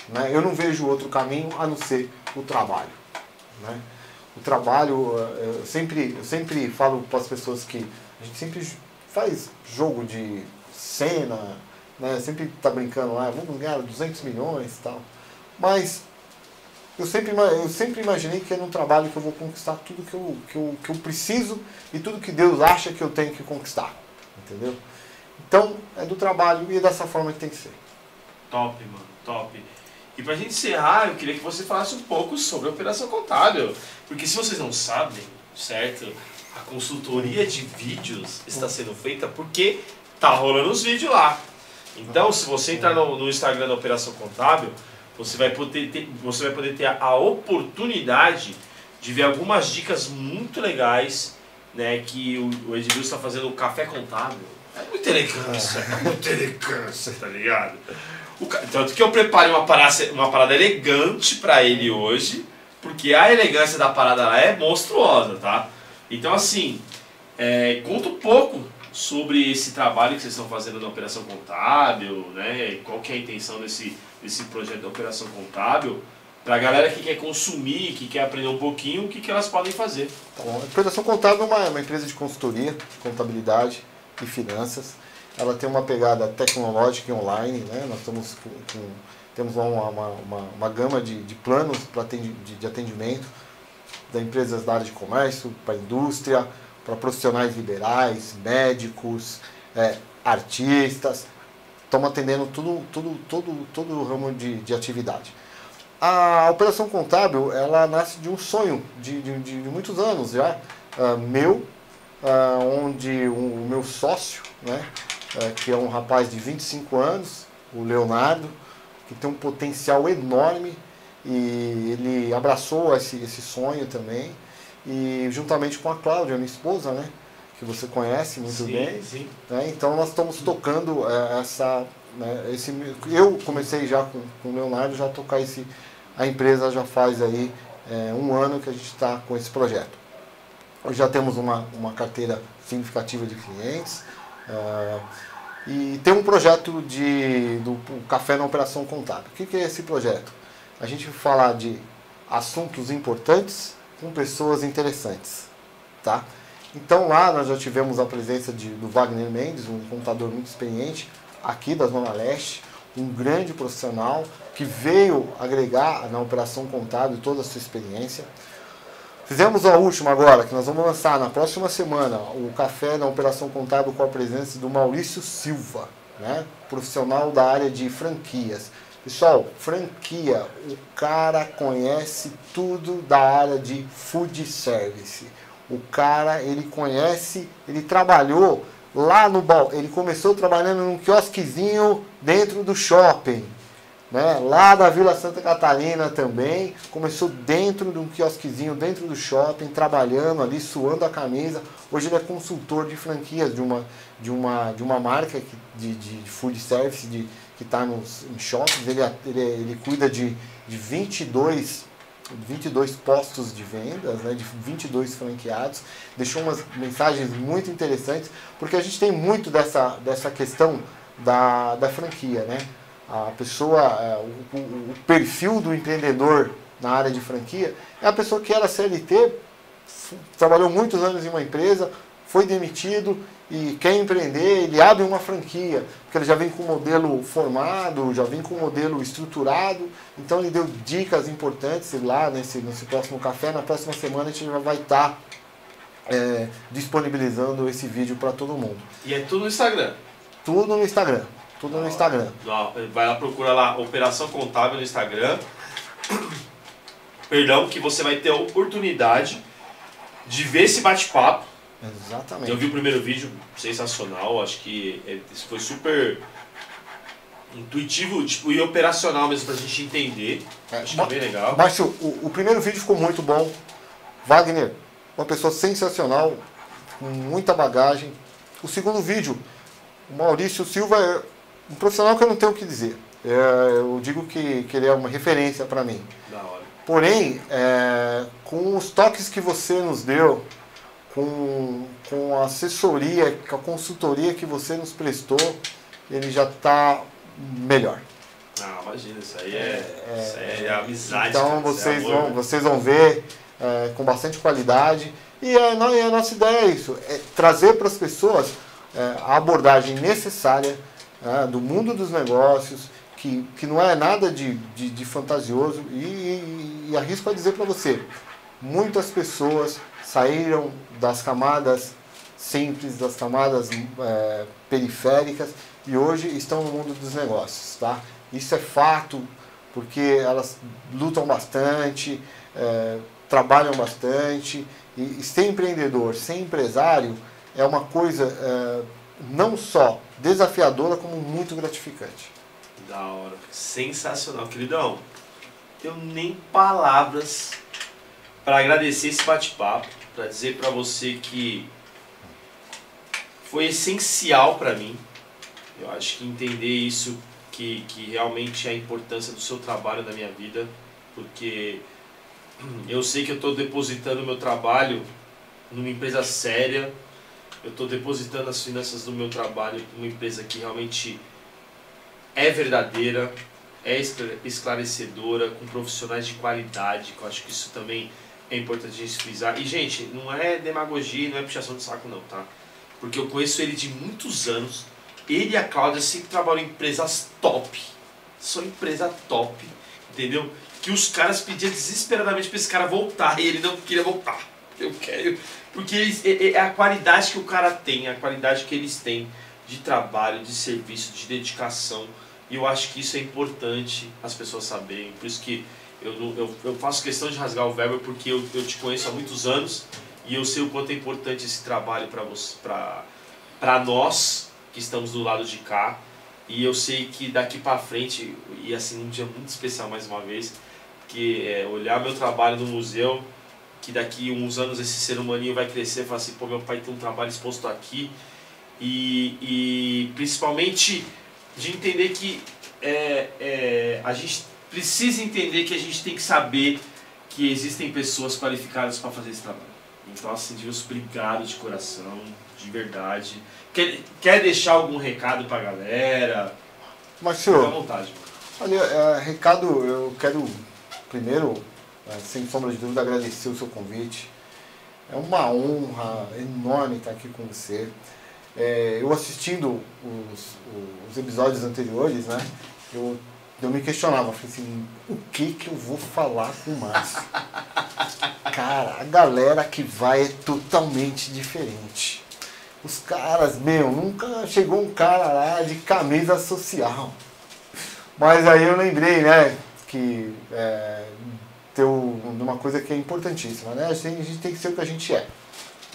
B: Né? Eu não vejo outro caminho a não ser o trabalho. Né? O trabalho, eh, eu sempre, eu sempre falo para as pessoas que a gente sempre faz jogo de cena, né? sempre está brincando lá, vamos ganhar 200 milhões e tal. Mas eu sempre, eu sempre imaginei que era um trabalho que eu vou conquistar tudo que eu, que, eu, que eu preciso e tudo que Deus acha que eu tenho que conquistar. Entendeu? Então, é do trabalho e é dessa forma que tem que ser.
A: Top, mano, top. E para a gente encerrar, eu queria que você falasse um pouco sobre a operação contábil. Porque se vocês não sabem, certo? A consultoria de vídeos está sendo feita porque tá rolando os vídeos lá. Então, se você entrar no, no Instagram da Operação Contábil, você vai poder ter, você vai poder ter a oportunidade de ver algumas dicas muito legais né, que o, o Edilson está fazendo o café contábil. É muito elegância, é muito elegância, tá ligado? O, tanto que eu preparei uma parada, uma parada elegante para ele hoje, porque a elegância da parada lá é monstruosa, tá? Então, assim, é, conta um pouco sobre esse trabalho que vocês estão fazendo na operação contábil, né? Qual que é a intenção desse, desse projeto de operação contábil? Para a galera que quer consumir, que quer aprender um pouquinho, o que, que elas podem fazer.
B: Bom. A Operação Contábil é uma, uma empresa de consultoria, contabilidade e finanças. Ela tem uma pegada tecnológica e online, né? Nós estamos com, com temos uma, uma, uma, uma gama de, de planos atendi, de, de atendimento da empresas da área de comércio, para indústria, para profissionais liberais, médicos, é, artistas. Estamos atendendo tudo, tudo, todo, todo o ramo de, de atividade. A operação contábil, ela nasce de um sonho de, de, de muitos anos já, uh, meu, uh, onde o, o, meu sócio, né, uh, que é um rapaz de 25 anos, o Leonardo, que tem um potencial enorme e ele abraçou esse, esse sonho também e juntamente com a Cláudia, minha esposa, né, que você conhece muito
A: sim,
B: bem.
A: Sim.
B: Né, então nós estamos tocando é, essa, né, esse, eu comecei já com, com o Leonardo já tocar esse a empresa já faz aí é, um ano que a gente está com esse projeto. Hoje já temos uma, uma carteira significativa de clientes é, e tem um projeto de, do Café na Operação Contábil. O que, que é esse projeto? A gente vai falar de assuntos importantes com pessoas interessantes. Tá? Então lá nós já tivemos a presença de, do Wagner Mendes, um contador muito experiente aqui da Zona Leste, um grande profissional que veio agregar na operação contábil toda a sua experiência. Fizemos a última agora, que nós vamos lançar na próxima semana, o café na operação contábil com a presença do Maurício Silva, né? profissional da área de franquias. Pessoal, franquia, o cara conhece tudo da área de food service. O cara, ele conhece, ele trabalhou lá no ele começou trabalhando num quiosquezinho dentro do shopping, né? Lá da Vila Santa Catarina também, começou dentro de um quiosquezinho dentro do shopping, trabalhando ali, suando a camisa. Hoje ele é consultor de franquias de uma de uma de uma marca de, de, food service de que está nos shoppings. Ele, ele, ele cuida de, de 22 22 postos de vendas, né, de 22 franqueados, deixou umas mensagens muito interessantes, porque a gente tem muito dessa, dessa questão da, da franquia. Né? A pessoa, é, o, o, perfil do empreendedor na área de franquia é a pessoa que era CLT, trabalhou muitos anos em uma empresa, foi demitido e quer empreender, ele abre uma franquia, porque ele já vem com o modelo formado, já vem com o modelo estruturado, então ele deu dicas importantes lá nesse, nesse próximo café. Na próxima semana a gente já vai estar tá, é, disponibilizando esse vídeo para todo mundo.
A: E é tudo no Instagram?
B: Tudo no Instagram. Tudo no Instagram.
A: Vai lá, procura lá Operação Contábil no Instagram. Perdão, que você vai ter a oportunidade de ver esse bate-papo
B: Exatamente.
A: Eu vi o primeiro vídeo, sensacional, acho que isso foi super intuitivo tipo, e operacional mesmo pra gente entender. É, acho que é bem legal.
B: Márcio, o, o primeiro vídeo ficou muito bom. Wagner, uma pessoa sensacional, com muita bagagem. O segundo vídeo, o Maurício Silva é um profissional que eu não tenho o que dizer. É, eu digo que, que ele é uma referência para mim.
A: Da hora.
B: Porém, é, com os toques que você nos deu, com, com a assessoria, com a consultoria que você nos prestou, ele já está melhor.
A: Ah, imagina, isso aí é, é, isso aí é amizade.
B: Então
A: cara,
B: vocês,
A: é
B: vão, né? vocês vão ver é, com bastante qualidade. E a, a, nossa ideia é isso, é trazer para as pessoas é, a abordagem necessária é, do mundo dos negócios, que, que não é nada de, de, de fantasioso. E, e, e arrisco a dizer para você, muitas pessoas saíram das camadas simples, das camadas é, periféricas e hoje estão no mundo dos negócios. Tá? Isso é fato, porque elas lutam bastante, é, trabalham bastante e, e, ser empreendedor, ser empresário é uma coisa é, não só desafiadora, como muito gratificante.
A: Da hora, sensacional, queridão. Tenho nem palavras para agradecer esse bate-papo para dizer para você que foi essencial para mim. Eu acho que entender isso, que, que realmente é a importância do seu trabalho na minha vida, porque eu sei que eu estou depositando meu trabalho numa empresa séria, eu estou depositando as finanças do meu trabalho em uma empresa que realmente é verdadeira, é esclarecedora, com profissionais de qualidade, que eu acho que isso também é importante a gente frisar. E, gente, não é demagogia, não é puxação de saco, não, tá? Porque eu conheço ele de muitos anos. Ele e a Cláudia sempre trabalham em empresas top. São empresa top, entendeu? Que os caras pediam desesperadamente para esse cara voltar e ele não queria voltar. Eu quero. Porque eles, é, é a qualidade que o cara tem, a qualidade que eles têm de trabalho, de serviço, de dedicação. E eu acho que isso é importante as pessoas saberem. Por isso que eu, eu, eu faço questão de rasgar o verbo porque eu, eu te conheço há muitos anos e eu sei o quanto é importante esse trabalho para nós que estamos do lado de cá. E eu sei que daqui para frente, e assim, um dia muito especial mais uma vez, que é olhar meu trabalho no museu, que daqui uns anos esse ser humaninho vai crescer e falar assim, pô, meu pai tem um trabalho exposto aqui. E, e principalmente de entender que é, é, a gente precisa entender que a gente tem que saber que existem pessoas qualificadas para fazer esse trabalho. Então, assim, Deus, obrigado de coração, de verdade. Quer, quer deixar algum recado para a galera?
B: Fique à vontade. Olha, é, recado, eu quero primeiro, é, sem sombra de dúvida, agradecer o seu convite. É uma honra enorme estar aqui com você. É, eu assistindo os, os episódios anteriores, né? Eu eu me questionava, falei assim, o que que eu vou falar com o Márcio? Cara, a galera que vai é totalmente diferente. Os caras, meu, nunca chegou um cara lá de camisa social. Mas aí eu lembrei, né, que é, tem uma coisa que é importantíssima, né? A gente, tem que ser o que a gente é.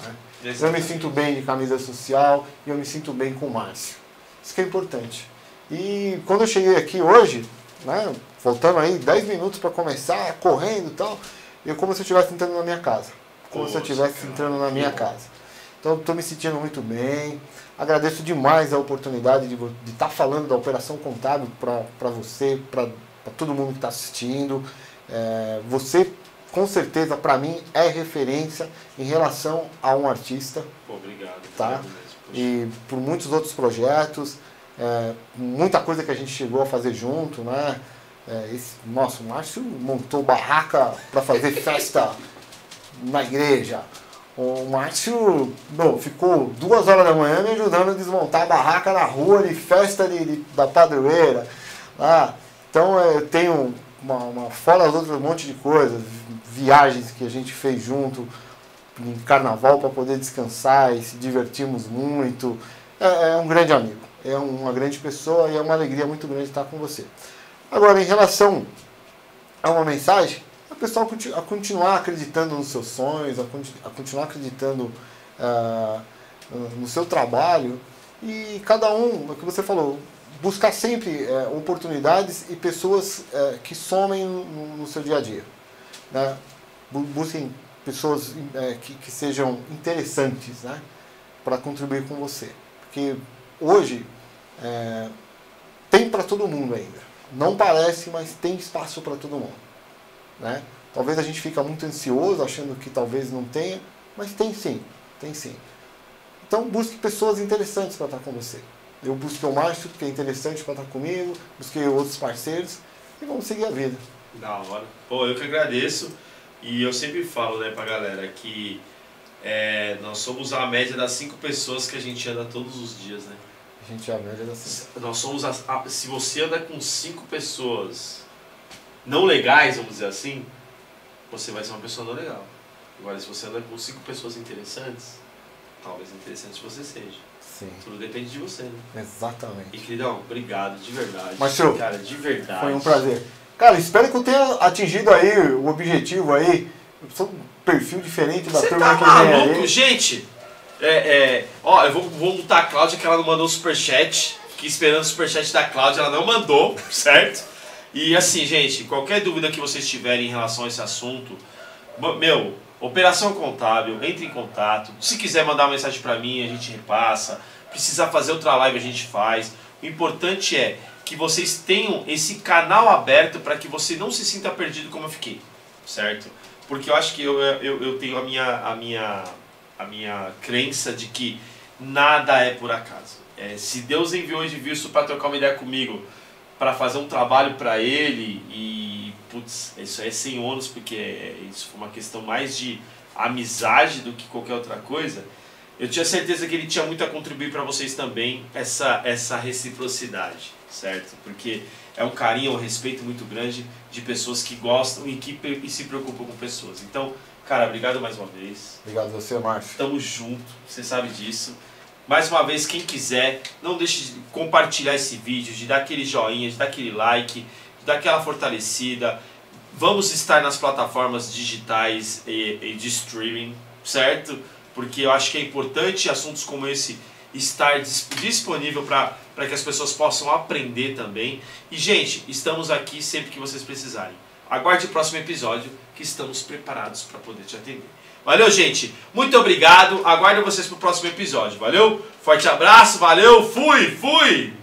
B: Né? Eu me sinto bem de camisa social e eu me sinto bem com o Márcio. Isso que é importante. E quando eu cheguei aqui hoje, né, faltando aí 10 minutos para começar, correndo e tal, eu como se eu estivesse entrando na minha casa. Como Poxa, se eu estivesse entrando na minha casa. Então estou me sentindo muito bem. Agradeço demais a oportunidade de estar tá falando da operação contábil para você, para todo mundo que está assistindo. É, você, com certeza, para mim, é referência em relação a um artista.
A: Obrigado.
B: Tá? E por muitos outros projetos. É, muita coisa que a gente chegou a fazer junto, né? É, esse, nossa, o Márcio montou barraca para fazer festa na igreja. O Márcio bom, ficou duas horas da manhã me ajudando a desmontar a barraca na rua de festa de, de da padroeira. Ah, então é, eu tenho uma, uma, fora as outras um monte de coisas, viagens que a gente fez junto em carnaval para poder descansar e se divertimos muito. É, é um grande amigo é uma grande pessoa e é uma alegria muito grande estar com você. Agora, em relação a uma mensagem, a pessoa a continuar acreditando nos seus sonhos, a, continuar acreditando uh, no seu trabalho e cada um, é o que você falou, buscar sempre uh, oportunidades e pessoas uh, que somem no, no, seu dia a dia. Né? Busquem pessoas eh, que, que sejam interessantes né? para contribuir com você. Porque hoje é, tem para todo mundo ainda. Não parece, mas tem espaço para todo mundo. Né? Talvez a gente fica muito ansioso achando que talvez não tenha, mas tem sim, tem sim. Então busque pessoas interessantes para estar com você. Eu busquei o Márcio, que é interessante para estar comigo, busquei outros parceiros e vamos seguir a vida.
A: Da hora. Pô, eu que agradeço. E eu sempre falo né, pra galera que é, nós somos a média das cinco pessoas que a gente anda todos os dias, né?
B: A gente já média assim.
A: Nós somos a, a, se você anda com cinco pessoas não legais, vamos dizer assim, você vai ser uma pessoa não legal. Agora, se você anda com cinco pessoas interessantes, talvez interessante você seja.
B: Sim.
A: Tudo depende de você, né?
B: Exatamente.
A: E queridão, obrigado, de verdade.
B: Mas, senhor,
A: cara, de verdade.
B: Foi um prazer. Cara, espero que eu tenha atingido aí o objetivo aí. Eu sou um perfil diferente da
A: Você
B: turma
A: tá
B: que
A: maluco,
B: vem aí.
A: gente? É, é, ó, eu vou, vou multar a Cláudia que ela não mandou o superchat. Fiquei esperando o superchat da Cláudia, ela não mandou, certo? E assim, gente, qualquer dúvida que vocês tiverem em relação a esse assunto, meu, operação contábil, entre em contato. Se quiser mandar uma mensagem para mim, a gente repassa. Precisar fazer outra live, a gente faz. O importante é que vocês tenham esse canal aberto para que você não se sinta perdido como eu fiquei, certo? Porque eu acho que eu, eu, eu tenho a minha, a minha a minha crença de que nada é por acaso. É, se Deus enviou o Edilson para trocar uma ideia comigo, para fazer um trabalho para ele e putz, isso é sem ônus porque isso foi uma questão mais de amizade do que qualquer outra coisa. Eu tinha certeza que ele tinha muito a contribuir para vocês também essa essa reciprocidade, certo? Porque é um carinho, um respeito muito grande de pessoas que gostam e que e se preocupam com pessoas. Então, cara, obrigado mais uma vez.
B: Obrigado a você, Márcio.
A: Tamo junto, você sabe disso. Mais uma vez, quem quiser, não deixe de compartilhar esse vídeo, de dar aquele joinha, de dar aquele like, de dar aquela fortalecida. Vamos estar nas plataformas digitais e, e de streaming, certo? Porque eu acho que é importante assuntos como esse estar disponível para que as pessoas possam aprender também. E, gente, estamos aqui sempre que vocês precisarem. Aguarde o próximo episódio que estamos preparados para poder te atender. Valeu, gente. Muito obrigado. Aguardo vocês para o próximo episódio. Valeu? Forte abraço. Valeu. Fui. Fui.